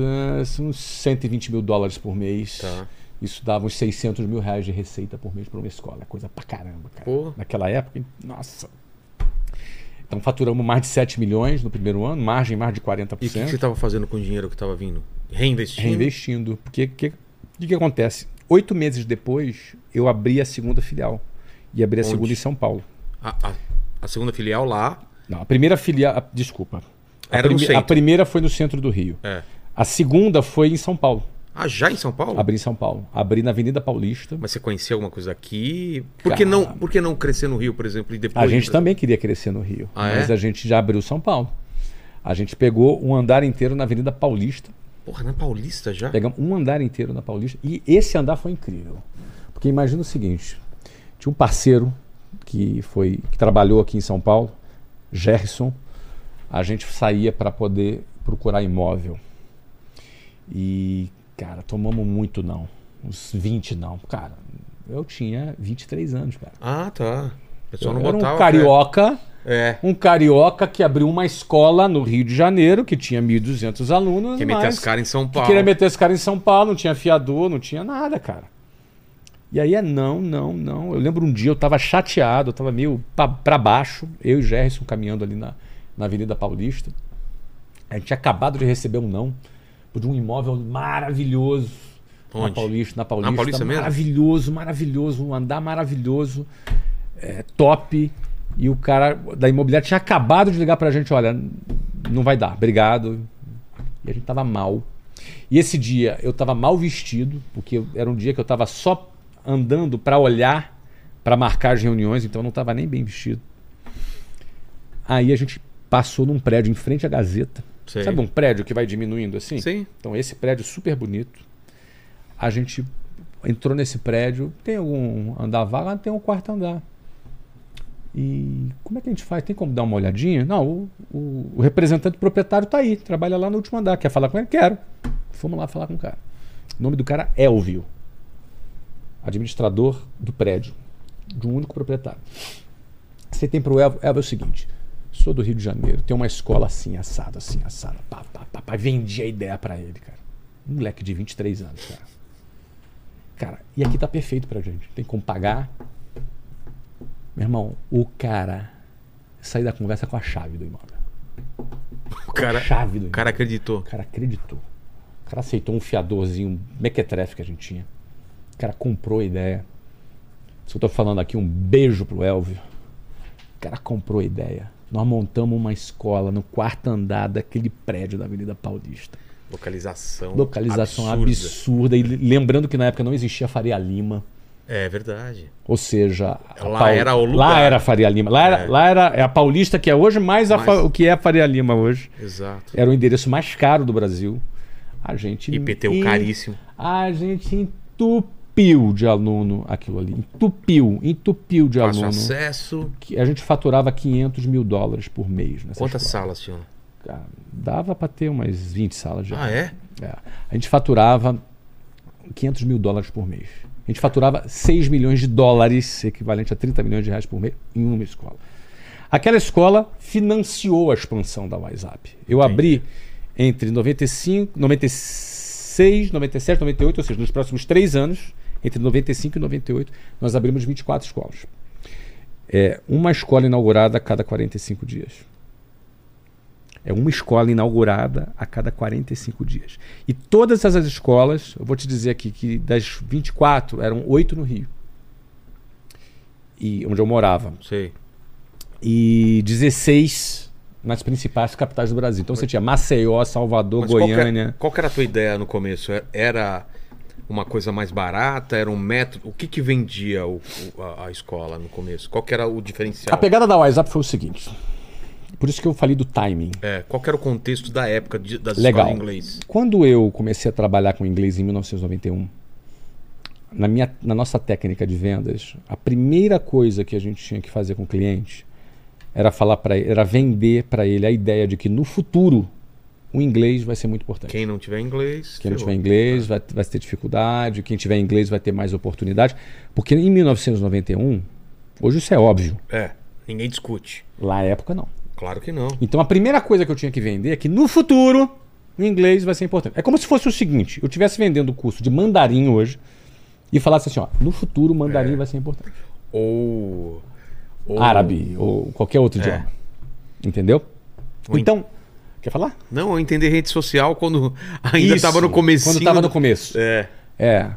é, uns 120 mil dólares por mês. Tá. Isso dava uns 600 mil reais de receita por mês para uma escola. É coisa pra caramba, cara. Pô. Naquela época, nossa. Então faturamos mais de 7 milhões no primeiro ano, margem mais de 40%. E o que, que você estava fazendo com o dinheiro que estava vindo? Reinvestindo? Reinvestindo. Porque o que, que, que acontece? Oito meses depois, eu abri a segunda filial. E abri a Onde? segunda em São Paulo. A, a- a segunda filial lá. Não, a primeira filial. Desculpa. A, Era prime- a centro. primeira foi no centro do Rio. É. A segunda foi em São Paulo. Ah, já em São Paulo? Abri em São Paulo. Abri na Avenida Paulista. Mas você conhecia alguma coisa aqui? Por que, não, por que não crescer no Rio, por exemplo, e depois... A gente também queria crescer no Rio, Ah, é? mas a gente já abriu São Paulo. A gente pegou um andar inteiro na Avenida Paulista, Porra, na Paulista já? pegamos um andar inteiro na Paulista e esse andar foi incrível. Porque imagina o seguinte, tinha um parceiro que foi que trabalhou aqui em São Paulo, Gerson. A gente saía para poder procurar imóvel. E, cara, tomamos muito não. Uns 20 não. Cara, eu tinha 23 anos, cara. Ah, tá. Eu não era botava... um carioca É. Um carioca que abriu uma escola no Rio de Janeiro, que tinha 1.200 alunos. Quer meter as caras em São que Paulo. queria meter esse cara em São Paulo, não tinha fiador, não tinha nada, cara. E aí é não, não, não. Eu lembro um dia eu tava chateado, eu tava meio pra, pra baixo, eu e o Gerson caminhando ali na, na Avenida Paulista. A gente tinha acabado de receber um não de um imóvel maravilhoso na Onde? Paulista, na Paulista, Na Paulista mesmo? maravilhoso, maravilhoso, um andar maravilhoso, é, top. E o cara da imobiliária tinha acabado de ligar pra gente, olha, não vai dar, obrigado. E a gente tava mal. E esse dia eu tava mal vestido, porque era um dia que eu tava só andando pra olhar, pra marcar as reuniões, então eu não tava nem bem vestido. Aí a gente passou num prédio em frente à Gazeta. Sei. Sabe um prédio que vai diminuindo assim? Sim. Então esse prédio super bonito. A gente entrou nesse prédio, tem algum andar vago, Ah, tem um quarto andar. E como é que a gente faz? Tem como dar uma olhadinha? Não, o, o- o representante proprietário tá aí, trabalha lá no último andar. Quer falar com ele? Quero. Fomos lá falar com o cara. O nome do cara é Elvio. Administrador do prédio. De um único proprietário. Você tem pro Elvio, Elvio é o seguinte. Sou do Rio de Janeiro, tem uma escola assim, assada, assim, assada. Pá, pá, pá, pá. Vendi a ideia pra ele, cara. Um moleque de 23 anos, cara. Cara, e aqui tá perfeito pra gente. Tem como pagar. Meu irmão, o cara sair da conversa com a chave do imóvel. O cara, chave do o imóvel. cara acreditou. O cara acreditou. O cara aceitou um fiadorzinho, um mequetrefe que a gente tinha. O cara comprou a ideia. Se eu tô falando aqui, um beijo pro Elvio. O cara comprou a ideia. Nós montamos uma escola no quarto andar daquele prédio da Avenida Paulista. Localização. Localização absurda. absurda. E lembrando que na época não existia Faria Lima. É verdade. Ou seja, Lá era o lugar. Lá era Faria Lima. Lá era, É. lá era é a Paulista que é hoje, mais, Mais- fa- o que é a Faria Lima hoje. Exato. Era o endereço mais caro do Brasil. A gente. IPTU caríssimo. A gente entupiu de aluno aquilo ali. Entupiu, entupiu de Fácil aluno. acesso. Que A gente faturava 500 mil dólares por mês. Quantas salas tinham? Cara, dava para ter umas 20 salas já. Ah, é? É. A gente faturava 500 mil dólares por mês. A gente faturava 6 milhões de dólares, equivalente a 30 milhões de reais por mês, em uma escola. Aquela escola financiou a expansão da WhatsApp. Eu abri entre 95, 96, 97, 98, ou seja, nos próximos três anos, entre 95 e 98, nós abrimos 24 escolas. É uma escola inaugurada a cada 45 dias. É uma escola inaugurada a cada 45 dias. E todas essas escolas, eu vou te dizer aqui que das 24, eram oito no Rio. E onde eu morava. Sei. E 16 nas principais capitais do Brasil. Então você tinha Maceió, Salvador, Mas qual que, Goiânia. era, qual que era a tua ideia no começo? É- Era uma coisa mais barata? Era um método? O que que vendia o- o- a, a escola no começo? Qual que era o diferencial? A pegada da WhatsApp foi o seguinte. Por isso que eu falei do timing. É, qual que era o contexto da época de, das Legal. escolas de inglês? Quando eu comecei a trabalhar com inglês em 1991, na, minha, na nossa técnica de vendas, a primeira coisa que a gente tinha que fazer com o cliente era falar para ele, era vender para ele a ideia de que no futuro o inglês vai ser muito importante. Quem não tiver inglês. Quem não tiver inglês vai, vai ter dificuldade, quem tiver inglês vai ter mais oportunidade. Porque em 1991, hoje isso é óbvio, É, ninguém discute. lá na época não. Claro que não. Então a primeira coisa que eu tinha que vender é que no futuro o inglês vai ser importante. É como se fosse o seguinte: eu estivesse vendendo o curso de mandarim hoje e falasse assim, ó, no futuro o mandarim É. vai ser importante. Ou. ou- Árabe ou qualquer outro É. idioma. Entendeu? Ou Então, quer falar? Não, eu entender rede social quando ainda Isso, estava no começo. Quando estava no começo. É. É.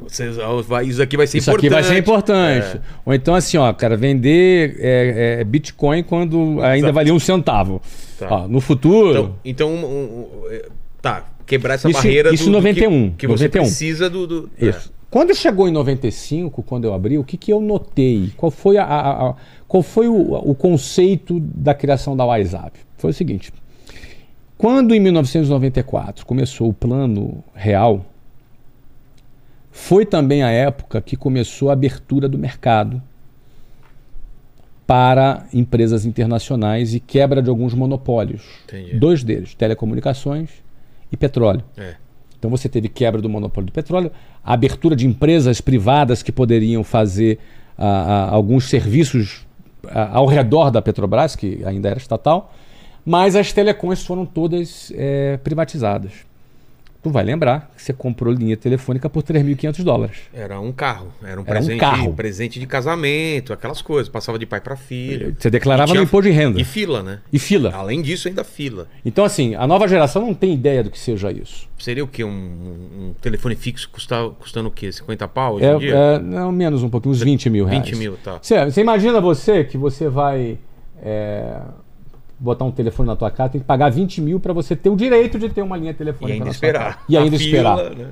Isso aqui vai ser Isso importante. aqui vai ser importante. É. Ou então assim, ó, cara, vender é, é, Bitcoin quando ainda Exato. valia um centavo. Tá. Ó, no futuro. Então, então um- um- é, tá, quebrar essa Isso- barreira isso do, em do 91, que, que você 91. precisa do... do- Isso. Quando chegou em 95, quando eu abri, o que, que eu notei? Qual foi, a, a- a- qual foi o, o conceito da criação da WhatsApp? Foi o seguinte: quando em 1994 começou o plano real, foi também a época que começou a abertura do mercado para empresas internacionais e quebra de alguns monopólios. Entendi. Dois deles, telecomunicações e petróleo. É. Então você teve quebra do monopólio do petróleo, a abertura de empresas privadas que poderiam fazer ah, ah, alguns serviços a- ao redor da Petrobras, que ainda era estatal, mas as telecoms foram todas é, privatizadas. Tu vai lembrar que você comprou linha telefônica por 3.500 dólares. Era um carro, era um Era um presente, carro. presente de casamento, aquelas coisas, passava de pai para filho. Você declarava no imposto de renda. E fila, né? E fila. Além disso, ainda fila. Então, assim, a nova geração não tem ideia do que seja isso. Seria o quê? Um, um telefone fixo custava, custando o quê? 50 pau hoje É, em dia? é, não, menos um pouquinho, uns 20 mil reais. 20 mil, tá. Você, você imagina você que você vai é, botar um telefone na tua casa, tem que pagar 20 mil para você ter o direito de ter uma linha E telefônica ainda na sua esperar. E ainda esperar. fila, né?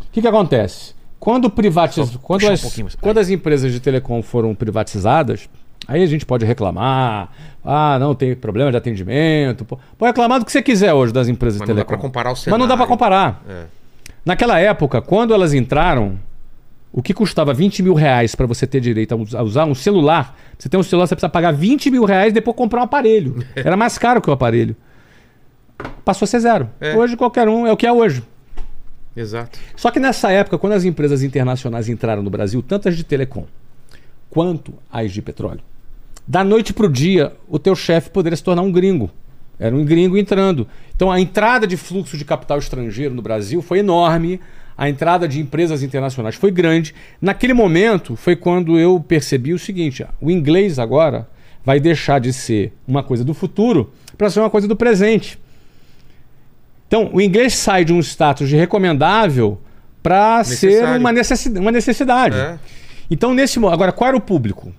O que, que acontece? Quando, privatiz... Quando, um as... mais. quando as empresas de telecom foram privatizadas, aí a gente pode reclamar. Ah, não tem problema de atendimento. Pode reclamar do que você quiser hoje das empresas Mas de não dá telecom. pra comparar o Mas não dá pra cenário. comparar. É. Naquela época, quando elas entraram, o que custava 20 mil reais para você ter direito a us- a usar um celular? Você tem um celular, você precisa pagar 20 mil reais e depois comprar um aparelho. Era mais caro que o aparelho. Passou a ser zero. É. Hoje qualquer um é o que é hoje. Exato. Só que nessa época, quando as empresas internacionais entraram no Brasil, tanto as de telecom quanto as de petróleo, da noite para o dia, o teu chefe poderia se tornar um gringo. Era um gringo entrando. Então a entrada de fluxo de capital estrangeiro no Brasil foi enorme. A entrada de empresas internacionais foi grande. Naquele momento foi quando eu percebi o seguinte: o inglês agora vai deixar de ser uma coisa do futuro para ser uma coisa do presente. Então, o inglês sai de um status de recomendável para ser uma necessidade. Uma necessidade. É. Então, nesse agora, qual era o público?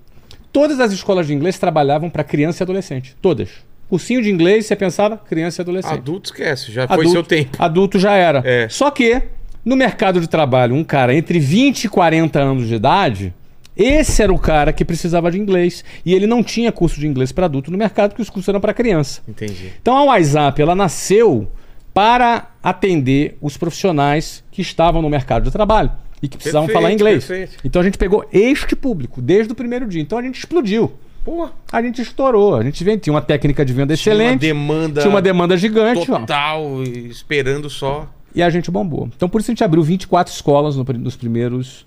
Todas as escolas de inglês trabalhavam para criança e adolescente. Todas. Cursinho de inglês, você pensava criança e adolescente. Adulto esquece, já foi Adulto- seu tempo. Adulto já era. É. Só que, no mercado de trabalho, um cara entre 20 e 40 anos de idade, esse era o cara que precisava de inglês. E ele não tinha curso de inglês para adulto no mercado, porque os cursos eram para criança. Entendi. Então a WhatsApp ela nasceu para atender os profissionais que estavam no mercado de trabalho e que precisavam Perfeito, falar inglês. perfeito. Então a gente pegou este público desde o primeiro dia. Então a gente explodiu. Pô, A gente estourou. A gente tinha uma técnica de venda tinha uma excelente, demanda tinha uma demanda gigante. ó. total, esperando só. E a gente bombou. Então, por isso a gente abriu 24 escolas no nos primeiros.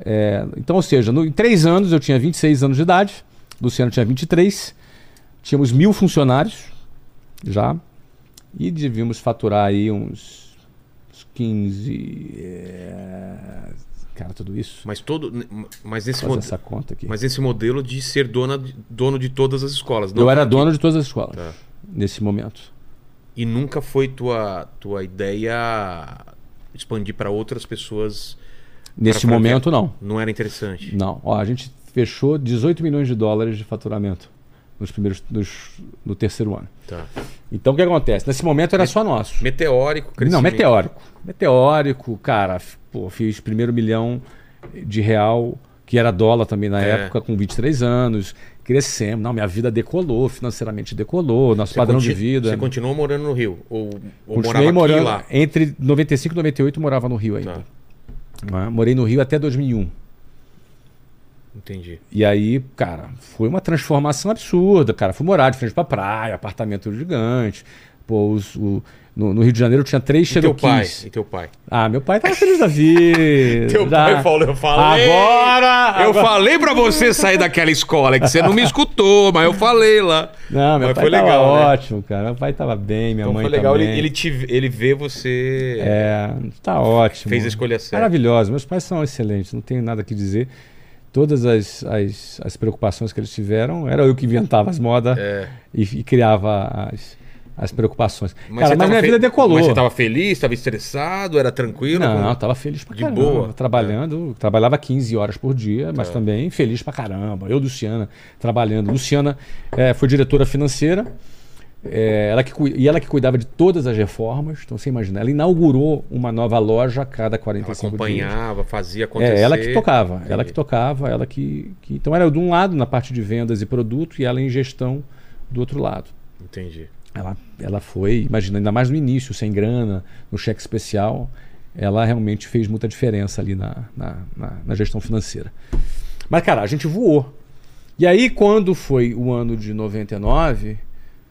é, então, ou seja, no- em três anos eu tinha 26 anos de idade, Luciano tinha 23, tínhamos mil funcionários já, e devíamos faturar aí uns, uns 15. é, cara, tudo isso. Mas todo. Mas nesse, Fazer mod- essa conta aqui. mas esse modelo de ser dona dono de todas as escolas. eu era dono de todas as escolas Tá. nesse momento. E nunca foi tua, tua ideia expandir para outras pessoas. Nesse pra- pra- momento, não. Não era interessante. Não. Ó, a gente fechou 18 milhões de dólares de faturamento nos primeiros, nos- no terceiro ano. Tá. Então o que acontece? Nesse momento era só nosso. Meteórico, Não, crescimento. meteórico. Meteórico, cara, pô, fiz primeiro milhão de real, que era dólar também na É. época, com 23 anos. Crescemos. Não, minha vida decolou, financeiramente decolou, nosso Você padrão de vida. Você continuou morando no Rio? Ou, ou Continuei morava morando. aqui lá? Entre 95 e 98 morava no Rio ainda. Tá. Né? Morei no Rio até 2001. Entendi. E aí, cara, foi uma transformação absurda, cara. Fui morar de frente pra praia, apartamento gigante. Pô, os- o- no, no Rio de Janeiro tinha três E teu pai? Cherokees. E teu pai? Ah, meu pai tava feliz da vida. Teu pai falou, eu falei. Agora! Eu agora- falei pra você sair daquela escola, que você não me escutou, mas eu falei lá. Não, meu Mas pai foi legal, né? ótimo, cara. Meu pai tava bem, minha Então mãe foi legal, ele, ele, te, ele vê você. É, tá ótimo. Fez a escolha certa. Maravilhoso. Meus pais são excelentes, não tenho nada que dizer. Todas as, as, as preocupações que eles tiveram, era eu que inventava as modas É. e, e criava as, as preocupações. Cara, você mas minha vida decolou. Mas você tava feliz, tava estressado, era tranquilo? Não, Como- eu tava feliz pra De caramba. boa. Trabalhando, trabalhava 15 horas por dia, mas Tá. também feliz pra caramba. Eu, Luciana, trabalhando. Luciana eh, foi diretora financeira. eh, ela que, e ela que cuidava de todas as reformas. Então você imagina, ela inaugurou uma nova loja a cada Ela 45 dias. acompanhava, fazia acontecer. É, ela que tocava, ela que tocava, ela que, que. Então era de um lado na parte de vendas e produto e ela em gestão do outro lado. Entendi. Ela, ela foi, imagina, ainda mais no início, sem grana, no cheque especial, ela realmente fez muita diferença ali na, na, na- na gestão financeira. Mas, cara, a gente voou. E aí, quando foi o ano de 99,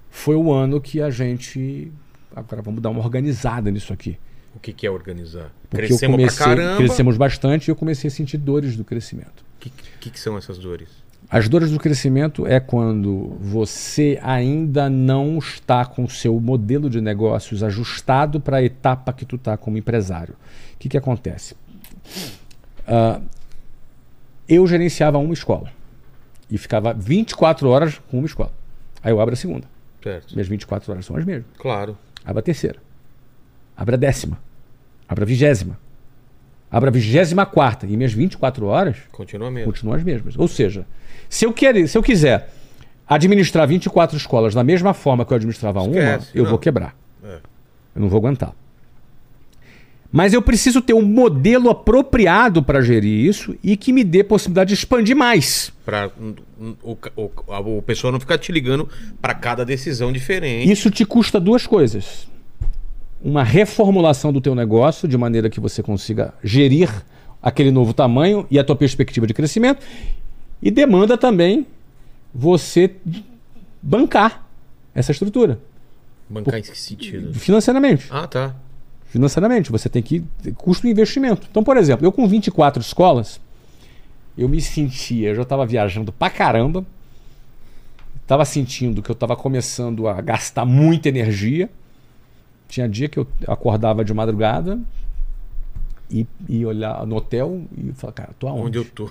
foi o ano que a gente. Agora vamos dar uma organizada nisso aqui. O que, que é organizar? Porque Crescemos comecei, pra caramba. crescemos bastante e eu comecei a sentir dores do crescimento. O que, que, que são essas dores? As dores do crescimento é quando você ainda não está com o seu modelo de negócios ajustado para a etapa que tu está como empresário. O que, que acontece? Ah, eu gerenciava uma escola e ficava 24 horas com uma escola. Aí eu abro a segunda. Certo. Minhas 24 horas são as mesmas. Claro. Abra a terceira. Abra a décima. Abra a vigésima. Abra a vigésima quarta. E minhas 24 horas Continua mesmo. continuam as mesmas. Ou seja, se eu, quer, se eu quiser administrar 24 escolas da mesma forma que eu administrava uma, Esquece, eu não. vou quebrar. É. Eu não vou aguentar. Mas eu preciso ter um modelo apropriado para gerir isso e que me dê possibilidade de expandir mais. Um, o, o, a, o pessoa não ficar te ligando pra cada decisão diferente. Isso te custa duas coisas. Uma reformulação do teu negócio de maneira que você consiga gerir aquele novo tamanho e a tua perspectiva de crescimento e demanda também você bancar essa estrutura Bancar em que sentido? financeiramente. Ah, tá. Financeiramente, você tem que custo investimento. Então, por exemplo, eu com 24 escolas, eu me sentia, eu já estava viajando pra caramba, estava sentindo que eu estava começando a gastar muita energia. Tinha dia que eu acordava de madrugada e, e olhar no hotel e falar, cara, tô aonde? Onde eu tô?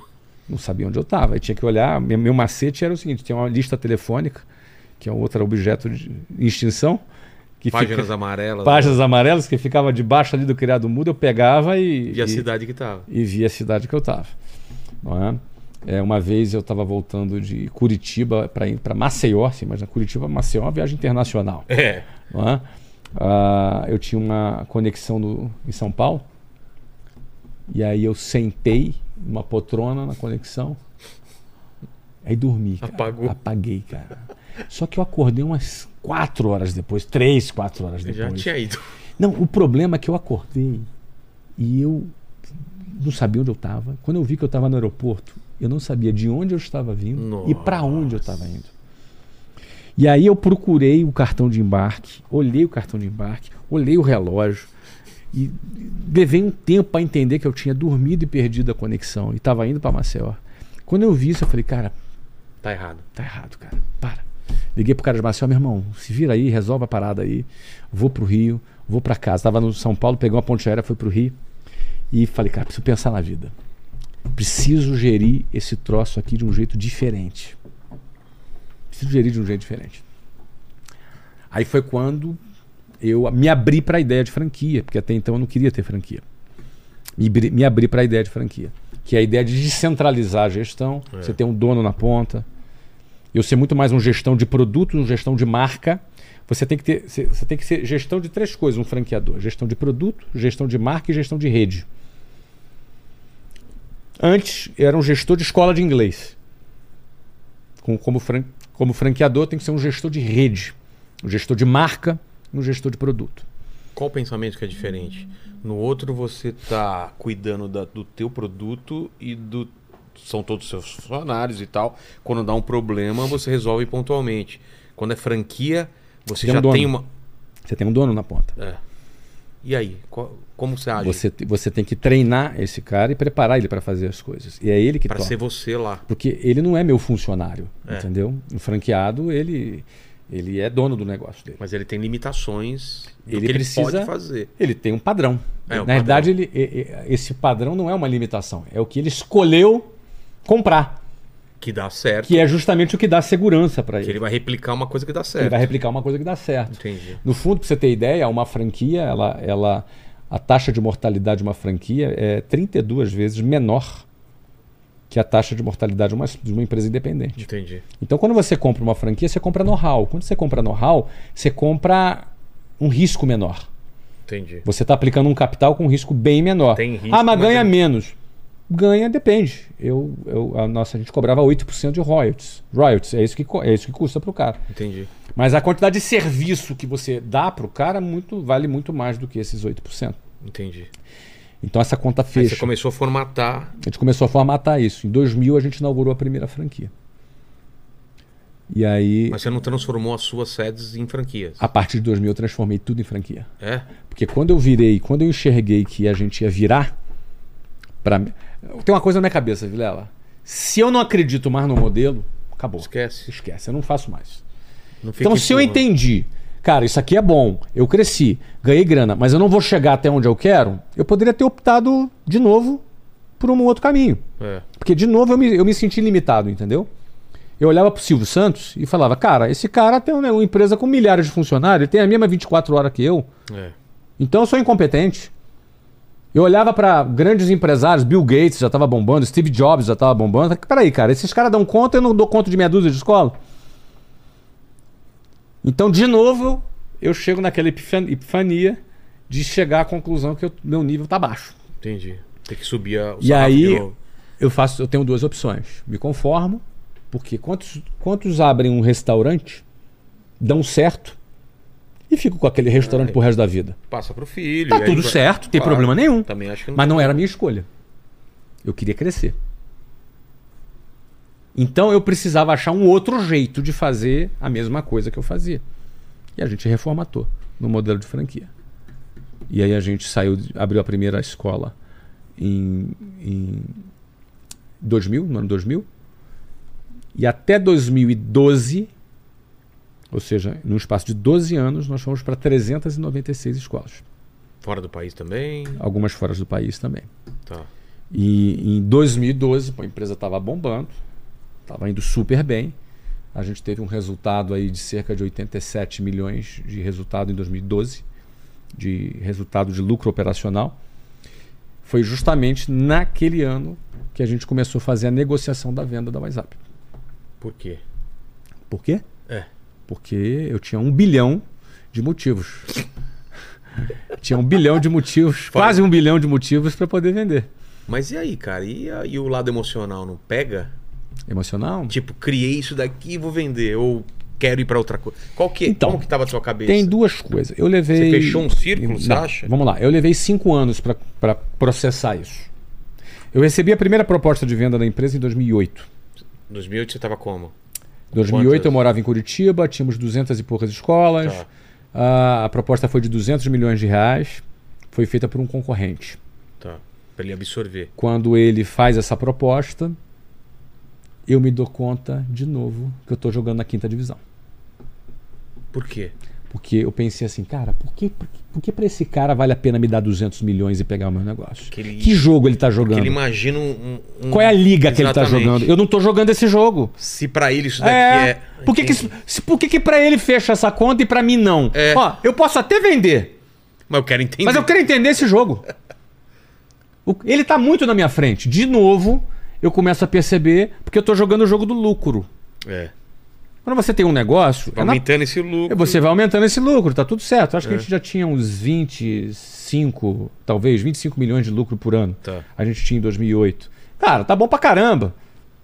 Não sabia onde eu estava. Tinha que olhar. Meu, meu macete era o seguinte: tinha uma lista telefônica, que é outro objeto de extinção. Que Páginas fica- amarelas. páginas amarelas que ficava debaixo ali do criado mudo, eu pegava e, E a cidade que tava. e via a cidade que eu estava. É, uma vez eu estava voltando de Curitiba para ir para Maceió, assim, mas na Curitiba, Maceió é uma viagem internacional. É. não é? Ah, eu tinha uma conexão no, em São Paulo e aí eu sentei numa poltrona na conexão aí dormi cara. Apagou. apaguei cara só que eu acordei umas quatro horas depois três quatro horas Eu depois já tinha ido. não, o problema é que eu acordei e eu não sabia onde eu estava. Quando eu vi que eu estava no aeroporto, eu não sabia de onde eu estava vindo e para onde eu estava indo. E aí eu procurei o cartão de embarque, olhei o cartão de embarque, olhei o relógio e levei um tempo para entender que eu tinha dormido e perdido a conexão e estava indo para Maceió. Quando eu vi isso, eu falei, cara, Tá errado. Tá errado, cara. Para. Liguei pro cara de Maceió, meu irmão, se vira aí, resolve a parada aí. Vou pro Rio, vou pra casa. Tava no São Paulo, peguei uma ponte aérea, fui pro Rio. E falei, cara, preciso pensar na vida. Preciso gerir esse troço aqui de um jeito diferente. Preciso gerir de um jeito diferente. Aí foi quando eu me abri para a ideia de franquia, porque até então eu não queria ter franquia. Me, abri- me abri para a ideia de franquia, que é a ideia de descentralizar a gestão, É. você ter um dono na ponta. Eu ser muito mais um gestão de produto, um gestão de marca. Você tem que ter, você você tem que ser gestão de três coisas, um franqueador: gestão de produto, gestão de marca e gestão de rede. Antes era um gestor de escola de inglês. Com- como, fran- como franqueador tem que ser um gestor de rede, um gestor de marca, um gestor de produto. Qual o pensamento que é diferente? No outro você tá cuidando da- do teu produto e do são todos seus funcionários e tal. Quando dá um problema, você resolve pontualmente. Quando é franquia, você Tem um já dono. tem uma Você tem um dono na ponta. É. E aí, qual- como você age? Você, você tem que treinar esse cara e preparar ele para fazer as coisas. E é ele que Para ser você lá. Porque ele não é meu funcionário, É. entendeu? O franqueado, ele, ele é dono do negócio dele. Mas ele tem limitações Ele que precisa- ele pode fazer. Ele tem um padrão. É, Na um verdade, ele, e- e- esse padrão não é uma limitação. É o que ele escolheu comprar. Que dá certo. Que é justamente o que dá segurança para Que ele. ele vai replicar uma coisa que dá certo. Ele vai replicar uma coisa que dá certo. Entendi. No fundo, para você ter ideia, uma franquia, ela, ela, a taxa de mortalidade de uma franquia é 32 vezes menor que a taxa de mortalidade de uma, de uma empresa independente. Entendi. Então, quando você compra uma franquia, você compra know-how. Quando você compra know-how, você compra um risco menor. Entendi. Você está aplicando um capital com um risco bem menor. Tem risco, ah, mas ganha ele- menos. Ganha, depende. Eu, eu, a nossa, a gente cobrava 8% de royalties. Royalties, é isso que, é isso que custa para o cara. Entendi. Mas a quantidade de serviço que você dá para o cara muito, vale muito mais do que esses 8%. Entendi. Então essa conta Aí fecha. você começou a formatar. A gente começou a formatar isso. Em 2000 a gente inaugurou a primeira franquia. E aí, Mas você não transformou as suas sedes em franquias. a partir de 2000 eu transformei tudo em franquia. É? Porque quando eu virei, quando eu enxerguei que a gente ia virar, pra... tem uma coisa na minha cabeça, Vilela. Se eu não acredito mais no modelo, acabou. Esquece. Esquece, eu não faço mais. Não Então, se eu entendi, cara, isso aqui é bom, eu cresci, ganhei grana, mas eu não vou chegar até onde eu quero, eu poderia ter optado de novo por um outro caminho. É. Porque, de novo, eu me, eu me senti limitado, entendeu? Eu olhava pro Silvio Santos e falava, cara, esse cara tem uma empresa com milhares de funcionários, ele tem a mesma 24 horas que eu, É. então eu sou incompetente. Eu olhava para grandes empresários, Bill Gates já estava bombando, Steve Jobs já estava bombando. Peraí, cara, esses caras dão conta, eu não dou conta de meia dúzia de escola. Então, de novo, eu chego naquela epifan- epifania de chegar à conclusão que o meu nível tá baixo. Entendi. Tem que subir a, o E aí, eu faço, eu tenho duas opções. Me conformo, porque quantos, quantos abrem um restaurante, dão certo e fico com aquele restaurante É. pro resto da vida. Passa pro filho. Tá aí tudo vai- certo, não tem Claro. problema nenhum. Também acho que não. Mas não era a minha escolha. Eu queria crescer. Então eu precisava achar um outro jeito de fazer a mesma coisa que eu fazia. E a gente reformatou no modelo de franquia. E aí a gente saiu, abriu a primeira escola em, em 2000, no ano 2000. E até 2012, ou seja, num espaço de 12 anos, nós fomos para 396 escolas. Fora do país também. Algumas fora do país também. Tá. E em 2012, pô, a empresa estava bombando, estava indo super bem. A gente teve um resultado aí de cerca de 87 milhões de resultado em 2012, de resultado de lucro operacional. Foi justamente naquele ano que a gente começou a fazer a negociação da venda da WhatsApp. Por quê? Por quê? É. Porque eu tinha um bilhão de motivos. tinha um bilhão de motivos, quase um bilhão de motivos para poder vender. Mas e aí, cara? E, e o lado emocional não pega? Emocional? Tipo, criei isso daqui e vou vender. Ou quero ir pra outra coisa. Qual que, Então, como que tava a sua cabeça? Tem duas coisas. Eu levei. Você fechou um círculo, você Não, acha? Vamos lá. Eu levei cinco anos para processar isso. Eu recebi a primeira proposta de venda da empresa em 2008. Em 2008 você tava como? Em 2008 Quantas? eu morava em Curitiba, tínhamos 200 e poucas escolas. Tá. Ah, a proposta foi de 200 milhões de reais. Foi feita por um concorrente. Tá. Pra ele absorver. Quando ele faz essa proposta, eu me dou conta de novo que eu estou jogando na quinta divisão. Por quê? Porque eu pensei assim, cara, por que, por que, por que pra esse cara vale a pena me dar 200 milhões e pegar o meu negócio? Que ele- Que jogo ele tá Porque jogando? ele imagina um, um- Qual é a liga que ele tá Exatamente. jogando? Eu não tô jogando esse jogo. Se pra ele isso daqui É. é. Por que, que, Entendi. se- por que, que pra ele fecha essa conta e pra mim não? É. Ó, eu posso até vender, Mas eu quero entender. mas eu quero entender esse jogo. Ele tá muito na minha frente. De novo, eu começo a perceber porque eu tô jogando o jogo do lucro. É. Quando você tem um negócio, é na- Aumentando esse lucro. você vai aumentando esse lucro, tá tudo certo. Acho que É. a gente já tinha uns 25, talvez 25 milhões de lucro por ano. Tá. A gente tinha em 2008. Cara, tá bom pra caramba.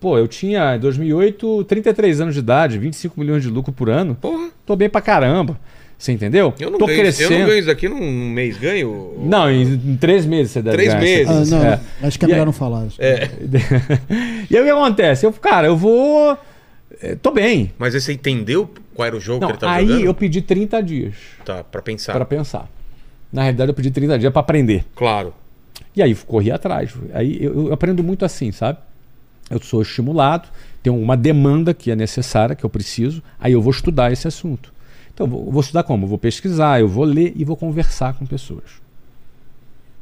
Pô, eu tinha em 2008 33 anos de idade, 25 milhões de lucro por ano. Porra, Tô bem pra caramba. Você entendeu? eu não Tô ganho. crescendo. Eu não ganho isso daqui num, mês, ganho? Não, em, em três meses você deve Três ganhar meses. Ah, não, É. acho que é melhor aí- não falar. isso. É. e aí o que acontece? Eu, cara, eu vou. eh, Tô bem. Mas aí você entendeu qual era o jogo Não, que ele tava aí jogando? eu pedi 30 dias Tá, pra pensar. pra pensar. Na realidade, eu pedi 30 dias pra aprender. Claro. E aí corri atrás. Aí eu, eu aprendo muito assim, sabe? Eu sou estimulado, tenho uma demanda que é necessária, que eu preciso, aí eu vou estudar esse assunto. Então, eu vou, estudar como? Eu vou pesquisar, eu vou ler e vou conversar com pessoas.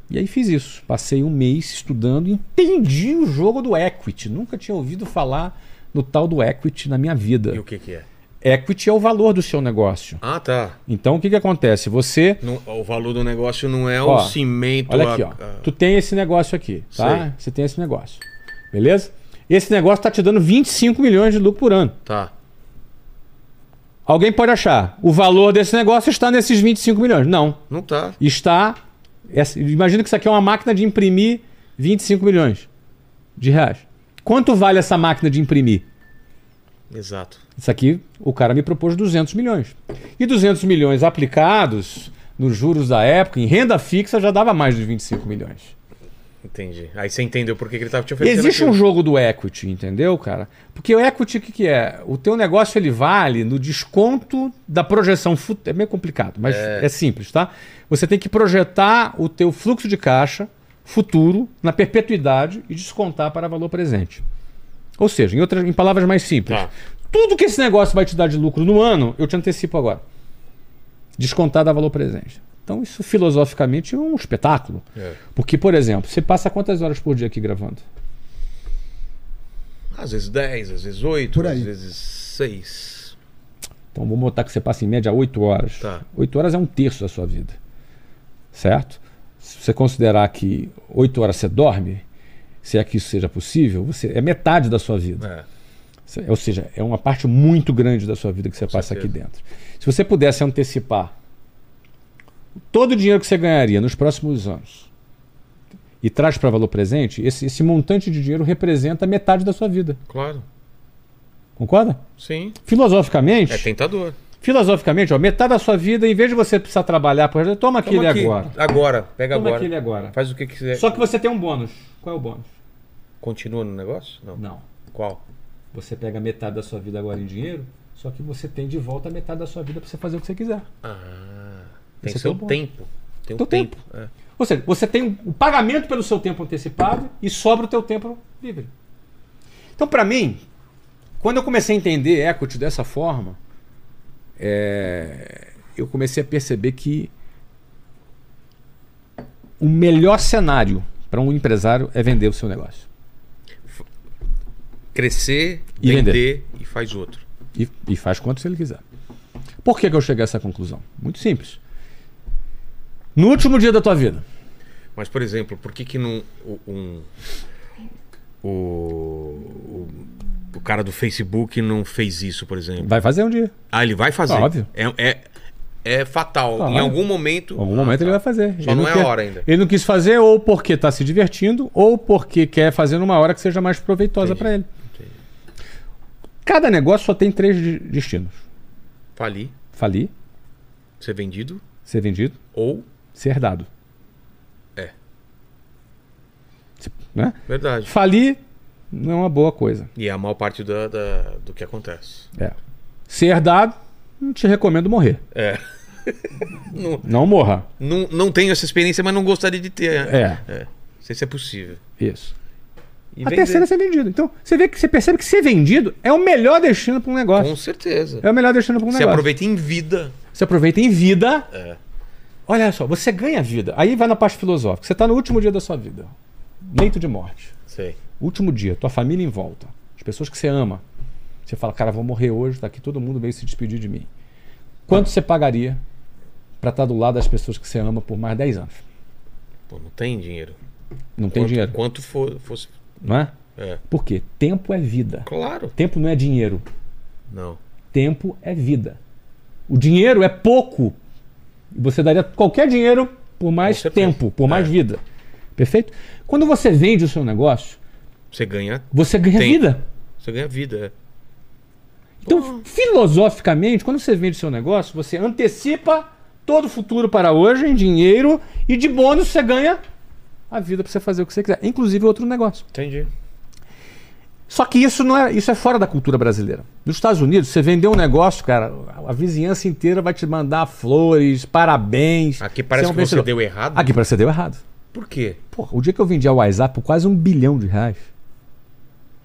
E aí fiz isso. Passei um mês estudando, entendi o jogo do equity. Nunca tinha ouvido falar no tal do equity na minha E vida. o que que é? Equity é o valor do seu negócio. Ah, tá. Então, o que, que acontece? Você Não- o valor do negócio não é Ó, o cimento. Olha a- aqui, ó. a- Tu tem esse negócio aqui, tá? Sei. Você tem esse negócio. Beleza? Esse negócio tá te dando 25 milhões de lucro por ano. Tá. Alguém pode achar, o valor desse negócio está nesses 25 milhões. Não. Não tá. Está. essa- Imagina que isso aqui é uma máquina de imprimir 25 milhões de reais. Quanto vale essa máquina de imprimir? Exato. Isso aqui, o cara me propôs 200 milhões. E 200 milhões aplicados nos juros da época, em renda fixa, já dava mais de 25 milhões. Entendi. Aí você entendeu por que que ele tava te oferecendo Existe um aquilo. jogo do equity, entendeu, cara? Porque o equity, o que, que é? O teu negócio ele vale no desconto da projeção futura. É meio complicado, mas é. simples, tá? Você tem que projetar o teu fluxo de caixa futuro na perpetuidade e descontar para valor presente. Ou seja, em, outras, em palavras mais simples, Tá. tudo que esse negócio vai te dar de lucro no ano, eu te antecipo agora. Descontado a valor presente. Então, isso filosoficamente é um espetáculo. É. Porque, por exemplo, você passa quantas horas por dia aqui gravando? Às vezes 10, às vezes 8, Por aí. às vezes 6. Então vamos botar que você passa em média 8 horas. Tá. 8 horas é um terço da sua vida. Certo? Se você considerar que 8 horas você dorme, se é que isso seja possível, você é metade da sua vida. É. Ou seja, é uma parte muito grande da sua vida que você passa aqui certeza. dentro. Se você pudesse antecipar todo o dinheiro que você ganharia nos próximos anos e traz para valor presente, esse, esse montante de dinheiro representa metade da sua vida. Claro. Concorda? Sim. Filosoficamente, É tentador. Filosoficamente, ó, metade da sua vida, em vez de você precisar trabalhar toma Toma aquele aqui. agora. Agora. Pega Toma agora. aquele agora. Faz o que quiser. Só que você tem um bônus. Qual é o bônus? Continua no negócio? Não. Não. Qual? Você pega metade da sua vida agora em dinheiro, só que você tem de volta metade da sua vida para você fazer o que você quiser. Ah. Tem é seu o tempo. Tem um Teu tempo. tempo. É. Ou seja, você tem o pagamento pelo seu tempo antecipado e sobra o teu tempo livre. Então, para mim, quando eu comecei a entender equity dessa forma, é, eu comecei a perceber que o melhor cenário para um empresário é vender o seu negócio. Crescer, E vender e faz outro. E, e faz quanto ele quiser. Por que, que eu cheguei a essa conclusão? Muito simples. No último dia da tua vida, Mas, por exemplo, por que que não o- um o, o, o cara do Facebook não fez isso, por exemplo? vai fazer um dia. Ah, ele vai fazer. Óbvio. É, é, é fatal. Claro. Em algum momento. Em algum momento ele vai fazer. Só Ele não é quer- hora ainda. Ele não quis fazer ou porque está se divertindo ou porque quer fazer numa hora que seja mais proveitosa para ele. Entendi. Cada negócio só tem três de- destinos: Falir, falir, ser vendido ser vendido, ou. Ser herdado. É. Se- Né? Verdade. Falir não é uma boa coisa. E é a maior parte da, da- do que acontece. É. Ser herdado, não te recomendo morrer. É. não, Não morra. não, não tenho essa experiência, mas não gostaria de ter. É, É. Não sei se é possível. isso. E a vender. terceira é ser vendido. Então, você vê que você percebe que ser vendido é o melhor destino para um negócio. Com certeza. É o melhor destino para um Você negócio. aproveita em vida. Você aproveita em vida. É. Olha só, você ganha vida. Aí vai na parte filosófica. Você está no último dia da sua vida. Leito de morte. Sei. Último dia, tua família em volta. As pessoas que você ama. Você fala, cara, vou morrer hoje, tá aqui todo mundo veio se despedir de mim. Quanto você pagaria para estar do lado das pessoas que você ama por mais 10 anos? Pô, não tem dinheiro. Não tem quanto, dinheiro, Quanto for, fosse. não é? É. Por quê? Tempo é vida. Claro. Tempo não é dinheiro. Não. Tempo é vida. O dinheiro é pouco. Você daria qualquer dinheiro por mais tempo, por mais É. vida. Perfeito? Quando você vende o seu negócio, Você ganha. você ganha Tempo. vida. Você ganha vida. É. Então, filosoficamente, quando você vende o seu negócio, você antecipa todo o futuro para hoje em dinheiro e de bônus você ganha a vida para você fazer o que você quiser, inclusive outro negócio. Entendi. Só que isso não é, isso é fora da cultura brasileira. Nos Estados Unidos, você vendeu um negócio, cara, a vizinhança inteira vai te mandar flores, parabéns. Aqui parece é um que você deu errado. Aqui parece que você deu errado. Por quê? Porra, o dia que eu vendi a WhatsApp por quase um bilhão de reais.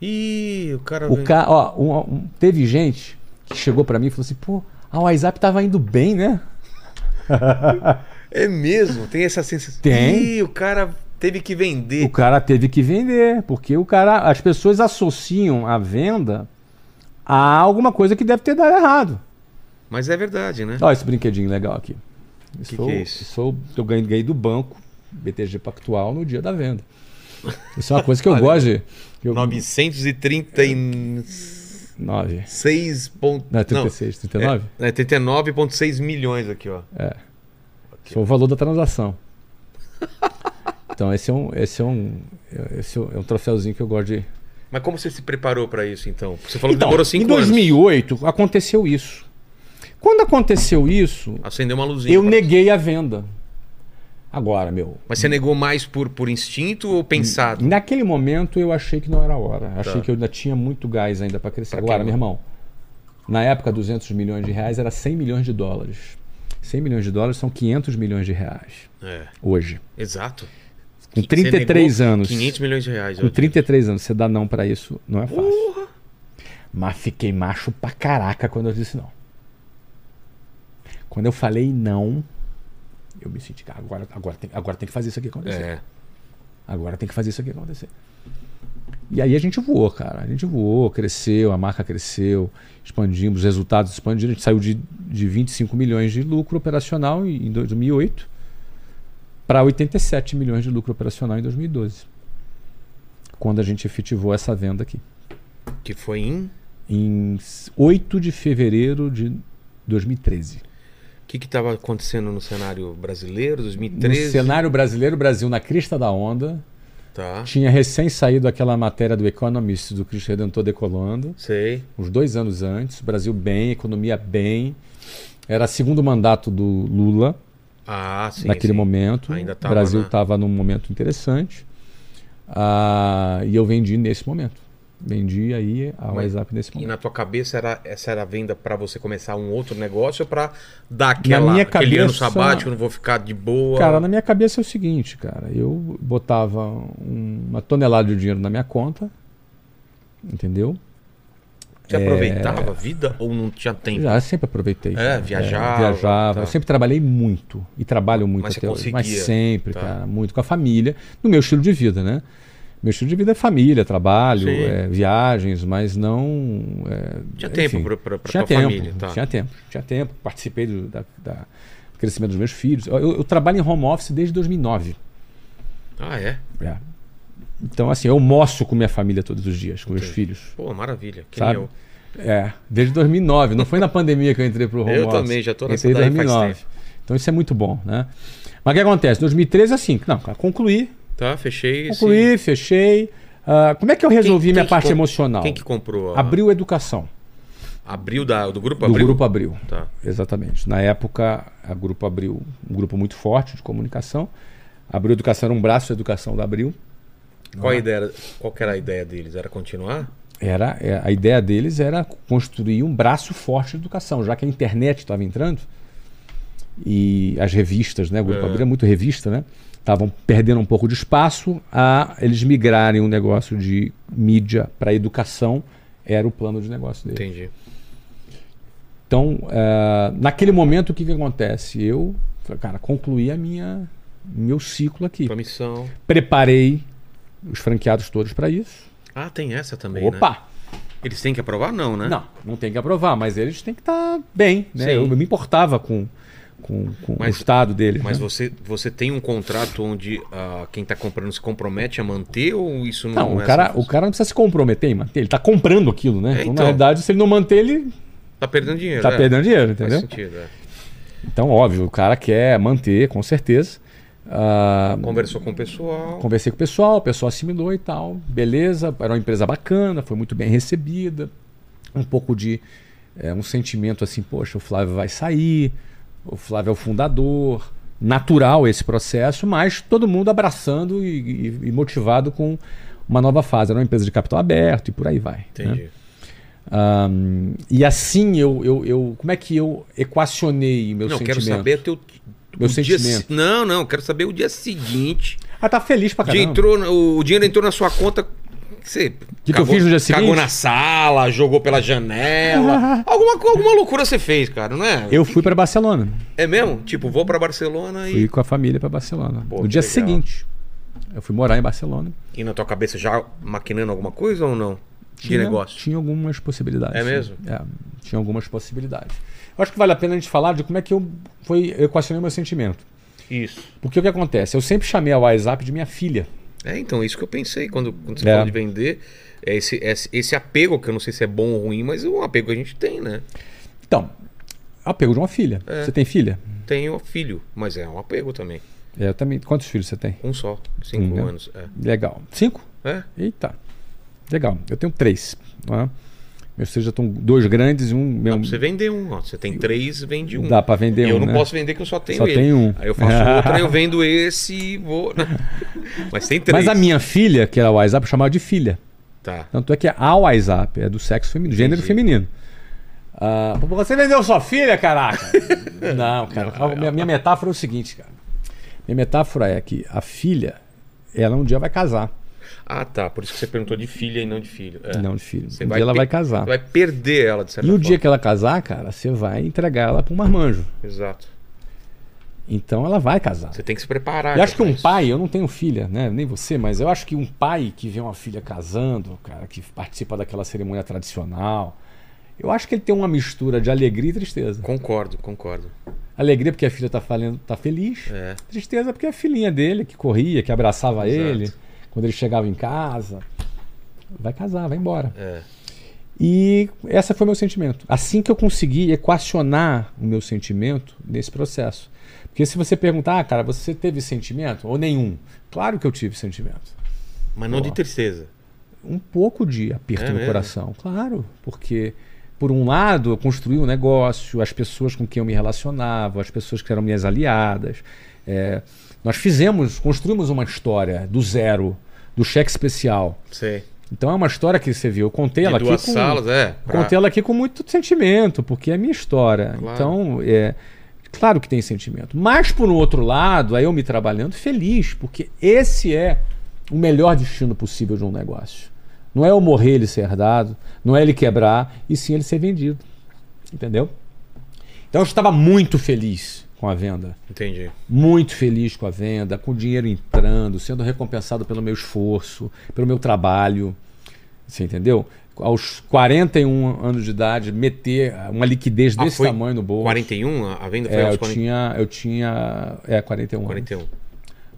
Ih, o cara. O ca... ó, um- um- teve gente que chegou pra mim e falou assim: pô, a WhatsApp tava indo bem, né? É mesmo? Tem essa sensação. Tem. Ih, o cara teve que vender. O cara teve que vender, porque o cara, as pessoas associam a venda a alguma coisa que deve ter dado errado. Mas é verdade, né? Olha esse brinquedinho legal aqui. Isso Que foi, que é isso? foi o- eu ganhei do banco BTG Pactual no dia da venda. Isso é uma coisa que eu Olha, gosto de. Eu, 936 9. ponto... Não, é 36, 39? É, é 39,6 milhões aqui, ó. Esse foi o valor da transação. Então esse é um, esse é um, esse é um troféuzinho que eu gosto de. Mas como você se preparou pra isso, então? Você falou Então, que demorou em 5 anos. 2008 aconteceu isso. Quando aconteceu isso, Acendeu uma luzinha. eu neguei a venda. Agora, meu, Mas você negou mais por, por instinto ou pensado? naquele momento eu achei que não era a hora. Achei Tá. que eu ainda tinha muito gás ainda para crescer. Pra Agora, meu irmão, na época 200 milhões de reais era 100 milhões de dólares. 100 milhões de dólares são 500 milhões de reais É, hoje. exato. Com Você 33 negou anos. 500 milhões de reais. Com eu 33 anos, você dá não pra isso, não é fácil. Porra! Mas fiquei macho pra caraca quando eu disse não. Quando eu falei não, eu me senti, cara, agora, agora, tem, agora tem que fazer isso aqui acontecer. É. Agora tem que fazer isso aqui acontecer. E aí a gente voou, cara. A gente voou, cresceu, a marca cresceu, expandimos, os resultados expandiram. A gente saiu de, de 25 milhões de lucro operacional em em 2008 para 87 milhões de lucro operacional em 2012. Quando a gente efetivou essa venda aqui. Que foi em. Em 8 de fevereiro de 2013. O que estava acontecendo no cenário brasileiro, 2013? No cenário brasileiro, Brasil na crista da onda. Tá. Tinha recém saído aquela matéria do Economist do Cristo Redentor decolando. Sei. uns dois anos antes, Brasil bem, economia bem. Era segundo mandato do Lula Ah, sim. naquele sim. momento. O Brasil né? estava num momento interessante. Ah, e eu vendi nesse momento. Vendi aí a Mas- WhatsApp nesse E momento. na tua cabeça era, essa era a venda para você começar um outro negócio ou para dar aquela, minha aquele ano cabeça- sabático, não vou ficar de boa? Cara, na minha cabeça é o seguinte, cara. Eu botava um- uma tonelada de dinheiro na minha conta. Entendeu? Você aproveitava a vida ou não tinha tempo? Já sempre aproveitei. É, cara. viajava, viajava. tá. Eu sempre trabalhei muito. E trabalho muito Mas até hoje. Mas sempre, tá. cara. Muito com a família. No meu estilo de vida, né? Meu estilo de vida é família, trabalho, é, viagens, mas não. é, Tinha enfim, tempo tinha tua tempo, família, tá. Tinha tempo, tinha tempo. Participei do, da- da- do crescimento dos meus filhos. Eu, eu- eu trabalho em home office desde 2009. Ah, é? É. Então, assim, eu almoço com minha família todos os dias, com meus filhos. Pô, maravilha. Que Sabe? eu. É, desde 2009. Não foi na pandemia que eu entrei pro home Eu office. também, já tô nessa Entrei em daí faz 2009. tempo. Então isso é muito bom, né? Mas o que acontece? 2013 assim, não, concluí, Tá, fechei. concluí, fechei. Ah, como é que eu resolvi Quem- minha quem que parte emocional? Quem que comprou? A... Abriu Educação, Abril da, do grupo do Abril? Grupo Abril. Tá. Exatamente. Na época, a Grupo Abril, um grupo muito forte de comunicação. Abril Educação era um braço de educação da Abril. Qual, a ideia, qual era a ideia deles? Era continuar? Era, é, a ideia deles era construir um braço forte de educação, já que a internet estava entrando e as revistas, né? O Grupo É. Abril é muito revista, né? Estavam perdendo um pouco de espaço a eles migrarem um negócio de mídia para educação era o plano de negócio deles. Entendi. Então, eh, naquele momento, o que, que acontece? Eu, cara, concluí a minha meu ciclo aqui. Tua missão. Preparei os franqueados todos para isso. Ah, tem essa também, né? Opa! Eles têm que aprovar? Não, né? Não, não tem que aprovar, mas eles têm que estar bem. Né? Eu, eu me importava com, com, com Mas- o estado deles. Mas né? você, você tem um contrato onde ah, quem está comprando se compromete a manter ou isso não, Não, não o é cara, assim? o cara não precisa se comprometer em manter, ele está comprando aquilo, né? É, então, na então. realidade, se ele não manter, ele Tá perdendo dinheiro. está é. perdendo dinheiro, Faz entendeu? sentido, é. Então, óbvio, o cara quer manter, com certeza. Ah, Conversou com o pessoal. Conversei com o pessoal, o pessoal assimilou e tal. Beleza, era uma empresa bacana, foi muito bem recebida. Um pouco de é, um sentimento assim, poxa, o Flávio vai sair, o Flávio é o fundador. Natural esse processo, mas todo mundo abraçando e, e- e motivado com uma nova fase. Era uma empresa de capital aberto e por aí vai. né? Entendi. Ahn, e assim eu, eu, eu. Como é que eu equacionei meu não, sentimento? quero saber teu. Meu dia sentimento. se- Não, não, quero saber o dia seguinte. Ah, tá feliz pra dia caramba. entrou, o dinheiro entrou na sua conta. Você que eu fiz no dia Cagou seguinte? na sala, jogou pela janela. alguma, co- alguma loucura você fez, cara, não é? Eu fui para Barcelona. É mesmo? Tipo, vou pra Barcelona Fui e. com a família para Barcelona. Pô, no que dia legal. seguinte, eu fui morar em Barcelona. E na tua cabeça já maquinando alguma coisa ou não? De Tinha- negócio. Tinha algumas possibilidades. É mesmo? É, tinha algumas possibilidades. Eu acho que vale a pena a gente falar de como é que eu foi, eu equacionei meu sentimento. Isso. Porque o que acontece? Eu sempre chamei a WhatsApp de minha filha. É, então, isso que eu pensei quando, quando você É. falou de vender. É esse, esse, esse apego, que eu não sei se é bom ou ruim, mas é um apego que a gente tem, né? Então, apego de uma filha. É. Você tem filha? Tenho filho, mas é um apego também. É, eu também. Quantos filhos você tem? Um só, cinco anos. É. Legal. Cinco? É? Eita. Legal. Eu tenho três. não é? Meus já estão dois grandes e um. Dá Meu, pra você vender um. Ó. Você tem três, vende um. Dá pra vender eu um, não né? posso vender que eu só tenho Só ele. tem um. Aí eu faço outro, aí eu vendo esse e vou. Mas tem três. Mas a minha filha, que era a WhatsApp, eu chamava de filha. Tá. Tanto é que a WhatsApp é do sexo feminino, gênero Entendi. feminino. Ah, você vendeu sua filha, caraca? não, cara. a minha, minha metáfora é o seguinte, cara. Minha metáfora é que a filha ela um dia vai casar. Ah, tá. Por isso que você perguntou de filha e não de filho. É. Não de filho. Você um vai dia ela vai casar. Vai perder ela, de certa E o forma. dia que ela casar, cara, você vai entregar ela para um marmanjo. Exato. Então ela vai casar. Você tem que se preparar. Eu acho que um isso. pai, eu não tenho filha, né? Nem você, mas eu acho que um pai que vê uma filha casando, cara, que participa daquela cerimônia tradicional, eu acho que ele tem uma mistura de alegria e tristeza. Concordo, concordo. Alegria porque a filha tá, falando, tá feliz. É. Tristeza porque é a filhinha dele que corria, que abraçava Exato. ele quando ele chegava em casa. Vai casar, vai embora. É. E esse foi meu sentimento. Assim que eu consegui equacionar o meu sentimento nesse processo. Porque se você perguntar, ah, cara, você teve sentimento? Ou nenhum? Claro que eu tive sentimento. Mas não Ó. de tristeza. Um pouco de aperto É no mesmo? coração, claro. Porque, por um lado, eu construí um negócio, as pessoas com quem eu me relacionava, as pessoas que eram minhas aliadas. é, nós fizemos, construímos uma história do zero, do cheque especial. Sei. Então é uma história que você viu. Eu contei De ela aqui duas com, salas, é. pra- Contei ela aqui com muito sentimento, porque é minha história. Claro. Então, é, claro que tem sentimento. Mas, por um outro lado, aí eu me trabalhando feliz, porque esse é o melhor destino possível de um negócio. Não é eu morrer ele ser herdado, não é ele quebrar, e sim ele ser vendido. Entendeu? Então eu estava muito feliz com a venda. Entendi. Muito feliz com a venda, com o dinheiro entrando, sendo recompensado pelo meu esforço, pelo meu trabalho. Você entendeu? Aos 41 anos de idade, meter uma liquidez Ah, desse tamanho no bolso. 41? A venda foi É, aos eu 40... tinha, eu tinha. É, 41 anos. 41.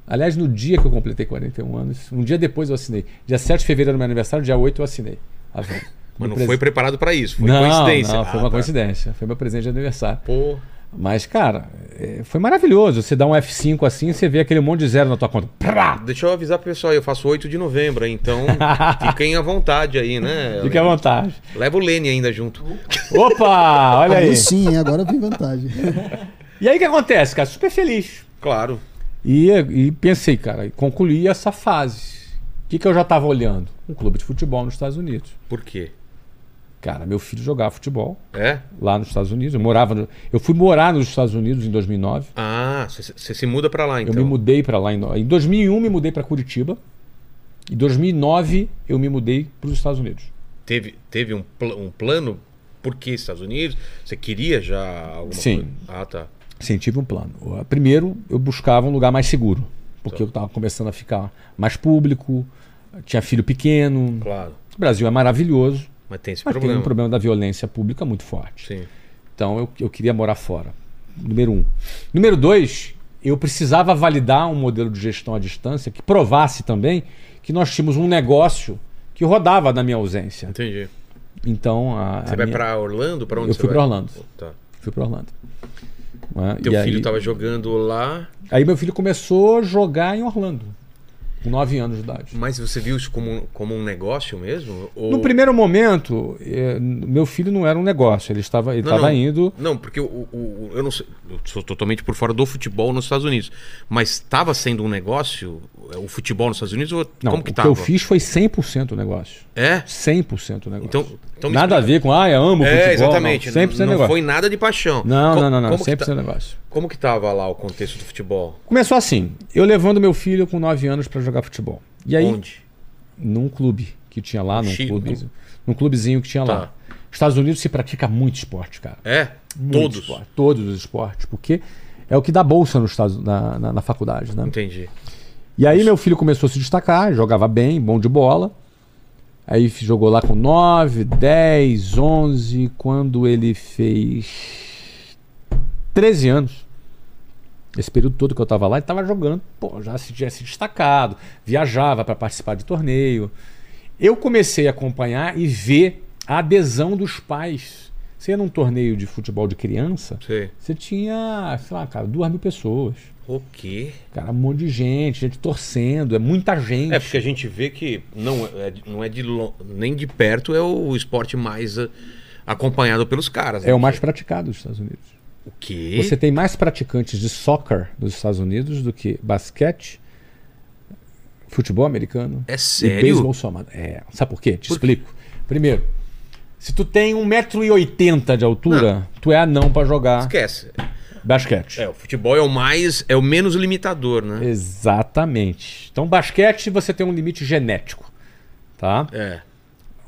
Aliás, no dia que eu completei 41 anos, um dia depois eu assinei. Dia 7 de fevereiro do meu aniversário, dia 8 eu assinei. a venda. Mas não presen- foi preparado pra isso. Foi não, coincidência. Não, foi Ah, uma tá. coincidência. Foi meu presente de aniversário. Pô, Mas, cara, é, foi maravilhoso. Você dá um F5 assim, você vê aquele monte de zero na tua conta. Prá! deixa eu avisar pro pessoal, eu faço 8 de novembro, então fiquem à vontade aí, né? Fique à vontade. Leva o Lene ainda junto. Opa, olha aí. Aí sim, agora vem vantagem. E aí o que acontece, cara? Super feliz. Claro. E, e pensei, cara, concluí essa fase. O que, que eu já estava olhando? Um clube de futebol nos Estados Unidos. Por quê? Cara, meu filho jogava futebol É? lá nos Estados Unidos. Eu morava no- Eu fui morar nos Estados Unidos em 2009. Ah, você se muda pra lá, então. Eu me mudei para lá em, em 2001 me mudei para Curitiba. Em 2009 eu me mudei para os Estados Unidos. Teve, teve um, pl- um plano? Por que Estados Unidos? Você queria já alguma Sim. coisa? Ah, tá. Sim, tive um plano. Primeiro, eu buscava um lugar mais seguro, porque Tá. eu estava começando a ficar mais público, tinha filho pequeno. Claro. O Brasil é maravilhoso, Mas tem esse mas problema. tem um problema da violência pública muito forte. Sim. Então eu, eu queria morar fora. Número um. Número dois, eu precisava validar um modelo de gestão à distância que provasse também que nós tínhamos um negócio que rodava na minha ausência. Entendi. Então a, Você a vai minha- pra Orlando? Pra onde Eu você fui vai? pra Orlando. Tá. fui para Orlando. Teu E filho aí- tava jogando lá, Aí meu filho começou a jogar em Orlando, com 9 anos de idade. mas você viu isso como, um- como um negócio mesmo? Ou... No primeiro momento, eh, meu filho não era um negócio, ele estava, ele Não, estava não. indo. Não, porque o, o- o- eu não sei, eu sou totalmente por fora do futebol nos Estados Unidos, mas estava sendo um negócio é, o futebol nos Estados Unidos ou Não, como que o tava? que eu fiz foi 100% negócio. É? 100% negócio. Então, então Nada a ver com, ah, eu amo futebol. É, exatamente. Não, 100% não, não negócio. foi nada de paixão. Não, Co- não, não, não, Como que, 100% tá- negócio. Como que tava lá o contexto do futebol? Começou assim, eu levando meu filho com 9 anos para jogar futebol. E aí, Onde? num clube que tinha lá, num Chico. clube, num clubezinho que tinha Tá. lá. Estados Unidos se pratica muito esporte, cara. É? Muito Todos. esporte, todos os esportes, porque é o que dá bolsa nos Estados, na, na, na faculdade, né? Entendi. E aí meu filho começou a se destacar, jogava bem, bom de bola. Aí jogou lá com 9, 10, 11, quando ele fez 13 anos. Esse período todo que eu tava lá, ele tava jogando, pô, já se tinha se destacado, viajava para participar de torneio. Eu comecei a acompanhar e ver a adesão dos pais. Você ia num torneio de futebol de criança, Sei. você tinha, sei lá, cara, duas mil pessoas. O quê? Cara, um monte de gente, gente torcendo, é muita gente. É porque a gente vê que não é, não é de nem de perto é o esporte mais ah, acompanhado pelos caras. né? É o mais praticado dos Estados Unidos. O quê? Você tem mais praticantes de soccer nos Estados Unidos do que basquete, futebol americano É e sério? beisebol somado. É, sabe por quê? Te explico. Primeiro, se tu tem 1,80m de altura, tu é anão pra jogar. Esquece. Basquete. É, o futebol é o mais. é o menos limitador, né? Exatamente. Então, basquete você tem um limite genético. Tá? É.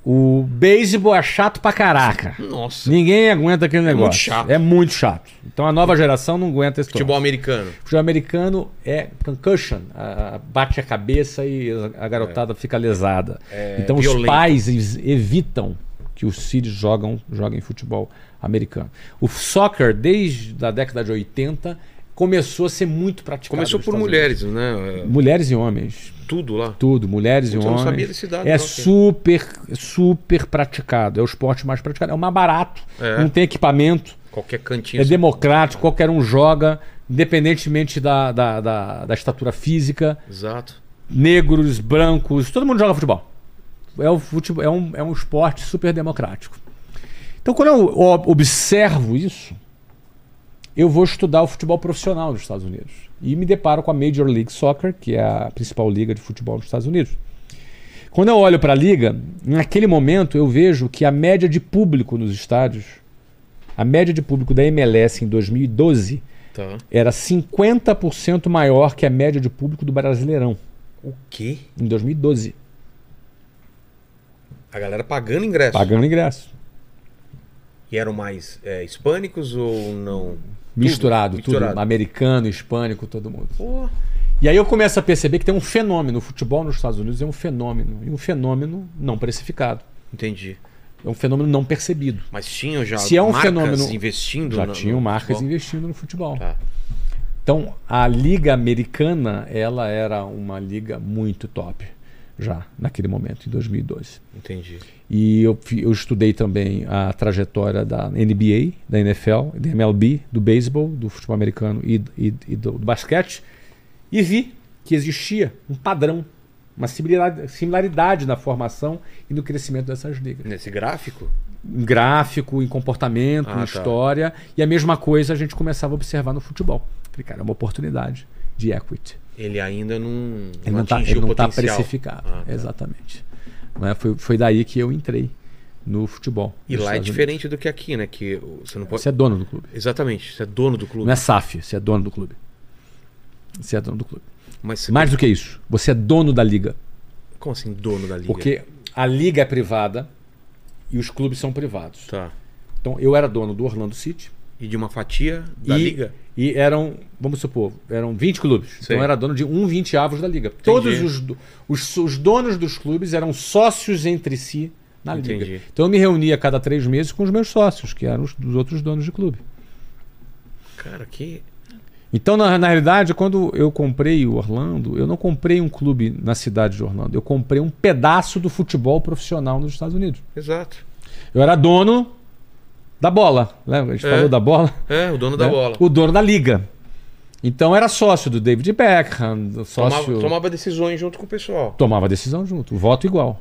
O beisebol é chato pra caraca. Nossa. Ninguém aguenta aquele negócio. muito chato. É muito chato. Então a nova geração não aguenta esse Futebol troço. americano. Futebol americano é concussion. A- a- bate a cabeça e a garotada fica lesada. então os violento. pais eles evitam que os filhos jogam, joguem futebol americano. O soccer, desde a década de 80, começou a ser muito praticado. Começou por mulheres, né? Unidos. Mulheres e homens. Tudo lá. Tudo, mulheres Putz, e eu não homens. sabia desse dado, é super, super praticado. É o esporte mais praticado. É o mais barato. É. Não tem equipamento. Qualquer cantinho. É democrático. Qualquer um joga, independentemente da, da, da, da estatura física. Exato. Negros, brancos, todo mundo joga futebol. É, o futebol, é, um, é um esporte super democrático. Então, quando eu observo isso, eu vou estudar o futebol profissional nos Estados Unidos. E me deparo com a Major League Soccer, que é a principal liga de futebol dos Estados Unidos. Quando eu olho para a liga, naquele momento eu vejo que a média de público nos estádios, a média de público da MLS em 2012 Tá. era 50% maior que a média de público do Brasileirão O quê? em 2012, A galera pagando ingresso. pagando ingresso. E eram mais é, hispânicos ou não? Misturado, Tudo, tudo, misturado. americano, hispânico, todo mundo. E aí eu começo a perceber que tem um fenômeno, o futebol nos Estados Unidos é um fenômeno, e um fenômeno não precificado. Entendi. É um fenômeno não percebido. Mas tinham já Se é um marcas fenômeno- investindo Já no- tinham marcas futebol? investindo no futebol. Tá. Então, a liga americana, ela era uma liga muito top já naquele momento, em 2012. Entendi. E eu, eu estudei também a trajetória da NBA, da NFL, da MLB, do beisebol, do futebol americano e, e- e do, do basquete. E vi que existia um padrão, uma similaridade, similaridade na formação e no crescimento dessas ligas. Nesse gráfico? Em gráfico, em comportamento, Ah, em tá. história. E a mesma coisa a gente começava a observar no futebol. Falei, cara, é uma oportunidade de equity. Ele ainda não, Ele não está atingiu o tá potencial. precificado. Ah, tá. Exatamente. Não é? foi, foi daí que eu entrei no futebol. E lá é diferente do que aqui, né? Que você não Unidos. pode. Você é dono do clube. Exatamente, você é dono do clube. Não é SAF, você é dono do clube. Você é dono do clube. Mas. Mais do que isso, você é dono da liga. Como assim, dono da liga? Porque a liga é privada e os clubes são privados. Tá. Então eu era dono do Orlando City. E de uma fatia da e, liga? E eram, vamos supor, eram 20 clubes. Então eu era dono de um 20 avos da liga. Todos os, os, os donos dos clubes eram sócios entre si na Entendi. liga. Então eu me reunia a cada três meses com os meus sócios, que eram os dos outros donos de clube. Cara, que. Então, na, na realidade, quando eu comprei o Orlando, eu não comprei um clube na cidade de Orlando. Eu comprei um pedaço do futebol profissional nos Estados Unidos. Exato. Eu era dono da bola. Lembra? A gente É. falou da bola. É, o dono da né? bola. O dono da liga. Então era sócio do David Beckham, sócio. Tomava, tomava decisões junto com o pessoal. Tomava decisão junto, voto igual.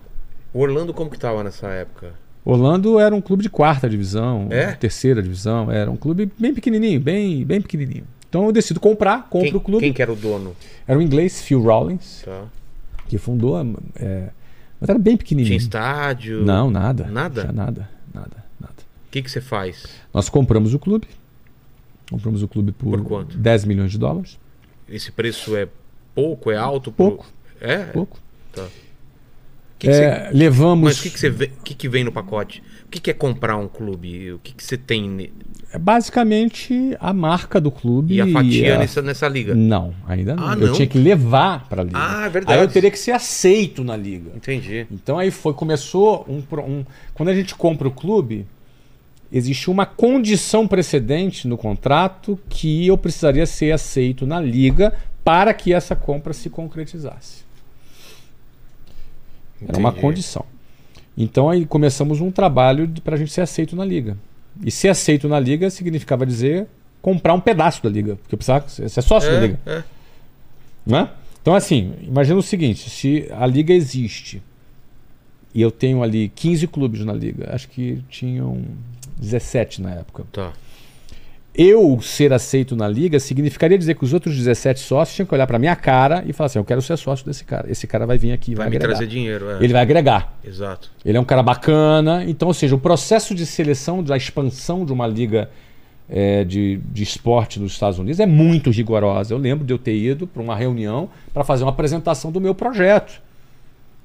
O Orlando como que tava nessa época? Orlando era um clube de quarta divisão, É? terceira divisão, era um clube bem pequenininho, bem, bem pequenininho. Então eu decido comprar, compro Quem, o clube. quem que era o dono? Era o inglês Phil Rawlins, Tá. que fundou, é, mas era bem pequenininho. Tinha estádio? Não, nada. Nada? Tinha nada, nada, nada. O que que você faz? Nós compramos o clube. Compramos o clube por, Por quanto? 10 milhões de dólares. Esse preço é pouco, é alto? pro- Pouco. É? Pouco. Tá. Que que você- É, levamos. Mas o que, que, você vê- que, que vem no pacote? O que, que é comprar um clube? O que, que você tem? É basicamente a marca do clube. E a fatia a- nessa, nessa liga? Não, ainda não. Ah, Eu não? tinha que levar para a liga. Ah, é verdade. Aí eu teria que ser aceito na liga. Entendi. Então aí foi, começou um, um- Quando a gente compra o clube, existe uma condição precedente no contrato que eu precisaria ser aceito na liga para que essa compra se concretizasse. Era uma condição. Então aí começamos um trabalho para a gente ser aceito na liga. E ser aceito na liga significava dizer comprar um pedaço da liga, porque eu precisava ser sócio da É, liga. é. Né? Então, assim, imagina o seguinte: se a liga existe e eu tenho ali 15 clubes na liga, acho que tinham 17 na época. Tá. Eu ser aceito na liga significaria dizer que os outros 17 sócios tinham que olhar para minha cara e falar assim: eu quero ser sócio desse cara. Esse cara vai vir aqui vai, Vai me agregar. trazer dinheiro. É. Ele vai agregar. Exato. Ele é um cara bacana. Então, ou seja, o processo de seleção, da expansão de uma liga é, de, de esporte nos Estados Unidos é muito rigorosa. Eu lembro de eu ter ido para uma reunião para fazer uma apresentação do meu projeto.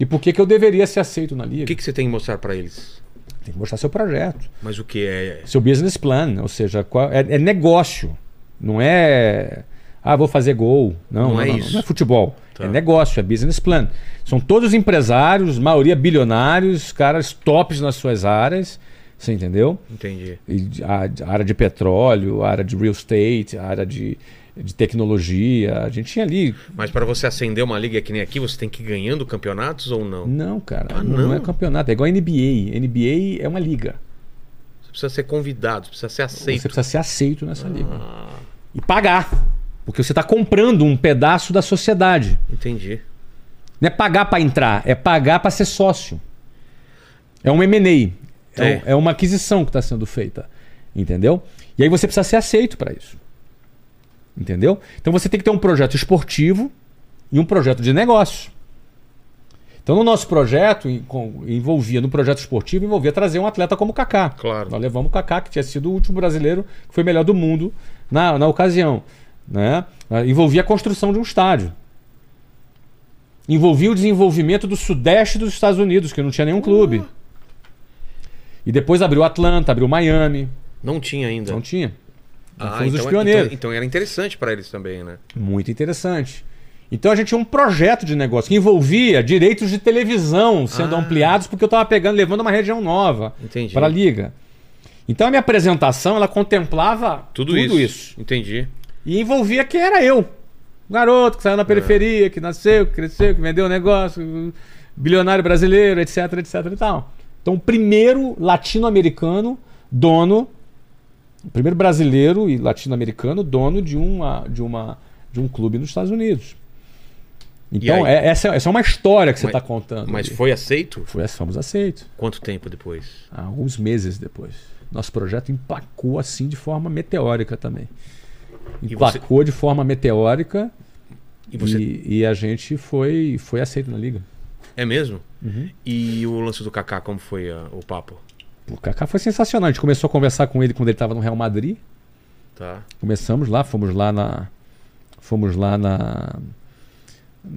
E por que, que eu deveria ser aceito na liga? O que, que você tem que mostrar para eles? Tem que mostrar seu projeto. Mas o que é? Seu business plan, ou seja, qual- é, é negócio. Não é. Ah, vou fazer gol. Não, Não não, é não, isso. não é futebol. Tá. É negócio, é business plan. São todos empresários, maioria bilionários, caras tops nas suas áreas. Você entendeu? Entendi. E a, a área de petróleo, a área de real estate, a área de, de tecnologia. A gente tinha ali. Mas para você acender uma liga que nem aqui, você tem que ir ganhando campeonatos ou não? Não, cara, Ah, não, não? é campeonato. É igual a NBA. NBA é uma liga. Você precisa ser convidado, você precisa ser aceito. Você precisa ser aceito nessa liga. Ah, E pagar. Porque você está comprando um pedaço da sociedade. entendi. Não é pagar para entrar, é pagar para ser sócio. É um M&A. É, É. é uma aquisição que está sendo feita. Entendeu? E aí você precisa ser aceito para isso. Entendeu? Então você tem que ter um projeto esportivo e um projeto de negócio. Então no nosso projeto, envolvia, no projeto esportivo, envolvia trazer um atleta como o Kaká. Claro. Nós levamos o Kaká, que tinha sido o último brasileiro que foi melhor do mundo na, na ocasião. Né? Ah, Envolvia a construção de um estádio. Envolvia o desenvolvimento do sudeste dos Estados Unidos, que não tinha nenhum clube. E depois abriu Atlanta, abriu Miami. Não tinha ainda. Não tinha. Nós Ah, fomos então, os pioneiros. Então, então era interessante para eles também, né? Muito interessante. Então a gente tinha um projeto de negócio que envolvia direitos de televisão sendo Ah. ampliados, porque eu estava pegando, levando uma região nova para a liga. Então a minha apresentação ela contemplava Tudo, isso. Entendi. E envolvia quem era eu. Um garoto que saiu na periferia, que nasceu, que cresceu, que vendeu um negócio, bilionário brasileiro, etc, etc e tal. Então, o primeiro latino-americano dono, o primeiro brasileiro e latino-americano dono de, uma, de, uma, de um clube nos Estados Unidos. Então, é- essa, essa é uma história que você está contando. Mas ali. foi aceito? Foi, fomos aceitos. Quanto tempo depois? Alguns meses depois. Nosso projeto emplacou assim de forma meteórica também. E Emplacou de forma meteórica E você. e, e a gente foi, foi aceito na liga. É mesmo? Uhum. E o lance do Kaká, como foi ah, o papo? O Kaká foi sensacional. A gente começou a conversar com ele quando ele estava no Real Madrid. Tá. Começamos lá, fomos lá na. Fomos lá na.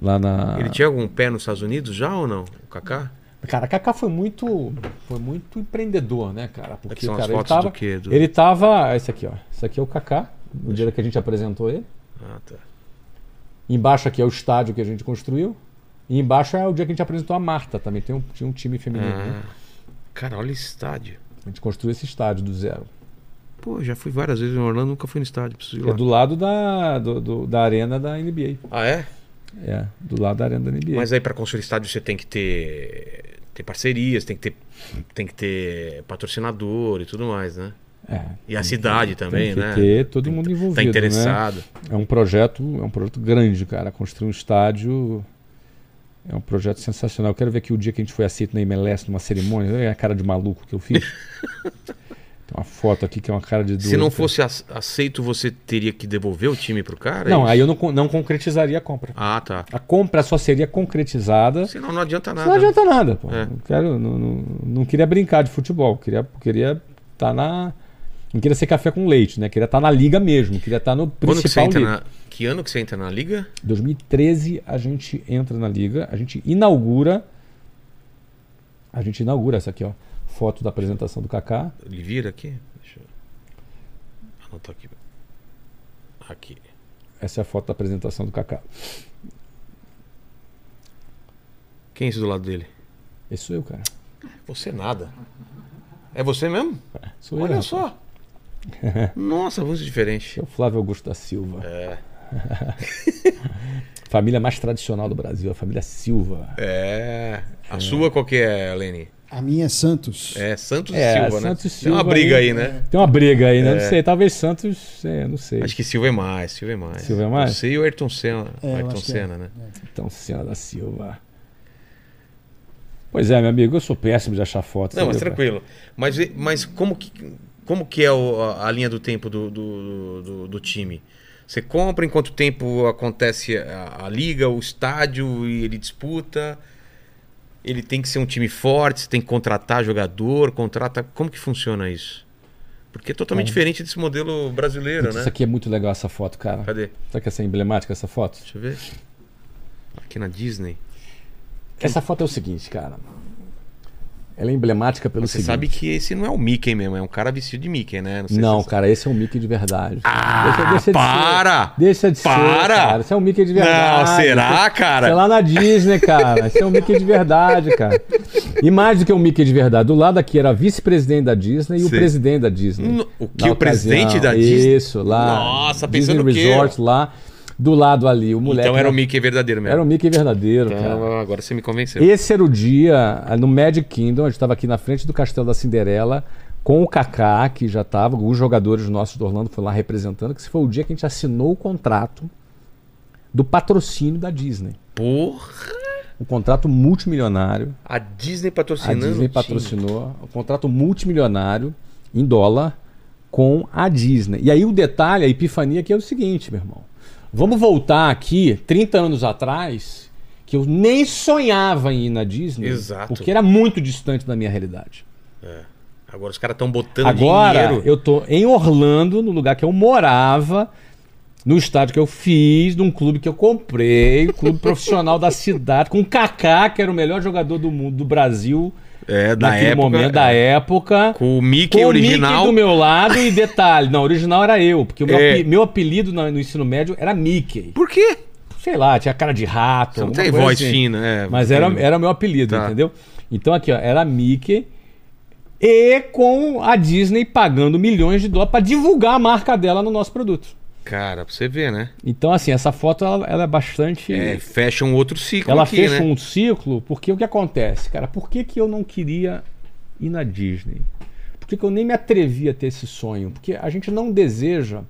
Lá na. Ele tinha algum pé nos Estados Unidos já ou não? O Kaká? Cara, o Kaká foi muito. Foi muito empreendedor, né, cara? Aqui Porque, são as cara, ele fotos tava. do quê? Do... Ele tava. Esse aqui, ó. Esse aqui é o Kaká, no dia que a gente apresentou ele. Ah, tá. Embaixo aqui é o estádio que a gente construiu. E embaixo é o dia que a gente apresentou a Marta também. Tem um, tinha um time feminino. né? Cara, olha esse estádio. A gente construiu esse estádio do zero. Pô, já fui várias vezes em Orlando, nunca fui no estádio, preciso ir É lá. do lado da, do- do- da arena da NBA. Ah, é? É, do lado da arena da NBA. Mas aí para construir estádio você tem que ter ter parcerias, tem que ter tem que ter patrocinador e tudo mais, né? É, E a cidade também, tem que né? ter todo Tem- mundo envolvido. Tá interessado. Né? É um projeto, é um projeto grande, cara. Construir um estádio é um projeto sensacional. Eu quero ver aqui o dia que a gente foi aceito na MLS numa cerimônia. Olha a cara de maluco que eu fiz. Tem uma foto aqui que é uma cara de Se doido, não cara. fosse ac- aceito, você teria que devolver o time pro cara? é Não, isso? aí eu não, não concretizaria a compra. Ah, tá. A compra só seria concretizada. Senão não adianta nada. Não adianta nada, pô. É. Não, quero, não, não, não queria brincar de futebol. Queria queria estar na. Não queria ser café com leite, né? Queria estar na liga mesmo. Queria estar no Quando que você principal entra liga. na... Que ano que você entra na liga? 2013 a gente entra na liga, a gente inaugura. A gente inaugura essa aqui, ó. Foto da apresentação do Kaká. Ele vira aqui? Deixa eu anotar aqui. Aqui. Essa é a foto da apresentação do Kaká. Quem é esse do lado dele? Esse sou eu, cara. Você nada. É você mesmo? Sou eu. Olha só. Nossa, voz diferente. É o Flávio Augusto da Silva. É. Família mais tradicional do Brasil, a família Silva. É. A sua qual que é, Leni? A minha é Santos. É Santos É, e Silva, Santos né? e Tem uma Silva briga aí, aí. né? Tem uma briga aí, né? É. Não sei, talvez Santos, é, não sei. Acho que Silva é mais, Silva é mais. Silva é mais? Você e o Ayrton Senna. É, eu Ayrton é. Senna, né? Então, Senna da Silva. Pois é, meu amigo, eu sou péssimo de achar fotos. Não, mas tranquilo. Mas, mas como, que, como que é o- a, a linha do tempo do, do, do- do time? Você compra, em quanto tempo acontece a, a liga, o estádio e ele disputa? Ele tem que ser um time forte, você tem que contratar jogador, contrata. Como que funciona isso? Porque é totalmente diferente desse modelo brasileiro, Putz, né? Isso aqui é muito legal essa foto, cara. Cadê? Será que essa é emblemática essa foto? Deixa eu ver. Aqui na Disney. Essa foto é o seguinte, cara. Ela é emblemática pelo Você seguinte. sabe que esse não é o Mickey mesmo, é um cara vestido de Mickey, né? Não, você cara, esse é um Mickey de verdade. Ah, de ser- para! Deixa de ser. Para! Cara. Esse é um Mickey de verdade. Não, será, cara? Sei lá na Disney, cara. Esse é um Mickey de verdade, cara. E mais do que um Mickey de verdade. Do lado aqui era vice-presidente da Disney e o Sim. presidente da Disney. No- o que, o presidente da Disney? Isso, lá. Nossa, Disney pensando o quê? Resort lá. Do lado ali, o moleque. Então era o Mickey verdadeiro mesmo. Era o Mickey verdadeiro, cara. Então, agora você me convenceu. Esse era o dia no Magic Kingdom, a gente estava aqui na frente do Castelo da Cinderela, com o Kaká, que já estava, alguns jogadores nossos do Orlando foram lá representando, que esse foi o dia que a gente assinou o contrato do patrocínio da Disney. Porra! Um contrato multimilionário. A Disney A patrocinando. Disney o time. patrocinou um contrato multimilionário em dólar com a Disney. E aí o detalhe, a epifania que é o seguinte, meu irmão. Vamos voltar aqui 30 anos atrás, que eu nem sonhava em ir na Disney, Exato. porque era muito distante da minha realidade. Agora os caras estão botando Agora dinheiro. eu tô em Orlando, no lugar que eu morava, no estádio que eu fiz, num clube que eu comprei, clube profissional da cidade, com o Kaká, que era o melhor jogador do mundo, do Brasil, É, da naquele época. momento da é. época. Com o Mickey Com o original. Mickey do meu lado e detalhe, não, original era eu, porque o meu, É. ape- meu apelido no, no ensino médio era Mickey. Por quê? Sei lá, tinha cara de rato. Você não tem voz assim. fina, é. Mas era, era meu apelido, Tá. entendeu? Então aqui, ó, era Mickey e com a Disney pagando milhões de dólares para divulgar a marca dela no nosso produto. Cara, pra você ver, né? Então, assim, essa foto ela, ela é bastante. É, fecha um outro ciclo ela aqui, fecha né? um ciclo, porque o que acontece, cara? Por que, que eu não queria ir na Disney? Por que, que eu nem me atrevi a ter esse sonho? Porque a gente não deseja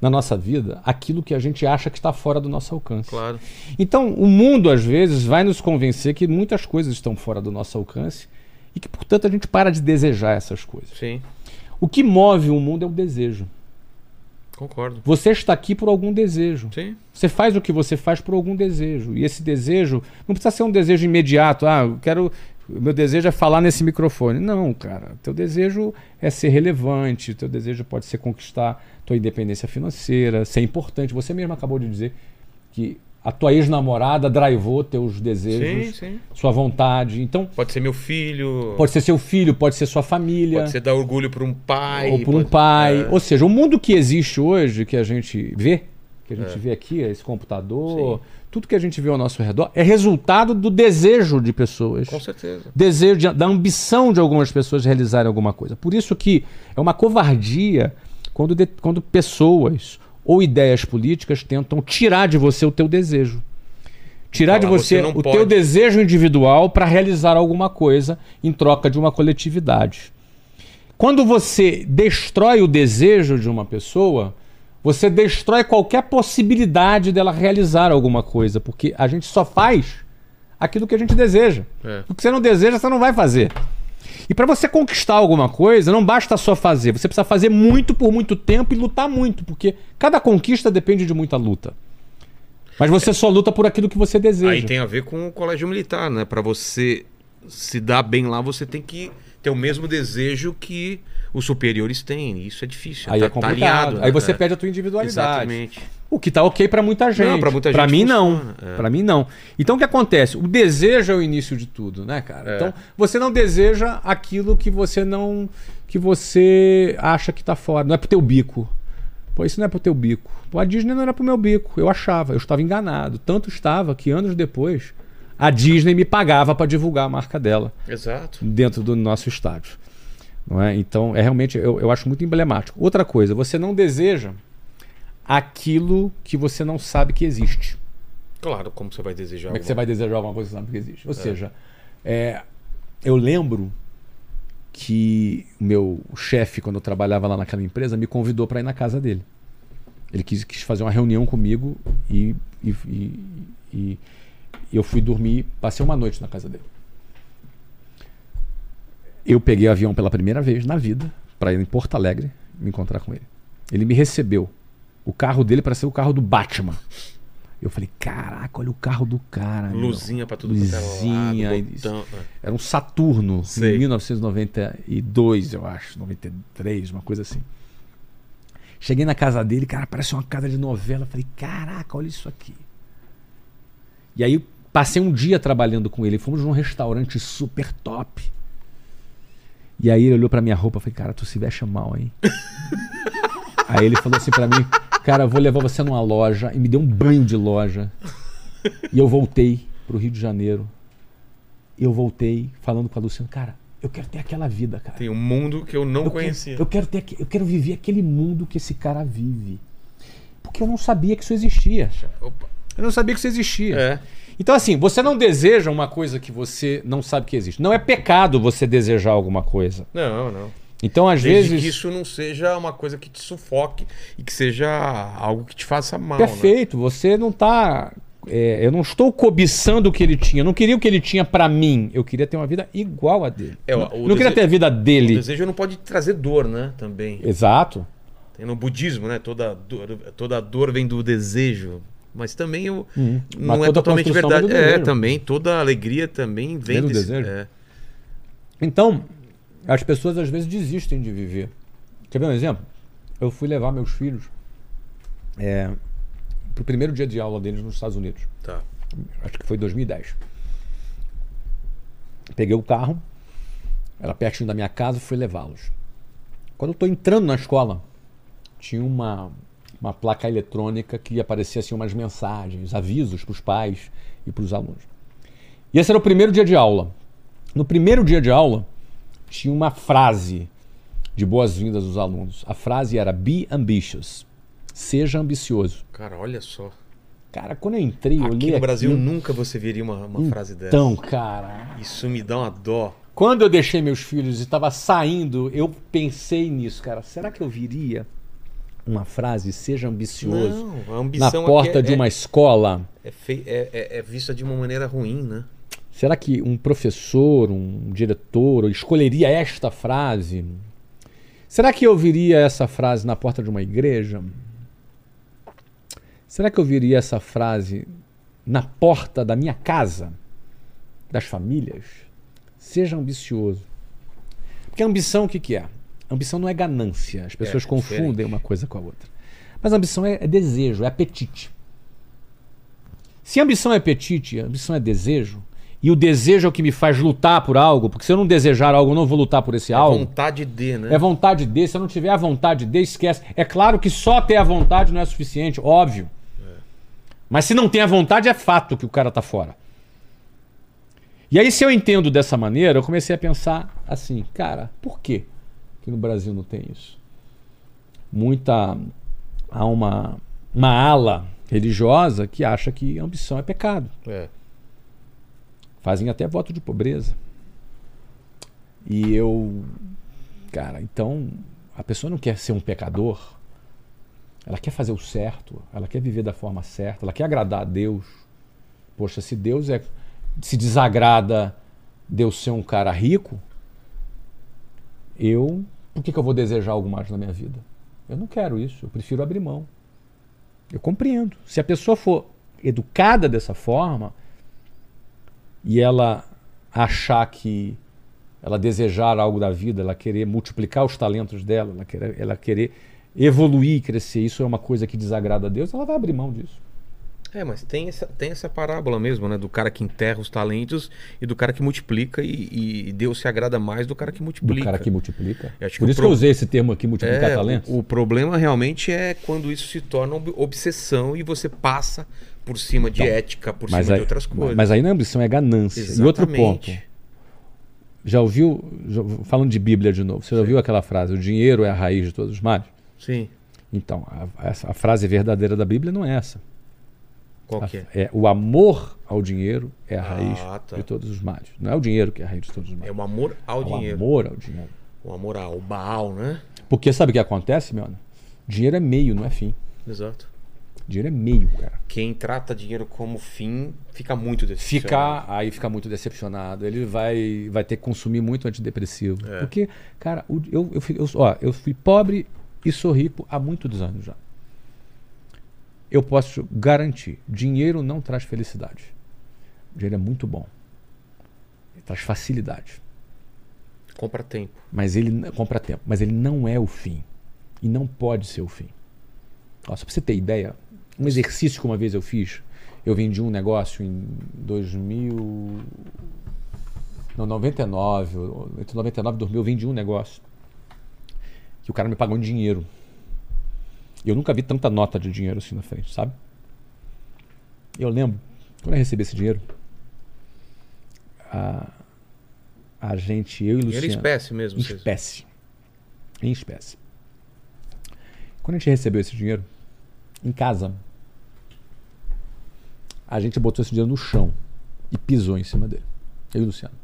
na nossa vida aquilo que a gente acha que está fora do nosso alcance. Claro. Então, o mundo, às vezes, vai nos convencer que muitas coisas estão fora do nosso alcance e que, portanto, a gente para de desejar essas coisas. Sim, O que move o mundo é o desejo. Concordo. Você está aqui por algum desejo. Sim. Você faz o que você faz por algum desejo. E esse desejo não precisa ser um desejo imediato. Ah, eu quero. Meu desejo é falar nesse microfone. Não, cara. Teu desejo é ser relevante. Teu desejo pode ser conquistar tua independência financeira, ser importante. Você mesmo acabou de dizer que a tua ex-namorada drivou teus desejos, Sim, sim. sua vontade. Então, Pode ser meu filho. pode ser seu filho, pode ser sua família Pode ser dar orgulho pra um pai. ou por um pai. É. Ou seja, o mundo que existe hoje, que a gente vê, que a gente vê aqui, esse computador, tudo que a gente vê ao nosso redor, é resultado do desejo de pessoas. Com certeza. Desejo de- da ambição de algumas pessoas realizarem alguma coisa. Por isso que é uma covardia quando, de- quando pessoas ou ideias políticas tentam tirar de você o teu desejo. Tirar de Falar, você, você o pode. teu desejo individual para realizar alguma coisa em troca de uma coletividade. Quando você destrói o desejo de uma pessoa, você destrói qualquer possibilidade dela realizar alguma coisa, porque a gente só faz aquilo que a gente deseja. É. O que você não deseja, você não vai fazer. E para você conquistar alguma coisa, não basta só fazer, você precisa fazer muito por muito tempo e lutar muito, porque cada conquista depende de muita luta. Mas você só luta por aquilo que você deseja. Aí tem a ver com o colégio militar, né? Pra você se dar bem lá, você tem que ter o mesmo desejo que os superiores têm. Isso é difícil. Aí tá, é complicado. tá alinhado, Aí né? você É. perde a tua individualidade. Exatamente. O que tá ok pra muita gente. pra muita Pra gente mim não. funciona, é. Pra mim não. Então o que acontece? O desejo é o início de tudo, né, cara? É. Então você não deseja aquilo que você não que você acha que tá fora, não é pro teu bico. Pô, isso não é pro teu bico. Pô, a Disney não era pro meu bico. Eu achava, eu estava enganado. Tanto estava que anos depois a Disney me pagava pra divulgar a marca dela Exato. dentro do nosso estádio. Não é? Então, é realmente, eu, eu acho muito emblemático. Outra coisa, você não deseja aquilo que você não sabe que existe. Claro, como você vai desejar Como é que você vai desejar alguma coisa que você sabe que existe? Ou seja, é, eu lembro que o meu chefe, quando eu trabalhava lá naquela empresa, me convidou para ir na casa dele. Ele quis, quis fazer uma reunião comigo e, e, e- e eu fui dormir, passei uma noite na casa dele. Eu peguei o avião pela primeira vez na vida para ir em Porto Alegre me encontrar com ele. Ele me recebeu. O carro dele parecia o carro do Batman. Eu falei, caraca, olha o carro do cara. meu. Luzinha pra tudo é lado, Luzinha. e- botão, é. Era um Saturno, Sei. em 1992, eu acho, 93, uma coisa assim. Cheguei na casa dele, cara, parece uma casa de novela. Falei, caraca, olha isso aqui. E aí passei um dia trabalhando com ele. Fomos num restaurante super top. E aí ele olhou pra minha roupa e falei, cara, tu se veste mal, hein? aí ele falou assim pra mim, cara, eu vou levar você numa loja. E me deu um banho de loja. E eu voltei pro Rio de Janeiro. E eu voltei falando com a Luciana, cara, eu quero ter aquela vida, cara. Tem um mundo que eu não eu conhecia. Quero, eu, quero ter, eu quero viver aquele mundo que esse cara vive. Porque eu não sabia que isso existia. Opa. Eu não sabia que isso existia. É. Então, assim, você não deseja uma coisa que você não sabe que existe. Não é pecado você desejar alguma coisa. Não, não. Então, às Desde vezes. que isso não seja uma coisa que te sufoque e que seja algo que te faça mal. Né? Perfeito, você não tá. é, eu não estou cobiçando o que ele tinha. Eu não queria o que ele tinha pra mim. Eu queria ter uma vida igual a dele. É, o- não o não queria ter a vida O dele. desejo não pode trazer dor, né? Também. Exato. Tem no budismo, né? Toda dor, toda dor vem do desejo. Mas também eu, Hum. não Mas é totalmente verdade. É, também. Toda alegria também vem Vem do desse. desejo. é. Então, as pessoas às vezes desistem de viver. Quer ver um exemplo? Eu fui levar meus filhos é, pro primeiro dia de aula deles nos Estados Unidos. Tá. Acho que foi 2010. Peguei o carro, era pertinho da minha casa, fui levá-los. Quando eu estou entrando na escola, tinha uma, uma placa eletrônica que aparecia assim umas mensagens, avisos para os pais e para os alunos. E esse era o primeiro dia de aula. No primeiro dia de aula, tinha uma frase de boas-vindas aos alunos. A frase era Be ambitious. Seja ambicioso. Cara, olha só. Cara, quando eu entrei, eu Aqui no Brasil aquilo- nunca você veria uma, uma frase dessa. Então, cara, Isso me dá uma dó. quando eu deixei meus filhos e estava saindo, eu pensei nisso, cara. Será que eu viria uma frase, seja ambicioso, Não, a na porta aqui de é, uma escola? é, é- é- é vista de uma maneira ruim, né? Será que um professor, um diretor, escolheria esta frase? Será que eu ouviria essa frase na porta de uma igreja? Será que eu ouviria essa frase na porta da minha casa? Das famílias? Seja ambicioso. Porque ambição o que, que é? Ambição não é ganância. As pessoas É, confundem diferente. uma coisa com a outra. Mas ambição é, é desejo, é apetite. Se ambição é apetite, ambição é desejo, e o desejo é o que me faz lutar por algo, porque se eu não desejar algo, eu não vou lutar por esse É algo. vontade de, né? É vontade de, se eu não tiver a vontade de, esquece. É claro que só ter a vontade não é suficiente, óbvio. Mas se não tem a vontade, é fato que o cara tá fora. E aí, se eu entendo dessa maneira, eu comecei a pensar assim, cara, por que que no Brasil não tem isso? Muita. Há uma, uma ala religiosa que acha que ambição é pecado. É. Fazem até voto de pobreza. E eu. Cara, então. A pessoa não quer ser um pecador. Ela quer fazer o certo. Ela quer viver da forma certa. Ela quer agradar a Deus. Poxa, se Deus é. Se desagrada de eu ser um cara rico, eu. Por que, que eu vou desejar algo mais na minha vida? Eu não quero isso. Eu prefiro abrir mão. Eu compreendo. Se a pessoa for educada dessa forma e ela achar que ela desejar algo da vida, ela querer multiplicar os talentos dela, ela querer, ela querer evoluir e crescer, isso é uma coisa que desagrada a Deus, ela vai abrir mão disso. É, mas tem essa, tem essa parábola mesmo, né? Do cara que enterra os talentos e do cara que multiplica e, e Deus se agrada mais do cara que Do multiplica. cara que multiplica. Que Por o isso pro- que eu usei esse termo aqui, multiplicar É, talentos. o, o problema realmente é quando isso se torna ob- obsessão e você passa por cima de Então, ética, por cima aí, de outras coisas. mas aí não é ambição, é ganância. E outro ponto. Exatamente. Já ouviu, já- falando de Bíblia de novo, você já ouviu aquela frase, o dinheiro é a raiz de todos os males? Sim. Então, a, essa- a frase verdadeira da Bíblia não é essa. Qual A- que é? é o amor ao dinheiro é a raiz Ah, tá. de todos os males. Não é o dinheiro que é a raiz de todos os males. É o amor ao É o dinheiro. amor ao dinheiro. O amor ao Baal, né? Porque sabe o que acontece, meu? Dinheiro é meio, não é fim. Exato. Dinheiro é meio, cara. Quem trata dinheiro como fim fica muito decepcionado. Ficar, aí fica muito decepcionado. Ele vai, vai ter que consumir muito antidepressivo. É. Porque, cara, eu, eu, fui- eu, ó, eu fui pobre e sou rico há muitos anos já. eu posso garantir: dinheiro não traz felicidade. Dinheiro é muito bom. Ele traz facilidade. Compra tempo. Mas ele compra tempo. Mas ele não é o fim. E não pode ser o fim. Ó, só pra você ter ideia, um exercício que uma vez eu fiz, eu vendi um negócio em 2000. Não, 99. Entre 99 e 2000 eu vendi um negócio. Que o cara me pagou em dinheiro. Eu nunca vi tanta nota de dinheiro assim na frente, sabe? Eu lembro, quando eu recebi esse dinheiro, a, a gente, eu e Luciano... Dinheiro em espécie mesmo. Em espécie. Em espécie. Quando a gente recebeu esse dinheiro, em casa, a gente botou esse dinheiro no chão e pisou em cima dele. Eu e o Luciano.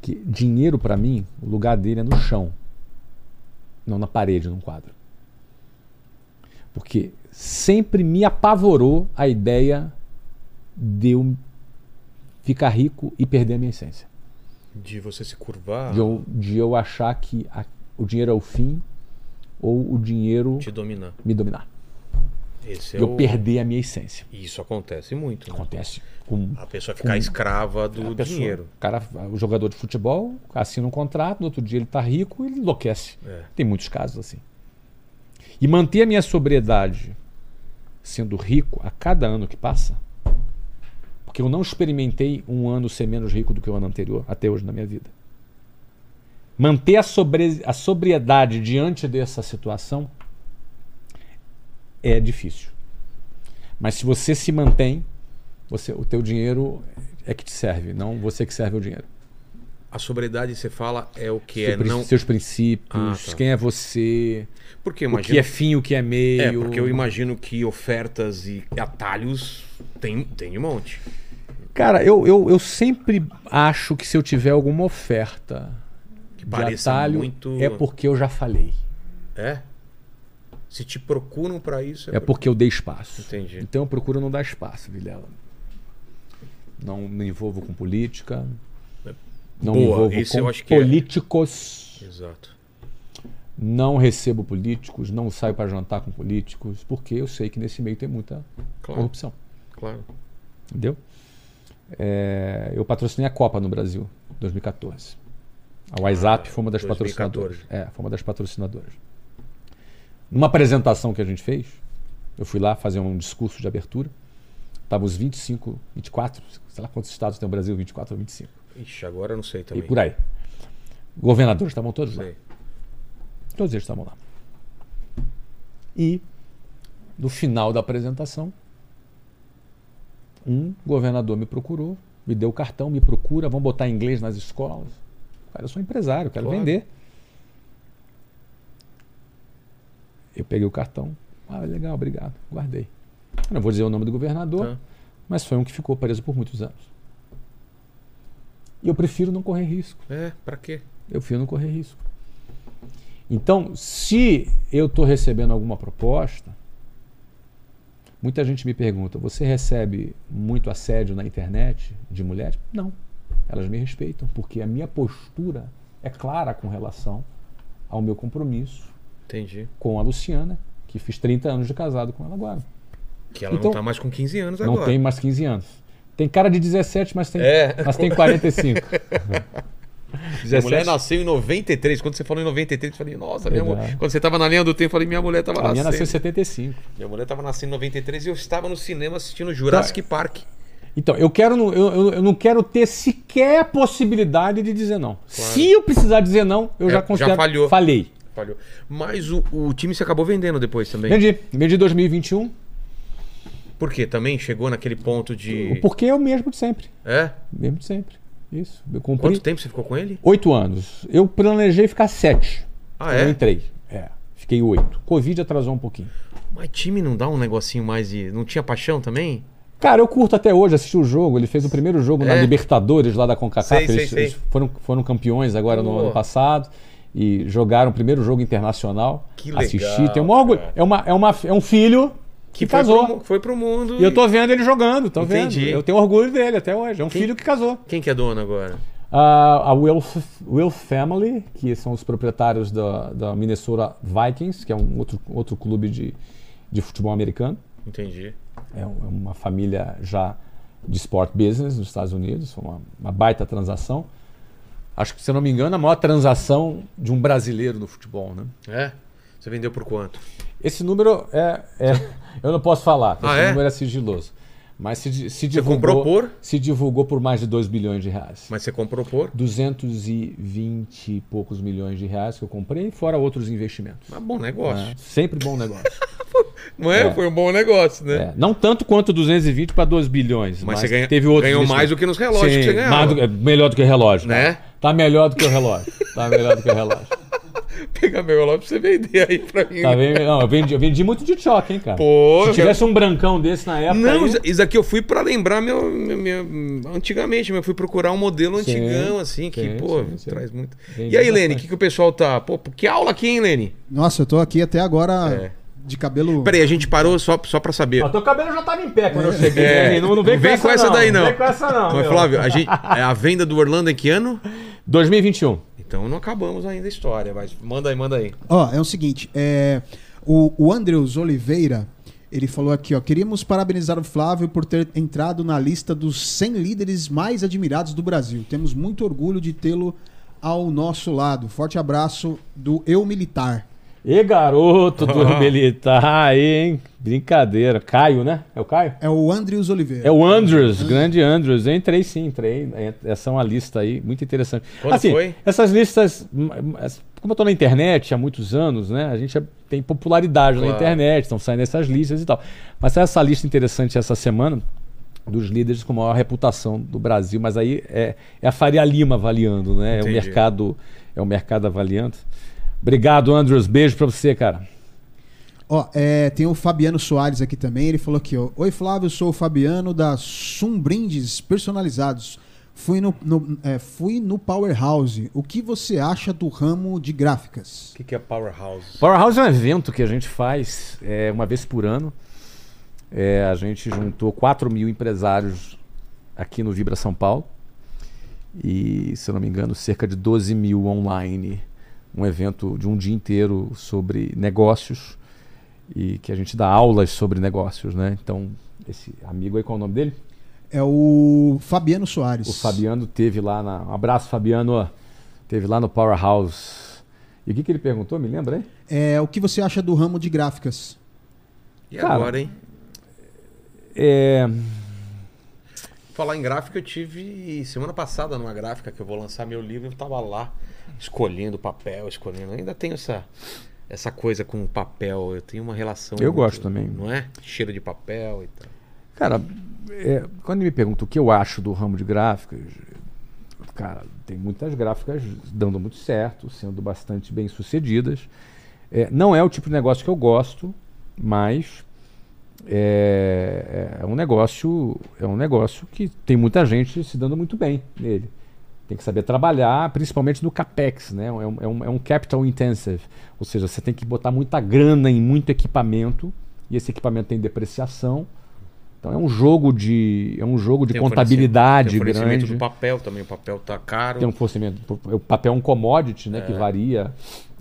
Que dinheiro pra mim, o lugar dele é no chão, não na parede, num quadro. Porque sempre me apavorou a ideia de eu ficar rico e perder a minha essência. De você se curvar, De eu, de eu achar que a- o dinheiro é o fim ou o dinheiro te dominar. me dominar. Esse é eu o... perder a minha essência. Isso acontece muito. né? Acontece com A pessoa ficar escrava do pessoa. dinheiro. O cara, o jogador de futebol assina um contrato, no outro dia ele tá rico e ele enlouquece. É. Tem muitos casos assim. E manter a minha sobriedade sendo rico a cada ano que passa, porque eu não experimentei um ano ser menos rico do que o ano anterior, até hoje na minha vida. Manter a, sobre, a sobriedade diante dessa situação é difícil. Mas se você se mantém, você, o teu dinheiro é que te serve, não você que serve o dinheiro. A sobriedade, você fala, é o que Seu é não... Seus princípios, Ah, tá. quem é você, Porque eu o que imagino... é fim, o que é meio. É, porque eu imagino que ofertas e atalhos tem, tem um monte. Cara, eu, eu, eu sempre acho que se eu tiver alguma oferta Que de atalho, muito... é porque eu já falei. É? Se te procuram pra isso... É porque eu dei espaço. Entendi. Então eu procuro não dar espaço, Vilela. Não me envolvo com política. Não me Boa, envolvo esse com eu acho que é- políticos. Exato. Não recebo políticos, não saio para jantar com políticos, porque eu sei que nesse meio tem muita Claro, corrupção. claro. Entendeu? É, eu patrocinei a Copa no Brasil, 2014. A WhatsApp foi uma das 2014. patrocinadoras. É, foi uma das patrocinadoras. Numa apresentação que a gente fez, eu fui lá fazer um discurso de abertura. Estavam os 25, 24, sei lá quantos estados tem no Brasil, 24 ou 25. Ixi, agora eu não sei também. E por aí. Governadores estavam todos lá. Sei. Todos eles estavam lá. E, no final da apresentação, um governador me procurou, me deu o cartão, me procura, vamos botar inglês nas escolas. Cara, eu sou empresário, quero Claro. vender. Eu peguei o cartão. Ah, legal, obrigado. Guardei. Eu não vou dizer o nome do governador, Tá. mas foi um que ficou preso por muitos anos. E eu prefiro não correr risco. É, pra quê? Eu prefiro não correr risco. Então, se eu estou recebendo alguma proposta, muita gente me pergunta: você recebe muito assédio na internet de mulheres? Não. Elas me respeitam, porque a minha postura é clara com relação ao meu compromisso Entendi. com a Luciana, que fiz 30 anos de casado com ela agora. Que ela Então- não tá mais com 15 anos Não agora. tem mais 15 anos. Tem cara de 17, mas tem, É. mas tem 45. Minha mulher nasceu em 93. Quando você falou em 93, eu falei, nossa, minha mulher. Quando você tava na linha do tempo, eu falei, minha mulher tava A minha nascendo. nasceu em 75. Minha mulher tava nascendo em 93 e eu estava no cinema assistindo Jurassic Park. Então, eu quero não- eu, eu, eu não quero ter sequer a possibilidade de dizer não. Se eu precisar dizer não, eu É, já já considero. falhou. Falei. Falhou. Mas o, o time se acabou vendendo depois também. Vendi. Vendi 2021. Por quê? Também chegou naquele ponto de. O porquê é o mesmo de sempre. É? Mesmo de sempre. Isso. Eu cumpri Quanto tempo você ficou com ele? oito anos. Eu planejei ficar sete. Ah, é? Eu entrei. É. Fiquei oito. Covid atrasou um pouquinho. Mas time não dá um negocinho mais de. Não tinha paixão também? Cara, eu curto até hoje assistir o jogo. Ele fez o primeiro jogo na É? Libertadores lá da CONCACAF. Sei, sei, eles, sei. eles foram, foram campeões agora no Pô. ano passado. E jogaram o primeiro jogo internacional. Que legal, Assisti. Tem um orgulho. cara. É, uma, é, uma, é um filho que, foi casou. Pro, foi pro mundo. E eu tô vendo ele jogando, tô Entendi. vendo. Eu tenho orgulho dele até hoje. É um Quem- filho que casou. Quem que é dono agora? Ah, a Will, Will Family, que são os proprietários da, da Minnesota Vikings, que é um outro, outro clube de, de futebol americano. Entendi. É é uma família já de sport business nos Estados Unidos, foi uma, uma baita transação. Acho que, se eu não me engano, a maior transação de um brasileiro no futebol, né? É? Você vendeu por quanto? Esse número é, é- eu não posso falar, Ah, esse é? número é sigiloso. Mas se, se Você comprou divulgou, por? se divulgou por mais de 2 bilhões de reais. Mas você comprou por? 220 e poucos milhões de reais que eu comprei, fora outros investimentos. Mas bom negócio. É, sempre bom negócio. Não é? É. Foi um bom negócio, né? É, não tanto quanto 220 para 2 bilhões, Mas mas, você ganha- teve outros ganhou mais do que nos relógios que você ganhava. do- melhor do que relógio. Né? Tá, Tá melhor do que o relógio. Tá melhor do que o relógio. Pegar meu relógio pra você vender aí pra mim. Tá bem, não, eu vendi, eu vendi muito de choque, hein, cara. Pô, Se eu tivesse um brancão desse na época. Não, aí- isso- aqui eu fui pra lembrar meu, meu- meu- antigamente, eu fui procurar um modelo Sim, antigão, assim, que, sim, pô, sim, sim. traz muito. Entendi E aí, Lene, o que, que o pessoal tá. Pô, que aula aqui, hein, Lene? Nossa, eu tô aqui até agora É. de cabelo. Peraí, a gente parou só, só pra saber. Ó, teu cabelo já tava em pé quando eu cheguei. É? Não, não vem, vem com essa daí, não. Não vem com essa não. Mas, meu. Flávio, a, gente, é a venda do Orlando em que ano? 2021. Então não acabamos ainda a história, mas manda aí, manda aí. Ó, é o seguinte, é, o, o Andrews Oliveira, ele falou aqui, ó, queríamos parabenizar o Flávio por ter entrado na lista dos 100 líderes mais admirados do Brasil. Temos muito orgulho de tê-lo ao nosso lado. Forte abraço do Eu Militar. E garoto do militar aí, hein? Brincadeira. Caio, né? É o Caio? É o Andrews Oliveira. É o Andrews, grande Andrews. Eu entrei sim, entrei. É- Essa é uma lista aí muito interessante. Quando assim, foi? essas listas, as- como eu tô na internet há muitos anos, né? A gente é- tem popularidade na Claro. internet, estão saindo essas listas e tal. Mas essa lista interessante essa semana dos líderes com maior reputação do Brasil, mas aí é, é a Faria Lima avaliando, né? É o Entendi. mercado, é o mercado avaliando. Obrigado, Andrews. Beijo pra você, cara. Ó, é, tem o Fabiano Soares aqui também. Ele falou aqui, ó. Oi, Flávio, sou o Fabiano da Sum Brindes Personalizados. Fui no, no- é, fui no Powerhouse. O que você acha do ramo de gráficas? O que, que é Powerhouse? Powerhouse é um evento que a gente faz é, uma vez por ano. É, a gente juntou 4 mil empresários aqui no Vibra São Paulo. E, se eu não me engano, cerca de 12 mil online. Um evento de um dia inteiro sobre negócios. E que a gente dá aulas sobre negócios, né? Então, esse amigo aí, qual é o nome dele? É o Fabiano Soares. O Fabiano teve lá na. Um abraço, Fabiano. Teve lá no Powerhouse. E o que, que ele perguntou? Me lembra aí? É, o que você acha do ramo de gráficas? E Cara, agora, hein? É. Falar em gráfica, eu tive semana passada numa gráfica que eu vou lançar meu livro, eu tava lá escolhendo papel, escolhendo. Eu ainda tenho essa essa coisa com o papel, eu tenho uma relação Eu muito- gosto também. Não é? Cheiro de papel e tal. Cara, é, quando me pergunta o que eu acho do ramo de gráficas, cara, tem muitas gráficas dando muito certo, sendo bastante bem sucedidas. É, não é o tipo de negócio que eu gosto, mas é, é um negócio é um negócio que tem muita gente se dando muito bem nele. Tem que saber trabalhar, principalmente no capex, né? É um, é um, é um capital intensive, ou seja, você tem que botar muita grana em muito equipamento e esse equipamento tem depreciação. Então é um jogo de é um jogo de Tem contabilidade fornecimento- tem o fornecimento grande. do papel também, o papel tá caro. Tem um fornecimento. O papel é um commodity, né? Que varia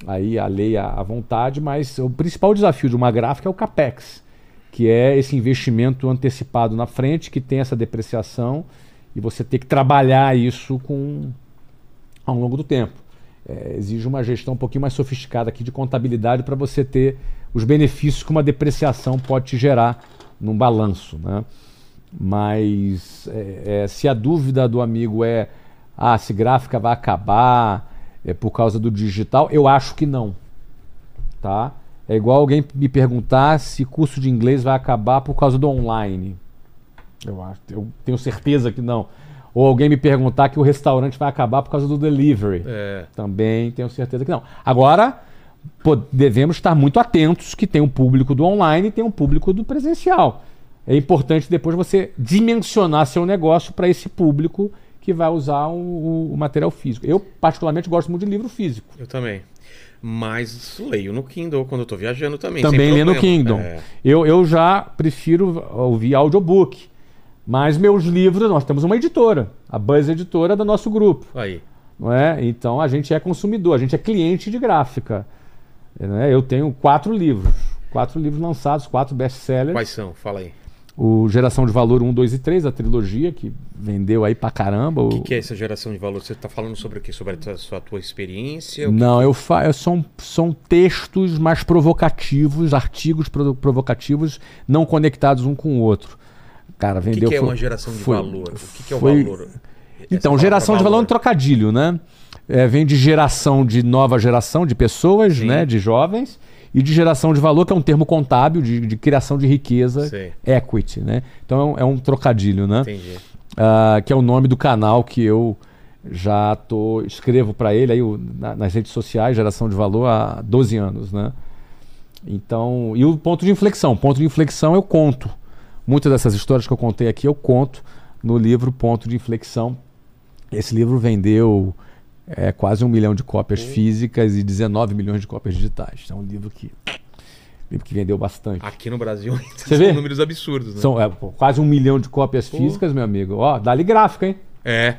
aí a lei à vontade, mas o principal desafio de uma gráfica é o CAPEX, que é esse investimento antecipado na frente, que tem essa depreciação, e você tem que trabalhar isso com ao longo do tempo. É, exige uma gestão um pouquinho mais sofisticada aqui de contabilidade para você ter os benefícios que uma depreciação pode te gerar num balanço. Né? Mas é, é, se a dúvida do amigo é ah, se gráfica vai acabar é, por causa do digital, eu acho que não. Tá? É igual alguém me perguntar se curso de inglês vai acabar por causa do online. Eu, acho, eu tenho certeza que não. Ou alguém me perguntar que o restaurante vai acabar por causa do delivery. É. Também tenho certeza que não. Agora, pô, devemos estar muito atentos que tem um público do online e tem um público do presencial. É importante depois você dimensionar seu negócio para esse público que vai usar o, o- o material físico. Eu, particularmente, gosto muito de livro físico. Eu também. Mas leio no Kindle quando eu tô viajando também. Também lê no. Kindle. É. Eu, eu já prefiro ouvir audiobook. Mas meus livros, nós temos uma editora, a Buzz Editora do nosso grupo. Aí. não é? Então a gente é consumidor, a gente é cliente de gráfica. né? Eu tenho quatro livros, Quatro livros lançados, quatro best-sellers. Quais são? Fala aí. O Geração de Valor 1, 2 e 3, a trilogia, que vendeu aí pra caramba. O que, que é essa geração de valor? Você está falando sobre o quê? Sobre a sua tua experiência? O Não, eu fa... são, são textos mais provocativos, artigos pro- provocativos, não conectados um com o outro. Cara, que, vendeu. que é foi- uma geração de foi- valor? O que, que é o foi- valor? Então, Essa geração de valor é um trocadilho, né? É, vem de geração de nova geração, de pessoas, Sim. né? De jovens, e de geração de valor, que é um termo contábil de, de criação de riqueza, Sei. equity, né? Então é um, é um trocadilho, né? Entendi. Ah, que é o nome do canal que eu já tô escrevo para ele aí o- na- nas redes sociais, geração de valor há 12 anos, né? Então, e o ponto de inflexão, ponto de inflexão eu conto. Muitas dessas histórias que eu contei aqui eu conto no livro Ponto de Inflexão. Esse livro vendeu é, quase um milhão de cópias físicas e 19 milhões de cópias digitais. É um livro que livro que vendeu bastante. Aqui no Brasil Você são vê? números absurdos, né? São é, pô, quase um milhão de cópias físicas, meu amigo. Ó, dá-lhe gráfico, hein? É.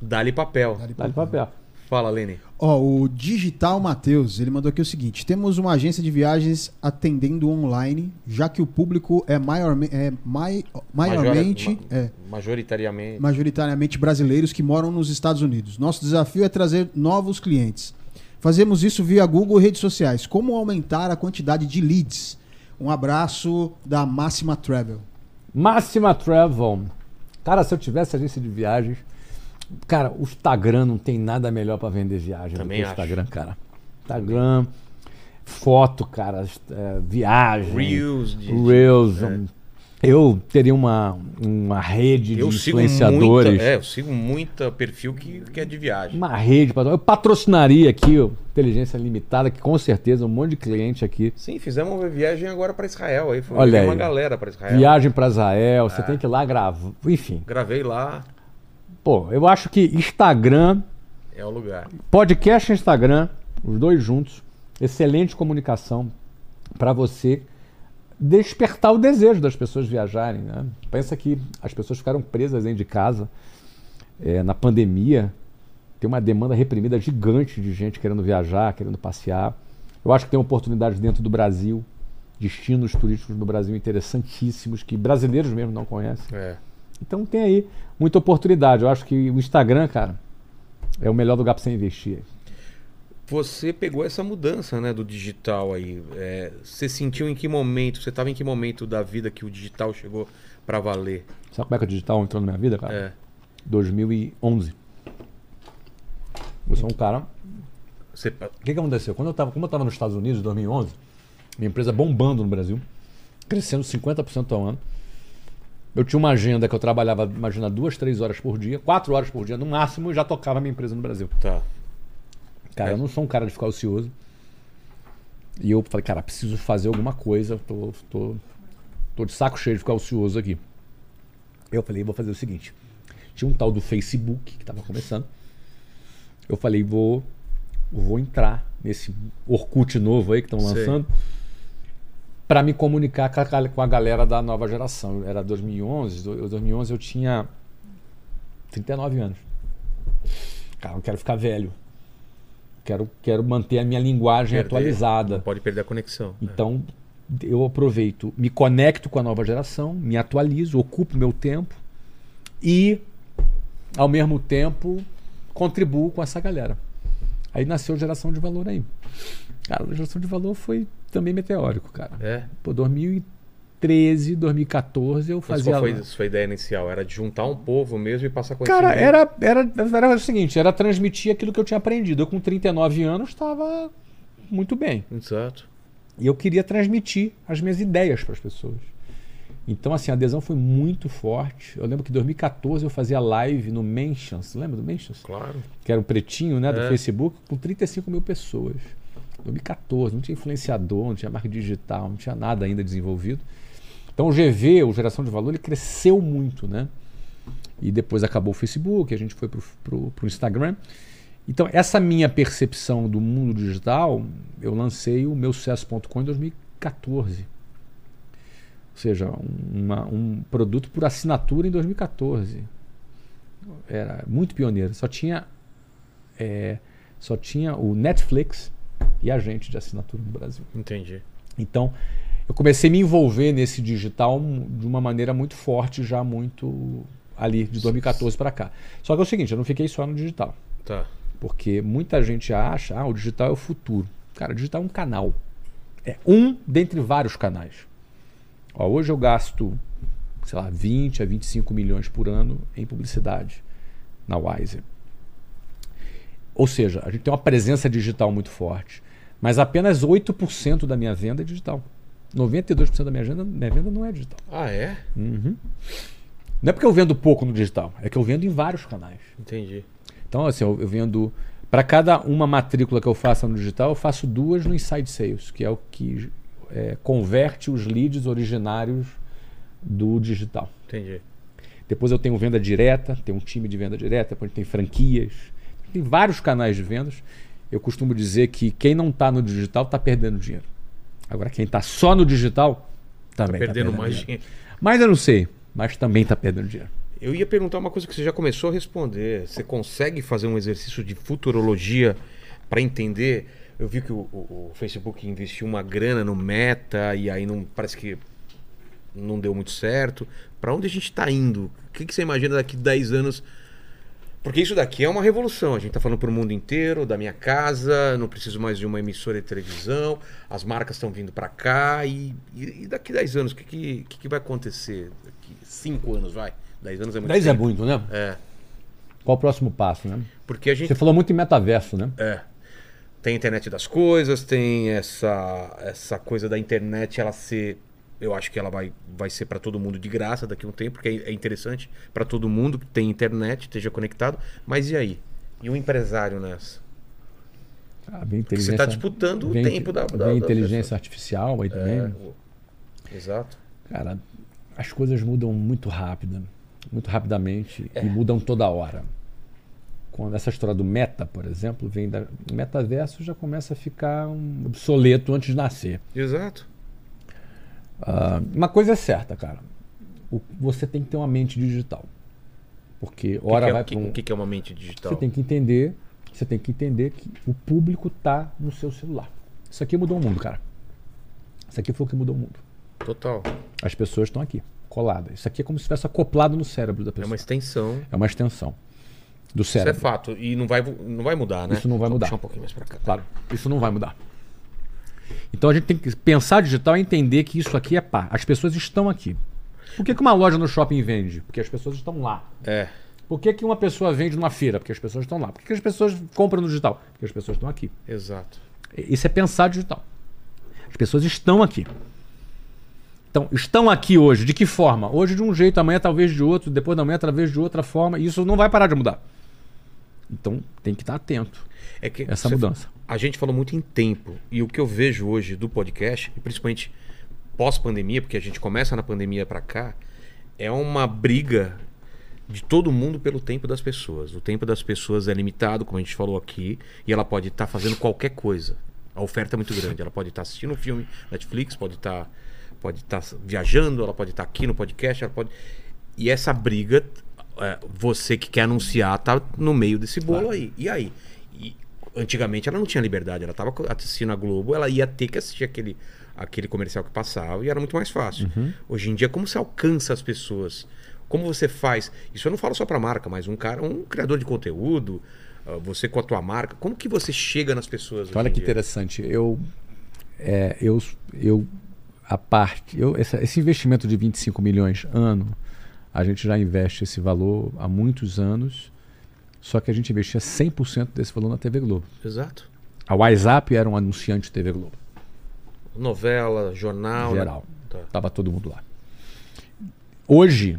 Dá-lhe papel. Dá-lhe papel. Fala, Lene. Ó, o Digital Matheus, ele mandou aqui o seguinte: temos uma agência de viagens atendendo online, já que o público é, maiorme, é mai- maiormente, Majora- é, ma- Majoritariamente. majoritariamente brasileiros que moram nos Estados Unidos. Nosso desafio é trazer novos clientes. Fazemos isso via Google e redes sociais. Como aumentar a quantidade de leads? Um abraço da Máxima Travel. Máxima Travel. Cara, se eu tivesse agência de viagens. Cara, o Instagram não tem nada melhor pra vender viagem Também do que o acho. Instagram, cara. Instagram, foto, cara, é, viagem. Reels de- Reels, é. Eu teria uma, uma rede de influenciadores. muita, é, eu sigo muita perfil que, que é de viagem. Uma rede. Eu patrocinaria aqui, ó, Inteligência Limitada, que com certeza um monte de cliente aqui. Sim, fizemos uma viagem agora para Israel aí, foi Olha uma aí. galera para Israel. Viagem pra Israel, É. você tem que ir lá gravar. Enfim. Gravei lá, Pô, eu acho que Instagram é o lugar. Podcast e Instagram, os dois juntos, excelente comunicação para você despertar o desejo das pessoas viajarem. Né? Pensa que as pessoas ficaram presas dentro de casa é, na pandemia. Tem uma demanda reprimida gigante de gente querendo viajar, querendo passear. Eu acho que tem oportunidades dentro do Brasil, destinos turísticos no Brasil interessantíssimos que brasileiros mesmo não conhecem. É. Então tem aí muita oportunidade. Eu acho que o Instagram, cara, é o melhor lugar para você investir. Você pegou essa mudança, né, do digital aí. É, você sentiu em que momento? Você estava em que momento da vida que o digital chegou para valer? Sabe como é que o digital entrou na minha vida, cara? É. 2011. Eu sou um cara. Você, O que, que aconteceu? Quando eu tava, como eu estava nos Estados Unidos em 2011, minha empresa bombando no Brasil, crescendo 50% ao ano. Eu tinha uma agenda que eu trabalhava, imagina, duas, três horas por dia, quatro horas por dia no máximo, e já tocava a minha empresa no Brasil. tá. Cara, É. eu não sou um cara de ficar ocioso. E eu falei, cara, preciso fazer alguma coisa. Tô, tô, tô de saco cheio de ficar ocioso aqui. Eu falei, vou fazer o seguinte. Tinha um tal do Facebook que tava começando. Eu falei, vou, vou entrar nesse Orkut novo aí que estão Sei. Para me comunicar com a, a galera da nova geração. Era 2011, do- 2011 eu tinha 39 anos. Cara, eu quero ficar velho. Quero, quero manter a minha linguagem Perder, atualizada. Não pode perder a conexão. Então, eu aproveito, me conecto com a nova geração, me atualizo, ocupo meu tempo e, ao mesmo tempo, contribuo com essa galera. Aí nasceu geração de valor aí. Cara, a geração de valor foi também meteórico, cara. É. Pô, 2013, 2014 eu Mas fazia. qual foi a sua ideia inicial? Era de juntar um povo mesmo e passar conhecimento? Cara, era, era, era o seguinte, era transmitir aquilo que eu tinha aprendido. Eu com 39 anos estava muito bem. Exato. E eu queria transmitir as minhas ideias para as pessoas. Então, assim, a adesão foi muito forte. Eu lembro que em 2014 eu fazia live no Mentions. Lembra do Mentions? Claro. Que era um pretinho, né, do É. Facebook, com 35 mil pessoas. 2014, não tinha influenciador, não tinha marketing digital, não tinha nada ainda desenvolvido. Então o GV, o Geração de Valor, ele cresceu muito, né? E depois acabou o Facebook, a gente foi pro, pro Instagram. Então, essa minha percepção do mundo digital, eu lancei o meu sucesso.com em 2014. Ou seja, uma- um produto por assinatura em 2014. Era muito pioneiro. Só tinha, é, só tinha o Netflix e a gente de assinatura no Brasil. Entendi. Então, eu comecei a me envolver nesse digital de uma maneira muito forte, já muito ali, de 2014 para cá. Só que é o seguinte, eu não fiquei só no digital. Tá. Porque muita gente acha, ah, o digital é o futuro. Cara, o digital é um canal. É um dentre vários canais. Ó, hoje eu gasto, sei lá, 20 a 25 milhões por ano em publicidade na Wiser. Ou seja, a gente tem uma presença digital muito forte. Mas apenas 8% da minha venda é digital. 92% da minha venda, minha venda não é digital. Ah, é? Uhum. Não é porque eu vendo pouco no digital, é que eu vendo em vários canais. Entendi. Então, assim, eu, eu vendo. Para cada uma matrícula que eu faça no digital, eu faço duas no Inside Sales, que é o que é, converte os leads originários do digital. Entendi. Depois eu tenho venda direta, tem um time de venda direta, depois tem franquias, tem vários canais de vendas. Eu costumo dizer que quem não está no digital está perdendo dinheiro. Agora, quem está só no digital também Tá está perdendo perdendo mais dinheiro. dinheiro. Mas eu não sei, mas também está perdendo dinheiro. Eu ia perguntar uma coisa que você já começou a responder. Você consegue fazer um exercício de futurologia para entender? Eu vi que o, o- o Facebook investiu uma grana no Meta e aí não parece que não deu muito certo. Para onde a gente está indo? O que, que você imagina daqui 10 anos? Porque isso daqui é uma revolução. A gente está falando para o mundo inteiro, da minha casa, não preciso mais de uma emissora de televisão, as marcas estão vindo para cá. E, e- daqui 10 anos, o que, que, que vai acontecer? Daqui 5 anos, vai? 10 anos é muito 10 é muito, né? É, Qual o próximo passo, né? porque a gente Você falou muito em metaverso, né? é, tem a internet das coisas, tem essa essa coisa da internet ela ser eu acho que ela vai, vai ser para todo mundo de graça daqui a um tempo, porque é é interessante para todo mundo que tem internet, esteja conectado. Mas e aí? E o empresário nessa? Ah, você está disputando o tempo da, da, da inteligência artificial aí também. É, o- Exato. Cara, as coisas mudam muito rápido, muito rapidamente É. e mudam toda hora. Quando essa história do meta, por exemplo, vem da o metaverso já começa a ficar um obsoleto antes de nascer. Exato. Ah, uma coisa é certa, cara. O- você tem que ter uma mente digital. Porque O que hora que é- vai para um, o que que é uma mente digital? Você tem que entender, você tem que entender que o público tá no seu celular. Isso aqui mudou o mundo, cara. Isso aqui foi o que mudou o mundo. Total. As pessoas estão aqui, coladas. Isso aqui é como se estivesse acoplado no cérebro da É pessoa. uma extensão. É uma extensão do Isso é cérebro. fato. E não vai, não vai mudar, né? Isso não vai Só mudar. Puxar um pouquinho mais pra cá. Claro, isso não vai mudar. Então a gente tem que pensar digital e entender que isso aqui é pá. As pessoas estão aqui. Por que, que uma loja no shopping vende? Porque as pessoas estão lá. É. Por que, que uma pessoa vende numa feira? Porque as pessoas estão lá. Por que, que as pessoas compram no digital? Porque as pessoas estão aqui. Exato. Isso é pensar digital. As pessoas estão aqui. Então, estão aqui hoje. De que forma? Hoje de um jeito, amanhã talvez de outro, depois da manhã talvez de outra forma. E isso não vai parar de mudar. Então, tem que estar atento É que essa mudança. A gente falou muito em tempo. E o que eu vejo hoje do podcast, e principalmente pós-pandemia, porque a gente começa na pandemia pra cá, é uma briga de todo mundo pelo tempo das pessoas. O tempo das pessoas é limitado, como a gente falou aqui, e ela pode estar fazendo qualquer coisa. A oferta é muito grande. Ela pode estar assistindo um filme Netflix, pode estar pode estar viajando, ela pode estar aqui no podcast, ela pode. E essa briga, é, você que quer anunciar, tá no meio desse bolo aí. E aí? Antigamente ela não tinha liberdade, ela estava assistindo a Globo, ela ia ter que assistir aquele, aquele comercial que passava e era muito mais fácil. Hoje em dia, como você alcança as pessoas? Como você faz? Isso eu não falo só para marca, mas um cara, um criador de conteúdo, ah, você com a tua marca, como que você chega nas pessoas? Olha que dia? interessante. Eu, é, eu, eu a parte, eu, essa- esse investimento de 25 milhões ano, a gente já investe esse valor há muitos anos, só que a gente investia 100% desse valor na TV Globo. Exato. A WhatsApp era um anunciante de TV Globo, Novela, jornal. né? geral. Tá. Tava todo mundo lá. Hoje,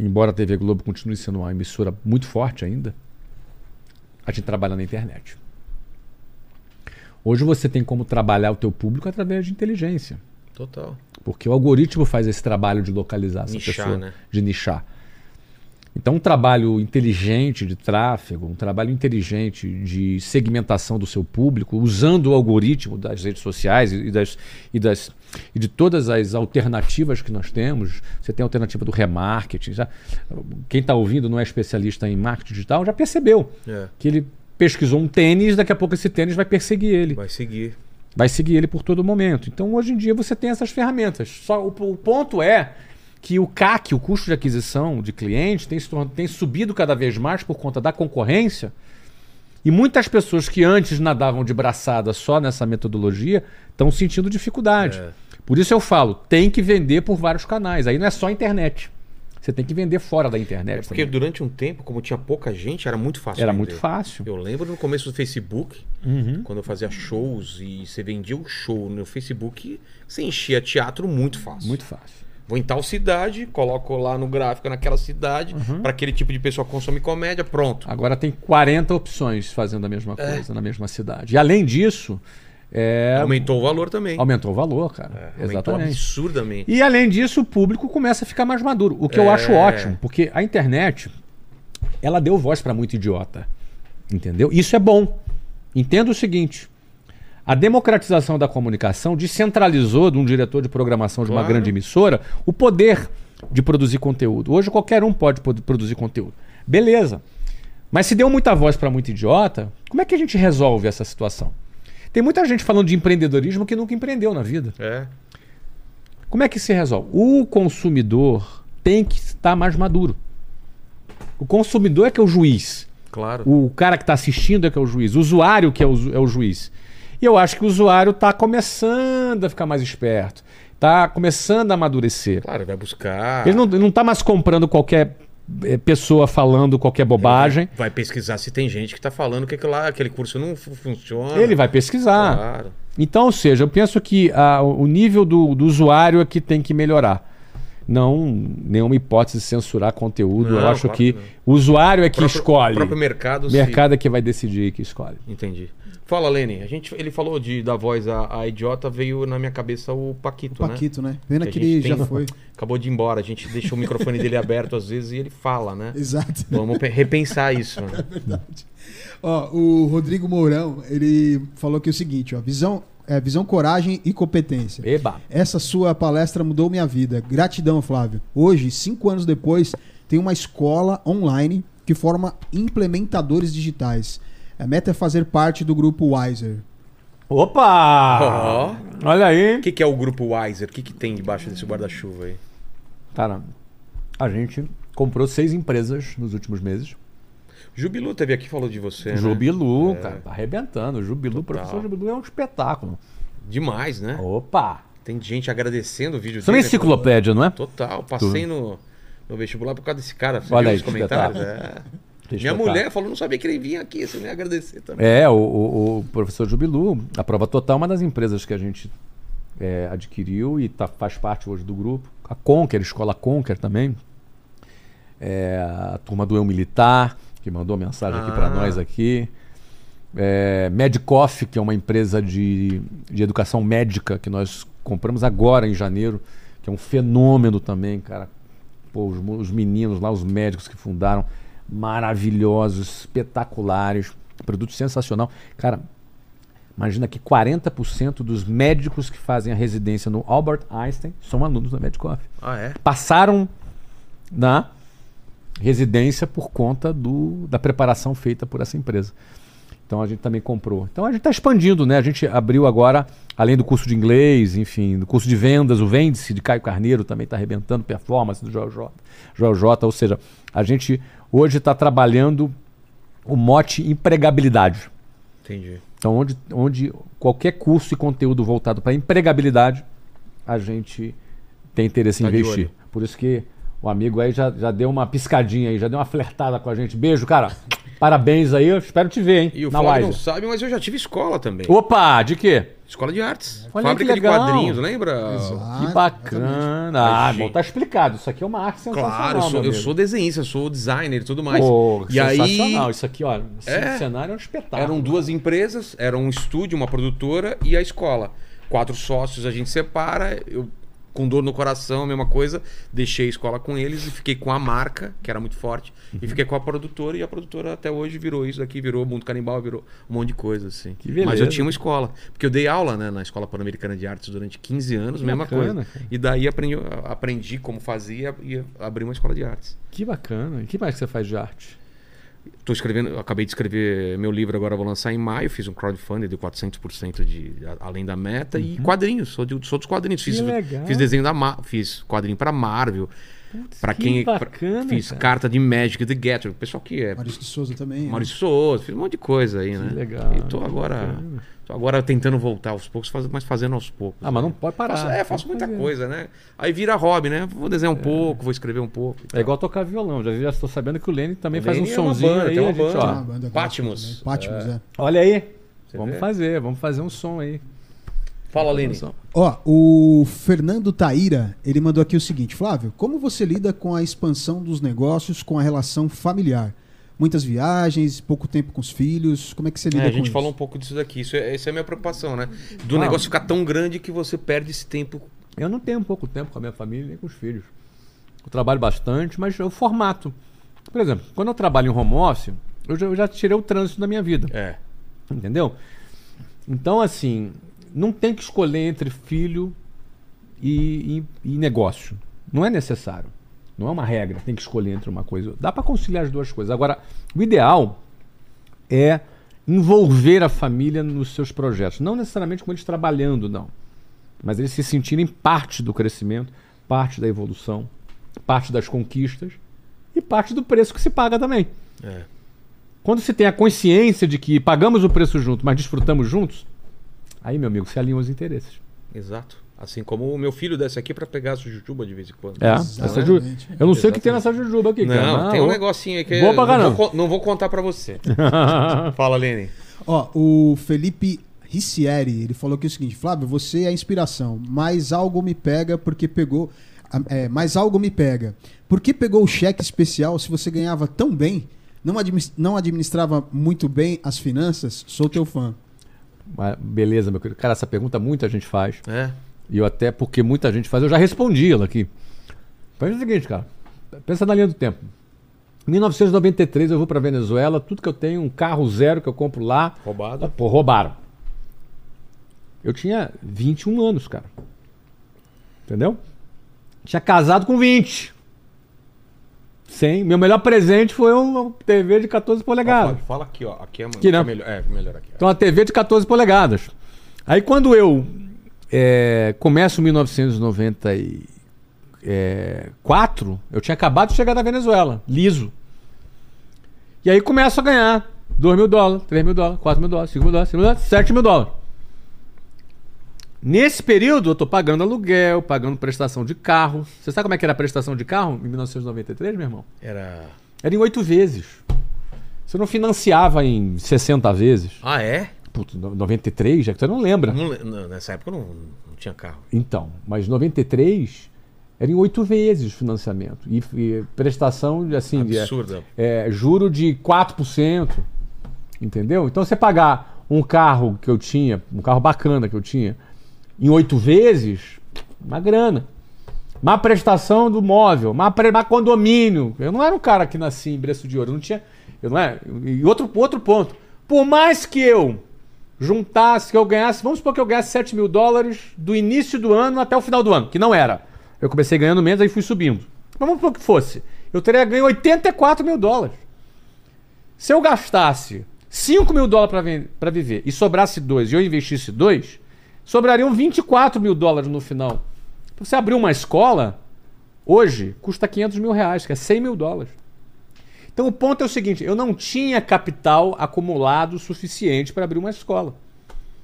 embora a TV Globo continue sendo uma emissora muito forte ainda, a gente trabalha na internet. Hoje você tem como trabalhar o teu público através de inteligência. Total. Porque o algoritmo faz esse trabalho de localizar essa Nichar, pessoa, né? de nichar. Então, um trabalho inteligente de tráfego, um trabalho inteligente de segmentação do seu público, usando o algoritmo das redes sociais e, das, e, das, e de todas as alternativas que nós temos. Você tem a alternativa do remarketing. Já, quem está ouvindo não é especialista em marketing digital, já percebeu É. que ele pesquisou um tênis, daqui a pouco esse tênis vai perseguir ele. Vai seguir. vai seguir ele por todo momento. Então, hoje em dia, você tem essas ferramentas. Só o, o ponto é que o CAC, o custo de aquisição de clientes, tem, tem subido cada vez mais por conta da concorrência. E muitas pessoas que antes nadavam de braçada só nessa metodologia estão sentindo dificuldade. É. Por isso eu falo, tem que vender por vários canais. Aí não é só internet. Você tem que vender fora da internet. É porque também. durante um tempo, como tinha pouca gente, era muito fácil. Era vender. muito fácil. Eu lembro no começo do Facebook, Uhum. quando eu fazia shows e você vendia o show no Facebook, você enchia teatro muito fácil. Muito fácil. Vou em tal cidade, coloco lá no gráfico naquela cidade, Uhum. para aquele tipo de pessoa que consome comédia, pronto. Agora tem 40 opções fazendo a mesma coisa na mesma cidade. E além disso, é, Aumentou o valor também. aumentou o valor, cara. É, Exatamente. absurdamente. E além disso, o público começa a ficar mais maduro. O que eu É. acho ótimo, porque a internet, ela deu voz para muito idiota. Entendeu? Isso é bom. Entenda o seguinte: a democratização da comunicação descentralizou de um diretor de programação de uma Claro. grande emissora o poder de produzir conteúdo. Hoje qualquer um pode pod- produzir conteúdo. Beleza. Mas se deu muita voz para muito idiota, como é que a gente resolve essa situação? Tem muita gente falando de empreendedorismo que nunca empreendeu na vida. É. Como é que se resolve? O consumidor tem que estar mais maduro. O consumidor é que é o juiz. Claro. O cara que está assistindo é que é o juiz. O usuário que é o, é o juiz. E eu acho que o usuário está começando a ficar mais esperto. Está começando a amadurecer. Claro, vai buscar. Ele não, ele não tá mais comprando qualquer eh, pessoa falando qualquer bobagem. Vai pesquisar se tem gente que tá falando que aquilo lá, aquele curso não fu- funciona. Ele vai pesquisar. Claro. Então, ou seja, eu penso que ah, o nível do, do usuário é que tem que melhorar. Não nenhuma hipótese de censurar conteúdo. eu Não, acho claro que não. o usuário é que Próprio- escolhe. O próprio mercado. O se- mercado é que vai decidir que escolhe. Entendi. Fala, Lene. A gente, ele falou de, da voz a, a idiota, veio na minha cabeça o Paquito, né? Paquito, né? Pena Que que ele gente já tem- foi. Acabou de ir embora. A gente deixa o microfone dele aberto às vezes e ele fala, né? Exato. Vamos pe- repensar isso. Né? Verdade. Ó, o Rodrigo Mourão, ele falou aqui o seguinte, ó, visão, é, visão, coragem e competência. Eba! Essa sua palestra mudou minha vida. Gratidão, Flávio. Hoje, cinco anos depois, tem uma escola online que forma implementadores digitais. A meta é fazer parte do grupo Wiser. Opa! Olha aí. O que, que é o grupo Wiser? O que, que tem debaixo desse guarda-chuva aí? Cara, a gente comprou seis empresas nos últimos meses. Jubilu teve aqui e falou de você, né? Jubilu, É. cara, tá arrebentando. Jubilu, o Total. professor Jubilu é um espetáculo. Demais, né? Opa! Tem gente agradecendo o vídeo Isso é dele. enciclopédia, não é? Total. Passei no, no vestibular por causa desse cara. Você Olha viu aí, os comentários? espetáculo. É. Minha mulher falou, não sabia que ele vinha aqui, você ia agradecer também. É, o, o- o professor Jubilu, a Prova Total é uma das empresas que a gente é, adquiriu e tá, faz parte hoje do grupo. A Conquer, Escola Conquer também. É, a turma do Eu Militar, que mandou mensagem aqui para Ah. nós aqui. É, Medicoff, que é uma empresa de, de educação médica que nós compramos agora em janeiro, que é um fenômeno também, cara. Pô, os, os meninos lá, os médicos que fundaram, maravilhosos, espetaculares, produto sensacional. Cara, imagina que 40% dos médicos que fazem a residência no Albert Einstein são alunos da Medicoff. Ah, é? Passaram na residência por conta do, da preparação feita por essa empresa. Então a gente também comprou. Então a gente está expandindo, né? A gente abriu agora, além do curso de inglês, enfim, do curso de vendas, o Vende-se de Caio Carneiro também está arrebentando, performance do Joel J. Joel J. Ou seja, a gente hoje está trabalhando o mote empregabilidade. Entendi. Então, onde, onde qualquer curso e conteúdo voltado para empregabilidade, a gente tem interesse em Tá de investir. Por isso que o amigo aí já, já deu uma piscadinha aí, já deu uma flertada com a gente. Beijo, cara. Parabéns aí, eu espero te ver, hein? E o na Flávio não sabe, mas eu já tive escola também. Opa, de quê? Escola de artes. Olha aí Fábrica de quadrinhos, lembra? Exato. Que bacana. Ah, Gente. bom, tá explicado. Isso aqui é uma arte sensacional. Claro, eu sou, eu sou desenhista, eu sou designer e tudo mais. Pô, e aí sensacional. Isso aqui, ó, É. o cenário é um espetáculo. eram duas empresas, era um estúdio, uma produtora e a escola. Quatro sócios a gente separa, eu com dor no coração, a mesma coisa, deixei a escola com eles e fiquei com a marca, que era muito forte, Uhum. e fiquei com a produtora e a produtora até hoje virou isso daqui, virou Mundo Canibal, virou um monte de coisa assim. Que beleza. Mas eu tinha uma escola, porque eu dei aula, né, na Escola Pan-Americana de Artes durante 15 anos, Que mesma bacana, coisa. cara. E daí aprendi, aprendi como fazia e abri uma escola de artes. Que bacana. E que mais que você faz de arte? Tô escrevendo, acabei de escrever meu livro, agora vou lançar em maio. Fiz um crowdfunding de 400% de, a- além da meta. E quadrinhos, sou, de, sou dos quadrinhos. Fiz, Uhum. fiz desenho da fiz quadrinho pra Marvel. Pra que quem. pra- bacana, fiz cara. carta de Magic the Gathering. O pessoal que é. Maurício de Souza também. né? Maurício Souza, fiz um monte de coisa aí, né? legal, E tô agora. Tô agora tentando voltar aos poucos, faz- mas fazendo aos poucos. Ah, mas né? não pode parar. Faço, é, faço que muita fazer. coisa, né? Aí vira hobby, né? Vou desenhar um pouco, vou escrever um pouco. É igual tocar violão. Já, já estou sabendo que o Lenny também O faz um é banda, aí. tem uma a gente, banda. ó, banda Patmos. também. Patmos, é. olha aí. Você vamos vê? fazer, vamos fazer um som aí. Fala, Lene. Ó, o Fernando Taíra, ele mandou aqui o seguinte: Flávio, como você lida com a expansão dos negócios com a relação familiar? Muitas viagens, pouco tempo com os filhos, como é que você lida É, a com gente isso? falou um pouco disso daqui. Isso é, essa é a minha preocupação, né? Do Ah. negócio ficar tão grande que você perde esse tempo. Eu não tenho pouco tempo com a minha família nem com os filhos. Eu trabalho bastante, mas o formato. Por exemplo, quando eu trabalho em home office, eu já, eu já tirei o trânsito da minha vida. É. Entendeu? Então, assim, não tem que escolher entre filho e, e- e negócio. Não é necessário. Não é uma regra, tem que escolher entre uma coisa. Dá para conciliar as duas coisas. Agora, o ideal é envolver a família nos seus projetos. Não necessariamente com eles trabalhando, não. Mas eles se sentirem parte do crescimento, parte da evolução, parte das conquistas e parte do preço que se paga também. É. Quando se tem a consciência de que pagamos o preço junto, mas desfrutamos juntos, aí, meu amigo, se alinham os interesses. Exato. Assim como o meu filho desce aqui pra pegar a jujuba de vez em quando. É, essa ju... Eu não sei o que tem nessa jujuba aqui, cara. Não, tem um negocinho aí que Vou pagar, não, não. vou, não vou contar pra você. Fala, Lene. Ó, o Felipe Ricieri, ele falou aqui o seguinte: Flávio, você é a inspiração, mas algo me pega porque pegou. É, mas algo me pega. Por que pegou o cheque especial se você ganhava tão bem? Não, não administrava muito bem as finanças? Sou teu fã. Beleza, meu querido. Cara, essa pergunta muita gente faz. É. E eu até, porque muita gente faz, eu já respondi ela aqui. Pensa o seguinte, cara. Pensa na linha do tempo. Em 1993 eu vou pra Venezuela, tudo que eu tenho, um carro zero que eu compro lá, Roubado. Pô, roubaram. Eu tinha 21 anos, cara. Entendeu? Tinha casado com 20. Sem. Meu melhor presente foi uma TV de 14 polegadas. Fala, fala aqui, ó. Aqui é, Aqui, né? é melhor. É, melhor aqui. Então, uma TV de 14 polegadas. Aí, quando eu é, começo em 1994, eu tinha acabado de chegar da Venezuela, liso. E aí começo a ganhar 2 mil dólares, 3 mil dólares, 4 mil dólares, 5 mil dólares, 6 mil dólares, 7 mil dólares. Nesse período, eu tô pagando aluguel, pagando prestação de carro. Você sabe como é que era a prestação de carro em 1993, meu irmão? Era. Era em 8 vezes. Você não financiava em 60 vezes. Ah, é? Putz, no- 93, já que você não lembra. Não nessa época eu não, não tinha carro. Então, mas 93 era em oito vezes o financiamento. E, e prestação de assim, de, Absurda. é, juro de 4%. Entendeu? Então você pagar um carro que eu tinha, um carro bacana que eu tinha, em oito vezes, uma grana. Má prestação do móvel, má, pre- má condomínio. Eu não era um cara que nascia em berço de ouro, não tinha. Eu não é. E outro, outro ponto. Por mais que eu juntasse, que eu ganhasse, vamos supor que eu ganhasse 7 mil dólares do início do ano até o final do ano, que não era. Eu comecei ganhando menos, aí fui subindo. Mas vamos supor que fosse. Eu teria ganho 84 mil dólares. Se eu gastasse 5 mil dólares para viver e sobrasse 2 e eu investisse 2, sobrariam 24 mil dólares no final. Você abrir uma escola, hoje, custa 500 mil reais, que é 100 mil dólares. Então o ponto é o seguinte: eu não tinha capital acumulado suficiente para abrir uma escola.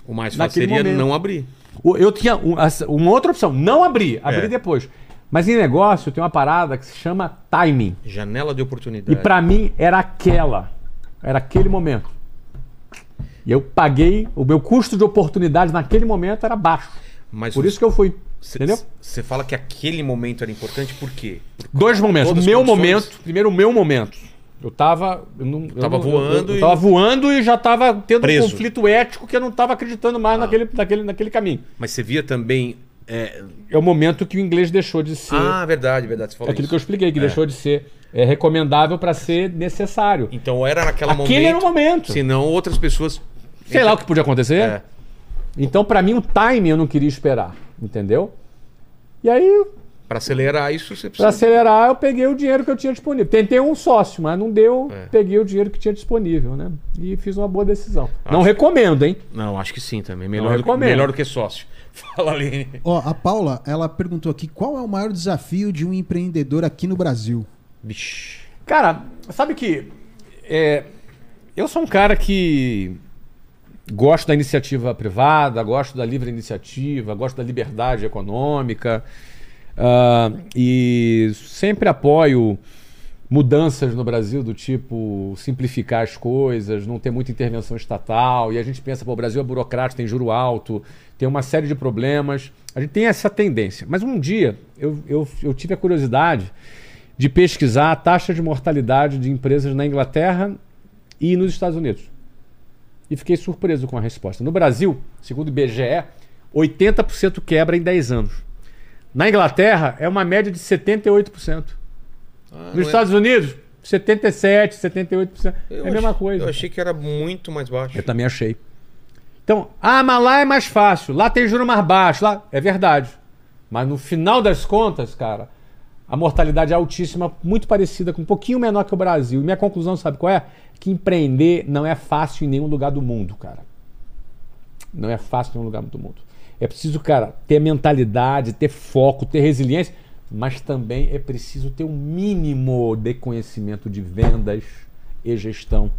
O mais fácil seria momento. não abrir. Eu tinha um- uma outra opção, não abrir, abrir É. depois. Mas em negócio tem uma parada que se chama timing. Janela de E oportunidade. pra mim era aquela. Era aquele momento. E eu paguei, o meu custo de oportunidade naquele momento era baixo. Mas Por isso que eu fui. Entendeu? Você fala que aquele momento era importante por quê? Por Dois momentos. O meu condições. momento, primeiro o meu momento. Eu tava. Eu não, eu Tava eu- voando eu, e- tava voando e já tava tendo Preso. um conflito ético que eu não tava acreditando mais naquele, naquele, naquele caminho. Mas você via também. É... É o momento que o inglês deixou de ser. Ah, verdade, verdade. Você é falou aquilo isso. que eu expliquei, que É. deixou de ser é, recomendável para ser necessário. Então era naquele momento. Aquele era o momento. Senão outras pessoas. Sei lá o que podia acontecer. É. Então, pra mim, o time eu não queria esperar, entendeu? E aí, Pra acelerar isso, você Pra precisa. acelerar, eu peguei o dinheiro que eu tinha disponível. Tentei um sócio, mas não deu. É. Peguei o dinheiro que tinha disponível, né? E fiz uma boa decisão. Não Acho- recomendo, hein? Não, acho que sim também. Não Melhor, do melhor do que sócio. Fala, Aline. Ó, a Paula, ela perguntou aqui qual é o maior desafio de um empreendedor aqui no Brasil? Vixe. Cara, sabe que é, eu sou um cara que gosto da iniciativa privada, gosto da livre iniciativa, gosto da liberdade econômica ah, e sempre apoio mudanças no Brasil do tipo simplificar as coisas, não ter muita intervenção estatal e a gente pensa, pô, o Brasil é burocrático, tem juro alto, tem uma série de problemas. A gente tem essa tendência. Mas um dia eu, eu, eu tive a curiosidade de pesquisar a taxa de mortalidade de empresas na Inglaterra e nos Estados Unidos. E fiquei surpreso com a resposta. No Brasil, segundo o IBGE, 80% quebra em 10 anos. Na Inglaterra, é uma média de 78%. Ah, Nos é- Estados Unidos, 77%, 78%. eu é a mesma coisa. Eu achei que era muito mais baixo. Eu também achei. Então, ah, mas lá é mais fácil, lá tem juro mais baixo, lá é verdade. Mas no final das contas, cara, a mortalidade é altíssima, muito parecida com um pouquinho menor que o Brasil. E minha conclusão, sabe qual é? Que empreender não é fácil em nenhum lugar do mundo, cara. Não é fácil em nenhum lugar do mundo. É preciso, cara, ter mentalidade, ter foco, ter resiliência, mas também é preciso ter um mínimo de conhecimento de vendas e gestão.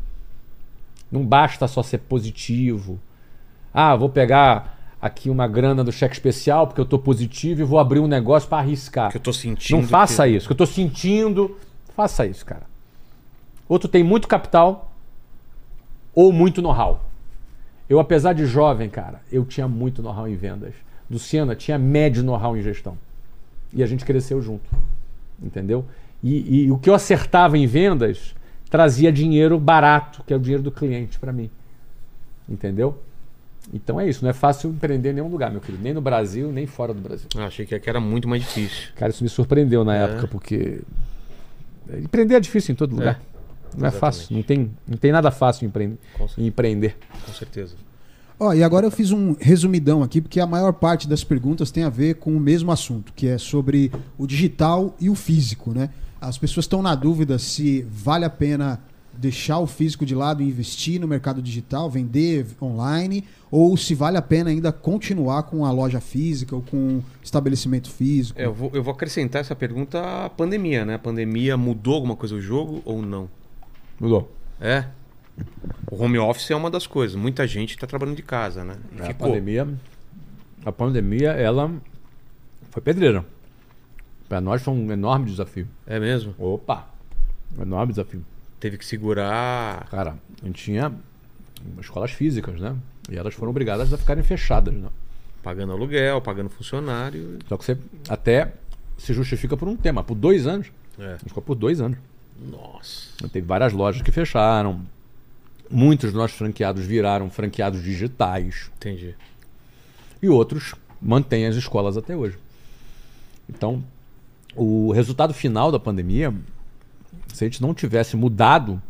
Não basta só ser positivo. Ah, vou pegar aqui uma grana do cheque especial porque eu tô positivo e vou abrir um negócio para arriscar. Que eu tô sentindo. Não faça que- isso, que eu tô sentindo. Faça isso, cara. Outro tem muito capital ou muito know-how. Eu, apesar de jovem, cara, eu tinha muito know-how em vendas. Luciana tinha médio know-how em gestão. E a gente cresceu junto. Entendeu? E, e o que eu acertava em vendas trazia dinheiro barato, que é o dinheiro do cliente para mim. Entendeu? Então é isso. Não é fácil empreender em nenhum lugar, meu querido. Nem no Brasil, nem fora do Brasil. Ah, achei que aqui era muito mais difícil. Cara, isso me surpreendeu na É. época, porque empreender é difícil em todo lugar. não é exatamente. fácil, não tem, não tem nada fácil em empreender. Com empreender. Com certeza. Ó, e agora eu fiz um resumidão aqui, porque a maior parte das perguntas tem a ver com o mesmo assunto, que é sobre o digital e o físico, né? As pessoas estão na dúvida se vale a pena deixar o físico de lado e investir no mercado digital, vender online, ou se vale a pena ainda continuar com a loja física ou com estabelecimento físico. É, eu, vou, eu vou acrescentar essa pergunta à pandemia, né? A pandemia mudou alguma coisa o jogo ou não? Mudou. É. O home office é uma das coisas. Muita gente está trabalhando de casa, né? E A ficou. pandemia, a pandemia, ela foi pedreira. Para nós foi um enorme desafio. É mesmo? Opa! Um enorme desafio. Teve que segurar. Cara, a gente tinha escolas físicas, né? E elas foram obrigadas a ficarem fechadas, né? Pagando aluguel, pagando funcionário. Só que você até se justifica por um tema, por dois anos. É. A gente ficou por dois anos. Nossa. Teve várias lojas que fecharam. Muitos dos nossos franqueados viraram franqueados digitais. Entendi. E outros mantêm as escolas até hoje. Então, o resultado final da pandemia, se a gente não tivesse mudado,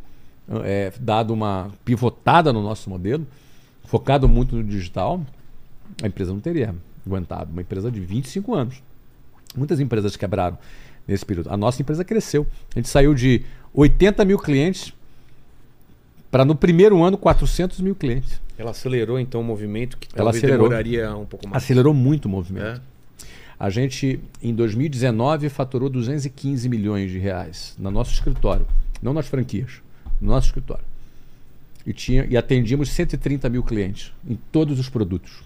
é, dado uma pivotada no nosso modelo, focado muito no digital, a empresa não teria aguentado. Uma empresa de 25 anos. Muitas empresas quebraram nesse período. A nossa empresa cresceu. A gente saiu de 80 mil clientes para, no primeiro ano, 400 mil clientes. Ela acelerou então o movimento que Ela acelerou. demoraria um pouco mais. Acelerou muito o movimento. É? A gente, em 2019, faturou 215 milhões de reais no nosso escritório, não nas franquias, no nosso escritório. E, tinha, e atendíamos 130 mil clientes em todos os produtos.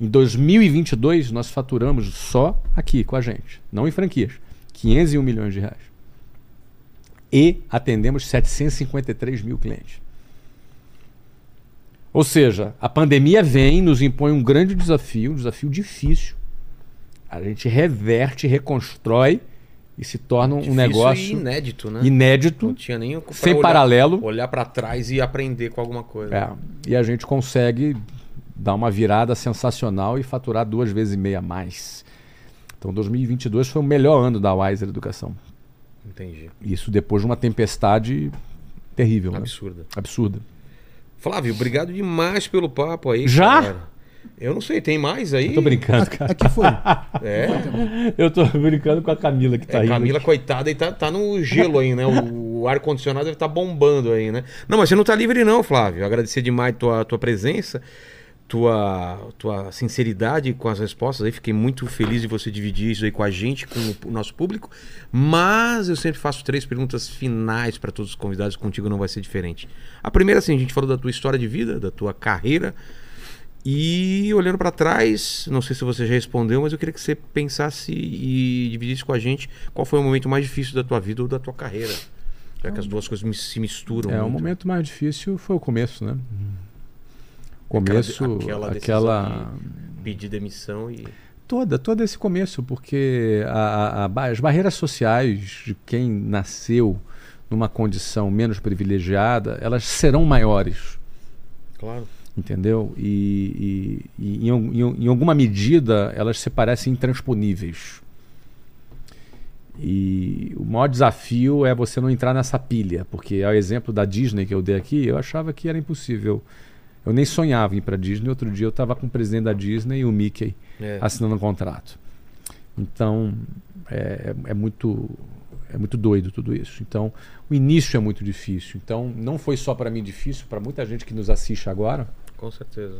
Em 2022, nós faturamos só aqui com a gente, não em franquias, 501 milhões de reais. E atendemos 753 mil clientes. Ou seja, a pandemia vem, nos impõe um grande desafio, um desafio difícil. A gente reverte, reconstrói e se torna um Difícil negócio e inédito, né? inédito, Não tinha nem sem olhar- paralelo. Olhar para trás e aprender com alguma coisa. É, e a gente consegue dar uma virada sensacional e faturar duas vezes e meia a mais. Então 2022 foi o melhor ano da Wiser Educação. Entendi. Isso depois de uma tempestade terrível, né? Absurda. absurda. Flávio, obrigado demais pelo papo aí. Já? cara. Eu não sei, tem mais aí? Eu tô brincando, cara. Aqui foi. É. Eu tô brincando com a Camila que tá É, aí. Camila, coitada, e tá, tá no gelo aí, né? O, o ar-condicionado deve estar bombando aí, né? Não, mas você não tá livre, não, Flávio. Agradecer demais tua, tua presença, tua, tua sinceridade com as respostas aí. Fiquei muito feliz de você dividir isso aí com a gente, com o, o nosso público. Mas eu sempre faço três perguntas finais para todos os convidados. Contigo não vai ser diferente. A primeira, assim, a gente falou da tua história de vida, da tua carreira. E olhando para trás, não sei se você já respondeu, mas eu queria que você pensasse e dividisse com a gente qual foi o momento mais difícil da tua vida ou da tua carreira. Já que as duas coisas se misturam. É, o muito. momento mais difícil foi o começo, né? Aquela- Começo, aquela decisão aquela, Pedir demissão e. toda, todo esse começo, porque a- a- as barreiras sociais de quem nasceu numa condição menos privilegiada, elas serão maiores. Claro. Entendeu? E, e- e em, em em alguma medida elas se parecem intransponíveis. E o maior desafio é você não entrar nessa pilha, porque ao exemplo da Disney que eu dei aqui, eu achava que era impossível. Eu nem sonhava em ir para Disney. Outro dia eu estava com o presidente da Disney e o Mickey É. assinando um contrato. Então é, é muito é muito doido tudo isso. Então o início é muito difícil. Então não foi só para mim difícil, para muita gente que nos assiste agora Com certeza.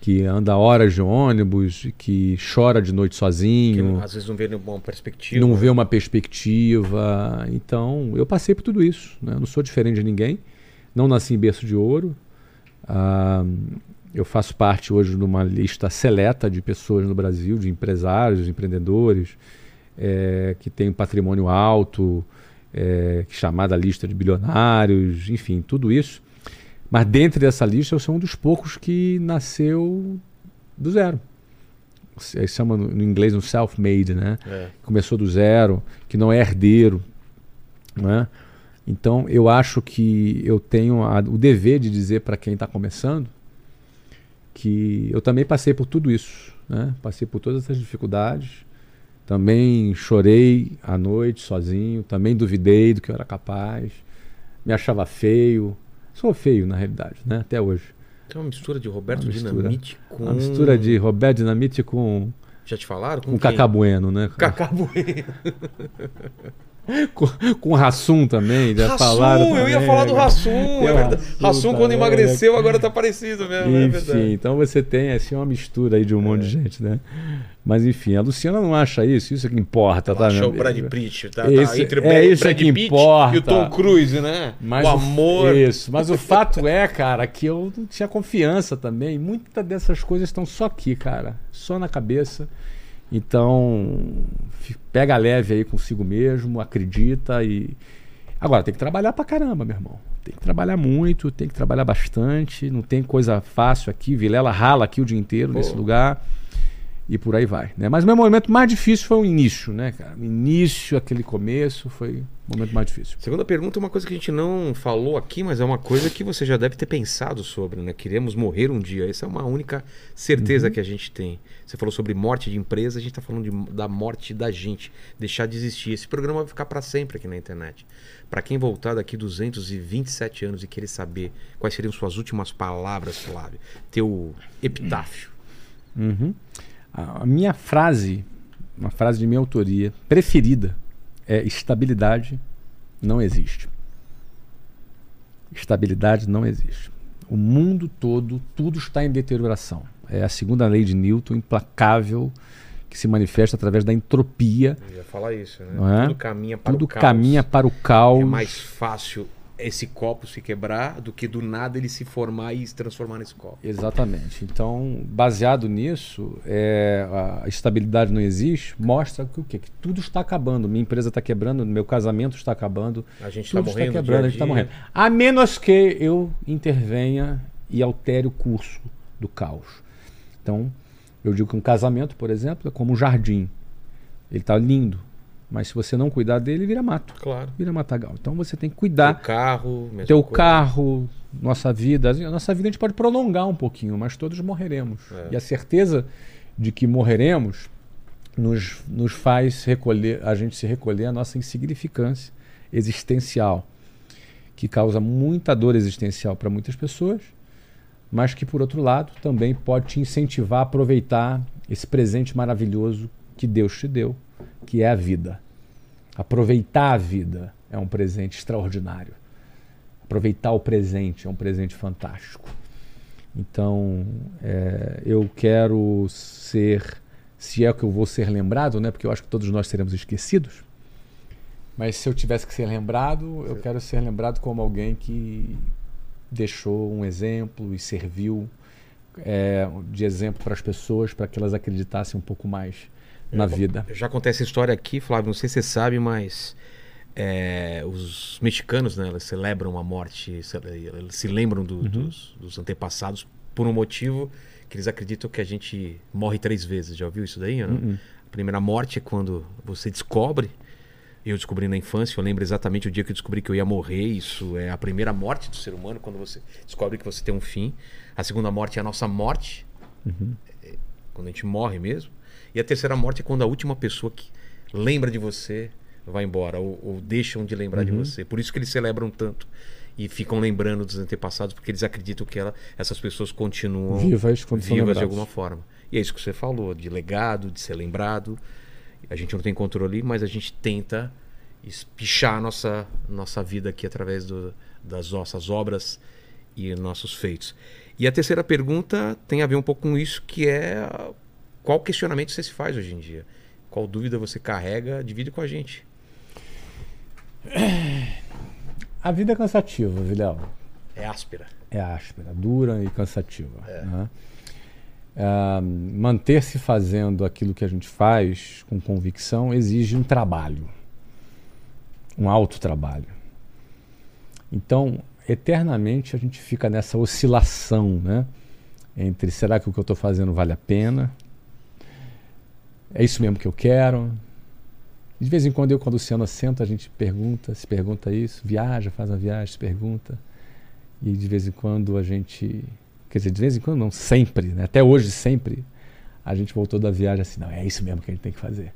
que anda horas de ônibus, que chora de noite Que sozinho, às vezes não vê nenhuma perspectiva. não vê uma perspectiva. Então, eu passei por tudo isso. Né? Eu não sou diferente de ninguém. Não nasci em berço de ouro. Ah, eu faço parte hoje de uma lista seleta de pessoas no Brasil, de empresários, de empreendedores, eh, que têm um patrimônio alto, eh, chamada lista de bilionários, enfim, tudo isso. Mas dentre dessa lista eu sou um dos poucos que nasceu do zero. Se chama no no inglês um self-made, né? É. Começou do zero, que não é herdeiro, né? Então eu acho que eu tenho a- o dever de dizer para quem está começando que eu também passei por tudo isso, né? Passei por todas essas dificuldades. Também chorei à noite sozinho, também duvidei do que eu era capaz, me achava feio. Sou feio na realidade, né? Até hoje. Tem uma mistura de Roberto Uma mistura. Dinamite com. Uma mistura de Roberto Dinamite com, Já te falaram? Com com? Cacá Bueno, né? Cacá Bueno. Com, com Rassum também, já Rassum, falaram eu ia também, falar do né? Rassum. É o verdade. Rassum quando também, emagreceu, né? agora tá parecido mesmo. é Enfim, verdade. então você tem assim uma mistura aí de um monte de gente, né? Mas enfim, a Luciana não acha isso, isso é que importa, tá? Achou o Brad? Pitt, tá, tá Esse- entre o é isso Brad que Pitt importa. e o Tom Cruise, né? Mas o amor. Isso, mas o fato é, cara, que eu não tinha confiança também. Muitas dessas coisas estão só aqui, cara. Só na cabeça. Então, pega leve aí consigo mesmo, acredita e. Agora, tem que trabalhar pra caramba, meu irmão. Tem que trabalhar muito, tem que trabalhar bastante. Não tem coisa fácil aqui. Vilela rala aqui o dia inteiro Pô. nesse lugar. E por aí vai. Né? Mas o meu momento mais difícil foi o início, né, cara? O início, aquele começo, foi momento mais difícil. Segunda pergunta é uma coisa que a gente não falou aqui, mas é uma coisa que você já deve ter pensado sobre, né? Queremos morrer um dia. Essa é uma única certeza Uhum. que a gente tem. Você falou sobre morte de empresa, a gente está falando de- da morte da gente, deixar de existir. Esse programa vai ficar para sempre aqui na internet. Para quem voltar daqui 227 anos e querer saber quais seriam suas últimas palavras, Flávio, teu epitáfio. Uhum. A a minha frase, uma frase de minha autoria, preferida, é estabilidade não existe. Estabilidade não existe. O mundo todo, tudo está em deterioração. É a segunda lei de Newton, implacável, que se manifesta através da entropia. Eu ia falar isso, né? É? Tudo caminha para Tudo o caos. caminha para o caos. É mais fácil esse copo se quebrar do que do nada ele se formar e se transformar nesse copo. Exatamente. Então, baseado nisso, é, a estabilidade não existe, mostra que o quê? Que tudo está acabando. Minha empresa está quebrando, meu casamento está acabando. A gente está Tudo está morrendo. quebrando, dia a gente está morrendo. A menos que eu intervenha e altere o curso do caos. Então, eu digo que um casamento, por exemplo, é como um jardim. Ele está lindo, mas se você não cuidar dele, vira mato, Claro. vira matagal. Então você tem que Teu cuidar carro, mesma teu coisa. carro, nossa vida. A nossa vida a gente pode prolongar um pouquinho, mas todos morreremos. É. E a certeza de que morreremos nos, nos faz recolher, a gente se recolher a nossa insignificância existencial, que causa muita dor existencial para muitas pessoas, mas que, por outro lado, também pode te incentivar a aproveitar esse presente maravilhoso que Deus te deu, que é a vida. Aproveitar a vida é um presente extraordinário. Aproveitar o presente é um presente fantástico. Então, é, eu quero ser, se é que eu vou ser lembrado, né? Porque eu acho que todos nós seremos esquecidos. Mas se eu tivesse que ser lembrado, eu quero ser lembrado como alguém que deixou um exemplo e serviu é, de exemplo para as pessoas, para que elas acreditassem um pouco mais na vida. Já acontece a história aqui, Flávio, não sei se você sabe, mas é, os mexicanos, né, eles celebram a morte, eles se lembram do, uhum. dos, dos, antepassados por um motivo que eles acreditam que a gente morre três vezes. Já ouviu isso daí? Uhum. A primeira morte é quando você descobre eu descobri na infância, eu lembro exatamente o dia que eu descobri que eu ia morrer. Isso é a primeira morte do ser humano, quando você descobre que você tem um fim. A segunda morte é a nossa morte, uhum. é, quando a gente morre mesmo. E a terceira morte é quando a última pessoa que lembra de você vai embora, ou, ou deixam de lembrar uhum. de você. Por isso que eles celebram tanto e ficam lembrando dos antepassados, porque eles acreditam que ela, essas pessoas continuam vivas, vivas de alguma forma. E é isso que você falou, de legado, de ser lembrado. A gente não tem controle, mas a gente tenta espichar a nossa, nossa vida aqui através do, das nossas obras e nossos feitos. E a terceira pergunta tem a ver um pouco com isso, que é qual questionamento você se faz hoje em dia? Qual dúvida você carrega? Divide com a gente. A vida é cansativa, Viléo. É áspera. É áspera, dura e cansativa. É. Né? Uh, manter-se fazendo aquilo que a gente faz com convicção exige um trabalho, um alto trabalho. Então, eternamente a gente fica nessa oscilação, né? Entre será que o que eu estou fazendo vale a pena? É isso mesmo que eu quero? De vez em quando eu com a Luciana sento, a gente pergunta, se pergunta isso, viaja, faz uma viagem, se pergunta. E de vez em quando a gente Quer dizer, de vez em quando não, sempre, né? até hoje sempre, a gente voltou da viagem assim, não, é isso mesmo que a gente tem que fazer.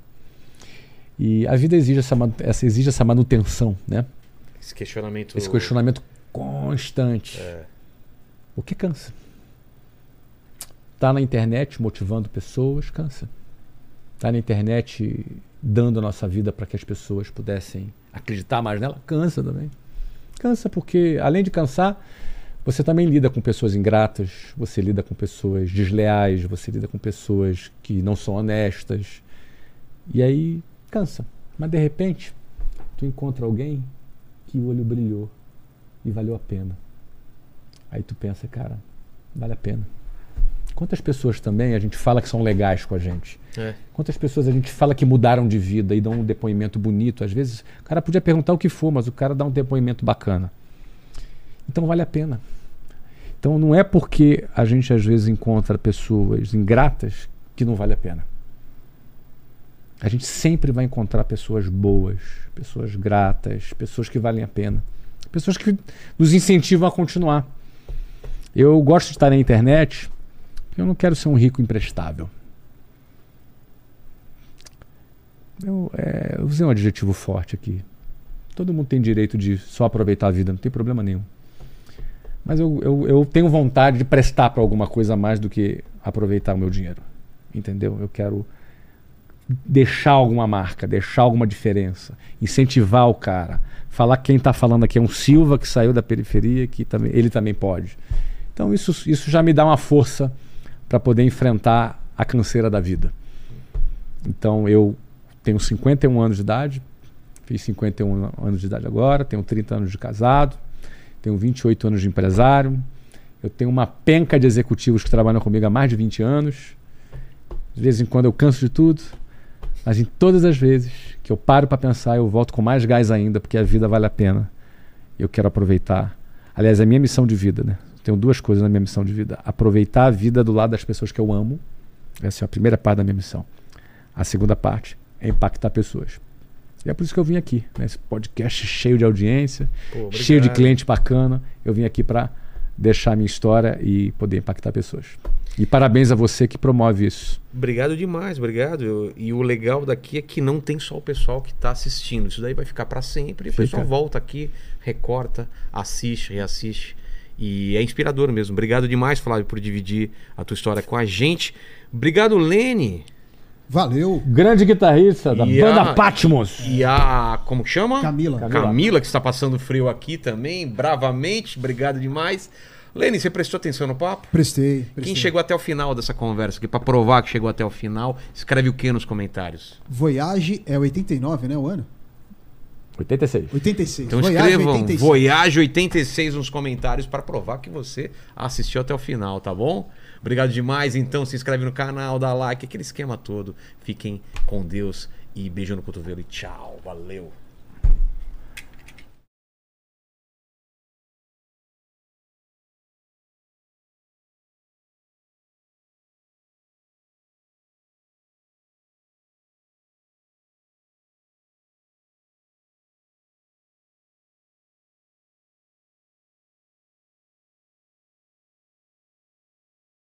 E a vida exige essa, essa exige essa manutenção, né? Esse questionamento. Esse questionamento constante. É. O que cansa? Tá na internet motivando pessoas, cansa. Tá na internet dando a nossa vida para que as pessoas pudessem acreditar mais nela, cansa também. Cansa porque, além de cansar, você também lida com pessoas ingratas, você lida com pessoas desleais, você lida com pessoas que não são honestas. E aí cansa. Mas de repente, tu encontra alguém que o olho brilhou e valeu a pena. Aí tu pensa, cara, vale a pena. Quantas pessoas também a gente fala que são legais com a gente? É. Quantas pessoas a gente fala que mudaram de vida e dão um depoimento bonito? Às vezes o cara podia perguntar o que for, mas o cara dá um depoimento bacana. Então vale a pena. Então não é porque a gente às vezes encontra pessoas ingratas que não vale a pena. A gente sempre vai encontrar pessoas boas, pessoas gratas, pessoas que valem a pena, pessoas que nos incentivam a continuar. Eu gosto de estar na internet, eu não quero ser um rico imprestável. Eu, é, eu usei um adjetivo forte aqui. Todo mundo tem direito de só aproveitar a vida, não tem problema nenhum. Mas eu, eu, eu tenho vontade de prestar para alguma coisa mais do que aproveitar o meu dinheiro. Entendeu? Eu quero deixar alguma marca, deixar alguma diferença, incentivar o cara, falar que quem está falando aqui é um Silva que saiu da periferia, que também, ele também pode. Então isso, isso já me dá uma força para poder enfrentar a canseira da vida. Então eu tenho 51 anos de idade, fiz 51 anos de idade agora, tenho 30 anos de casado, tenho 28 anos de empresário, eu tenho uma penca de executivos que trabalham comigo há mais de 20 anos. De vez em quando eu canso de tudo, mas em todas as vezes que eu paro para pensar, eu volto com mais gás ainda, porque a vida vale a pena. Eu quero aproveitar. Aliás, é a minha missão de vida, né? Tenho duas coisas na minha missão de vida: aproveitar a vida do lado das pessoas que eu amo. Essa é a primeira parte da minha missão. A segunda parte é impactar pessoas. E é por isso que eu vim aqui, né? Esse podcast cheio de audiência, Pô, cheio de cliente bacana. Eu vim aqui para deixar a minha história e poder impactar pessoas. E parabéns a você que promove isso. Obrigado demais, obrigado. E o legal daqui é que não tem só o pessoal que está assistindo. Isso daí vai ficar para sempre. E o pessoal volta aqui, recorta, assiste, reassiste. E é inspirador mesmo. Obrigado demais, Flávio, por dividir a tua história com a gente. Obrigado, Lene. Valeu. Grande guitarrista da E banda a- Patmos. E a. Como chama? Camila. Camila. que está passando frio aqui também, bravamente. Obrigado demais. Lene, você prestou atenção no papo? Prestei. prestei. Quem chegou até o final dessa conversa aqui, para provar que chegou até o final, escreve o que nos comentários? Voyage é 89, né? O ano? 86. 86. Então Voyage escrevam 86. Voyage 86 nos comentários para provar que você assistiu até o final, tá bom? Obrigado demais. Então se inscreve no canal, dá like, aquele esquema todo. Fiquem com Deus e beijo no cotovelo e tchau. Valeu.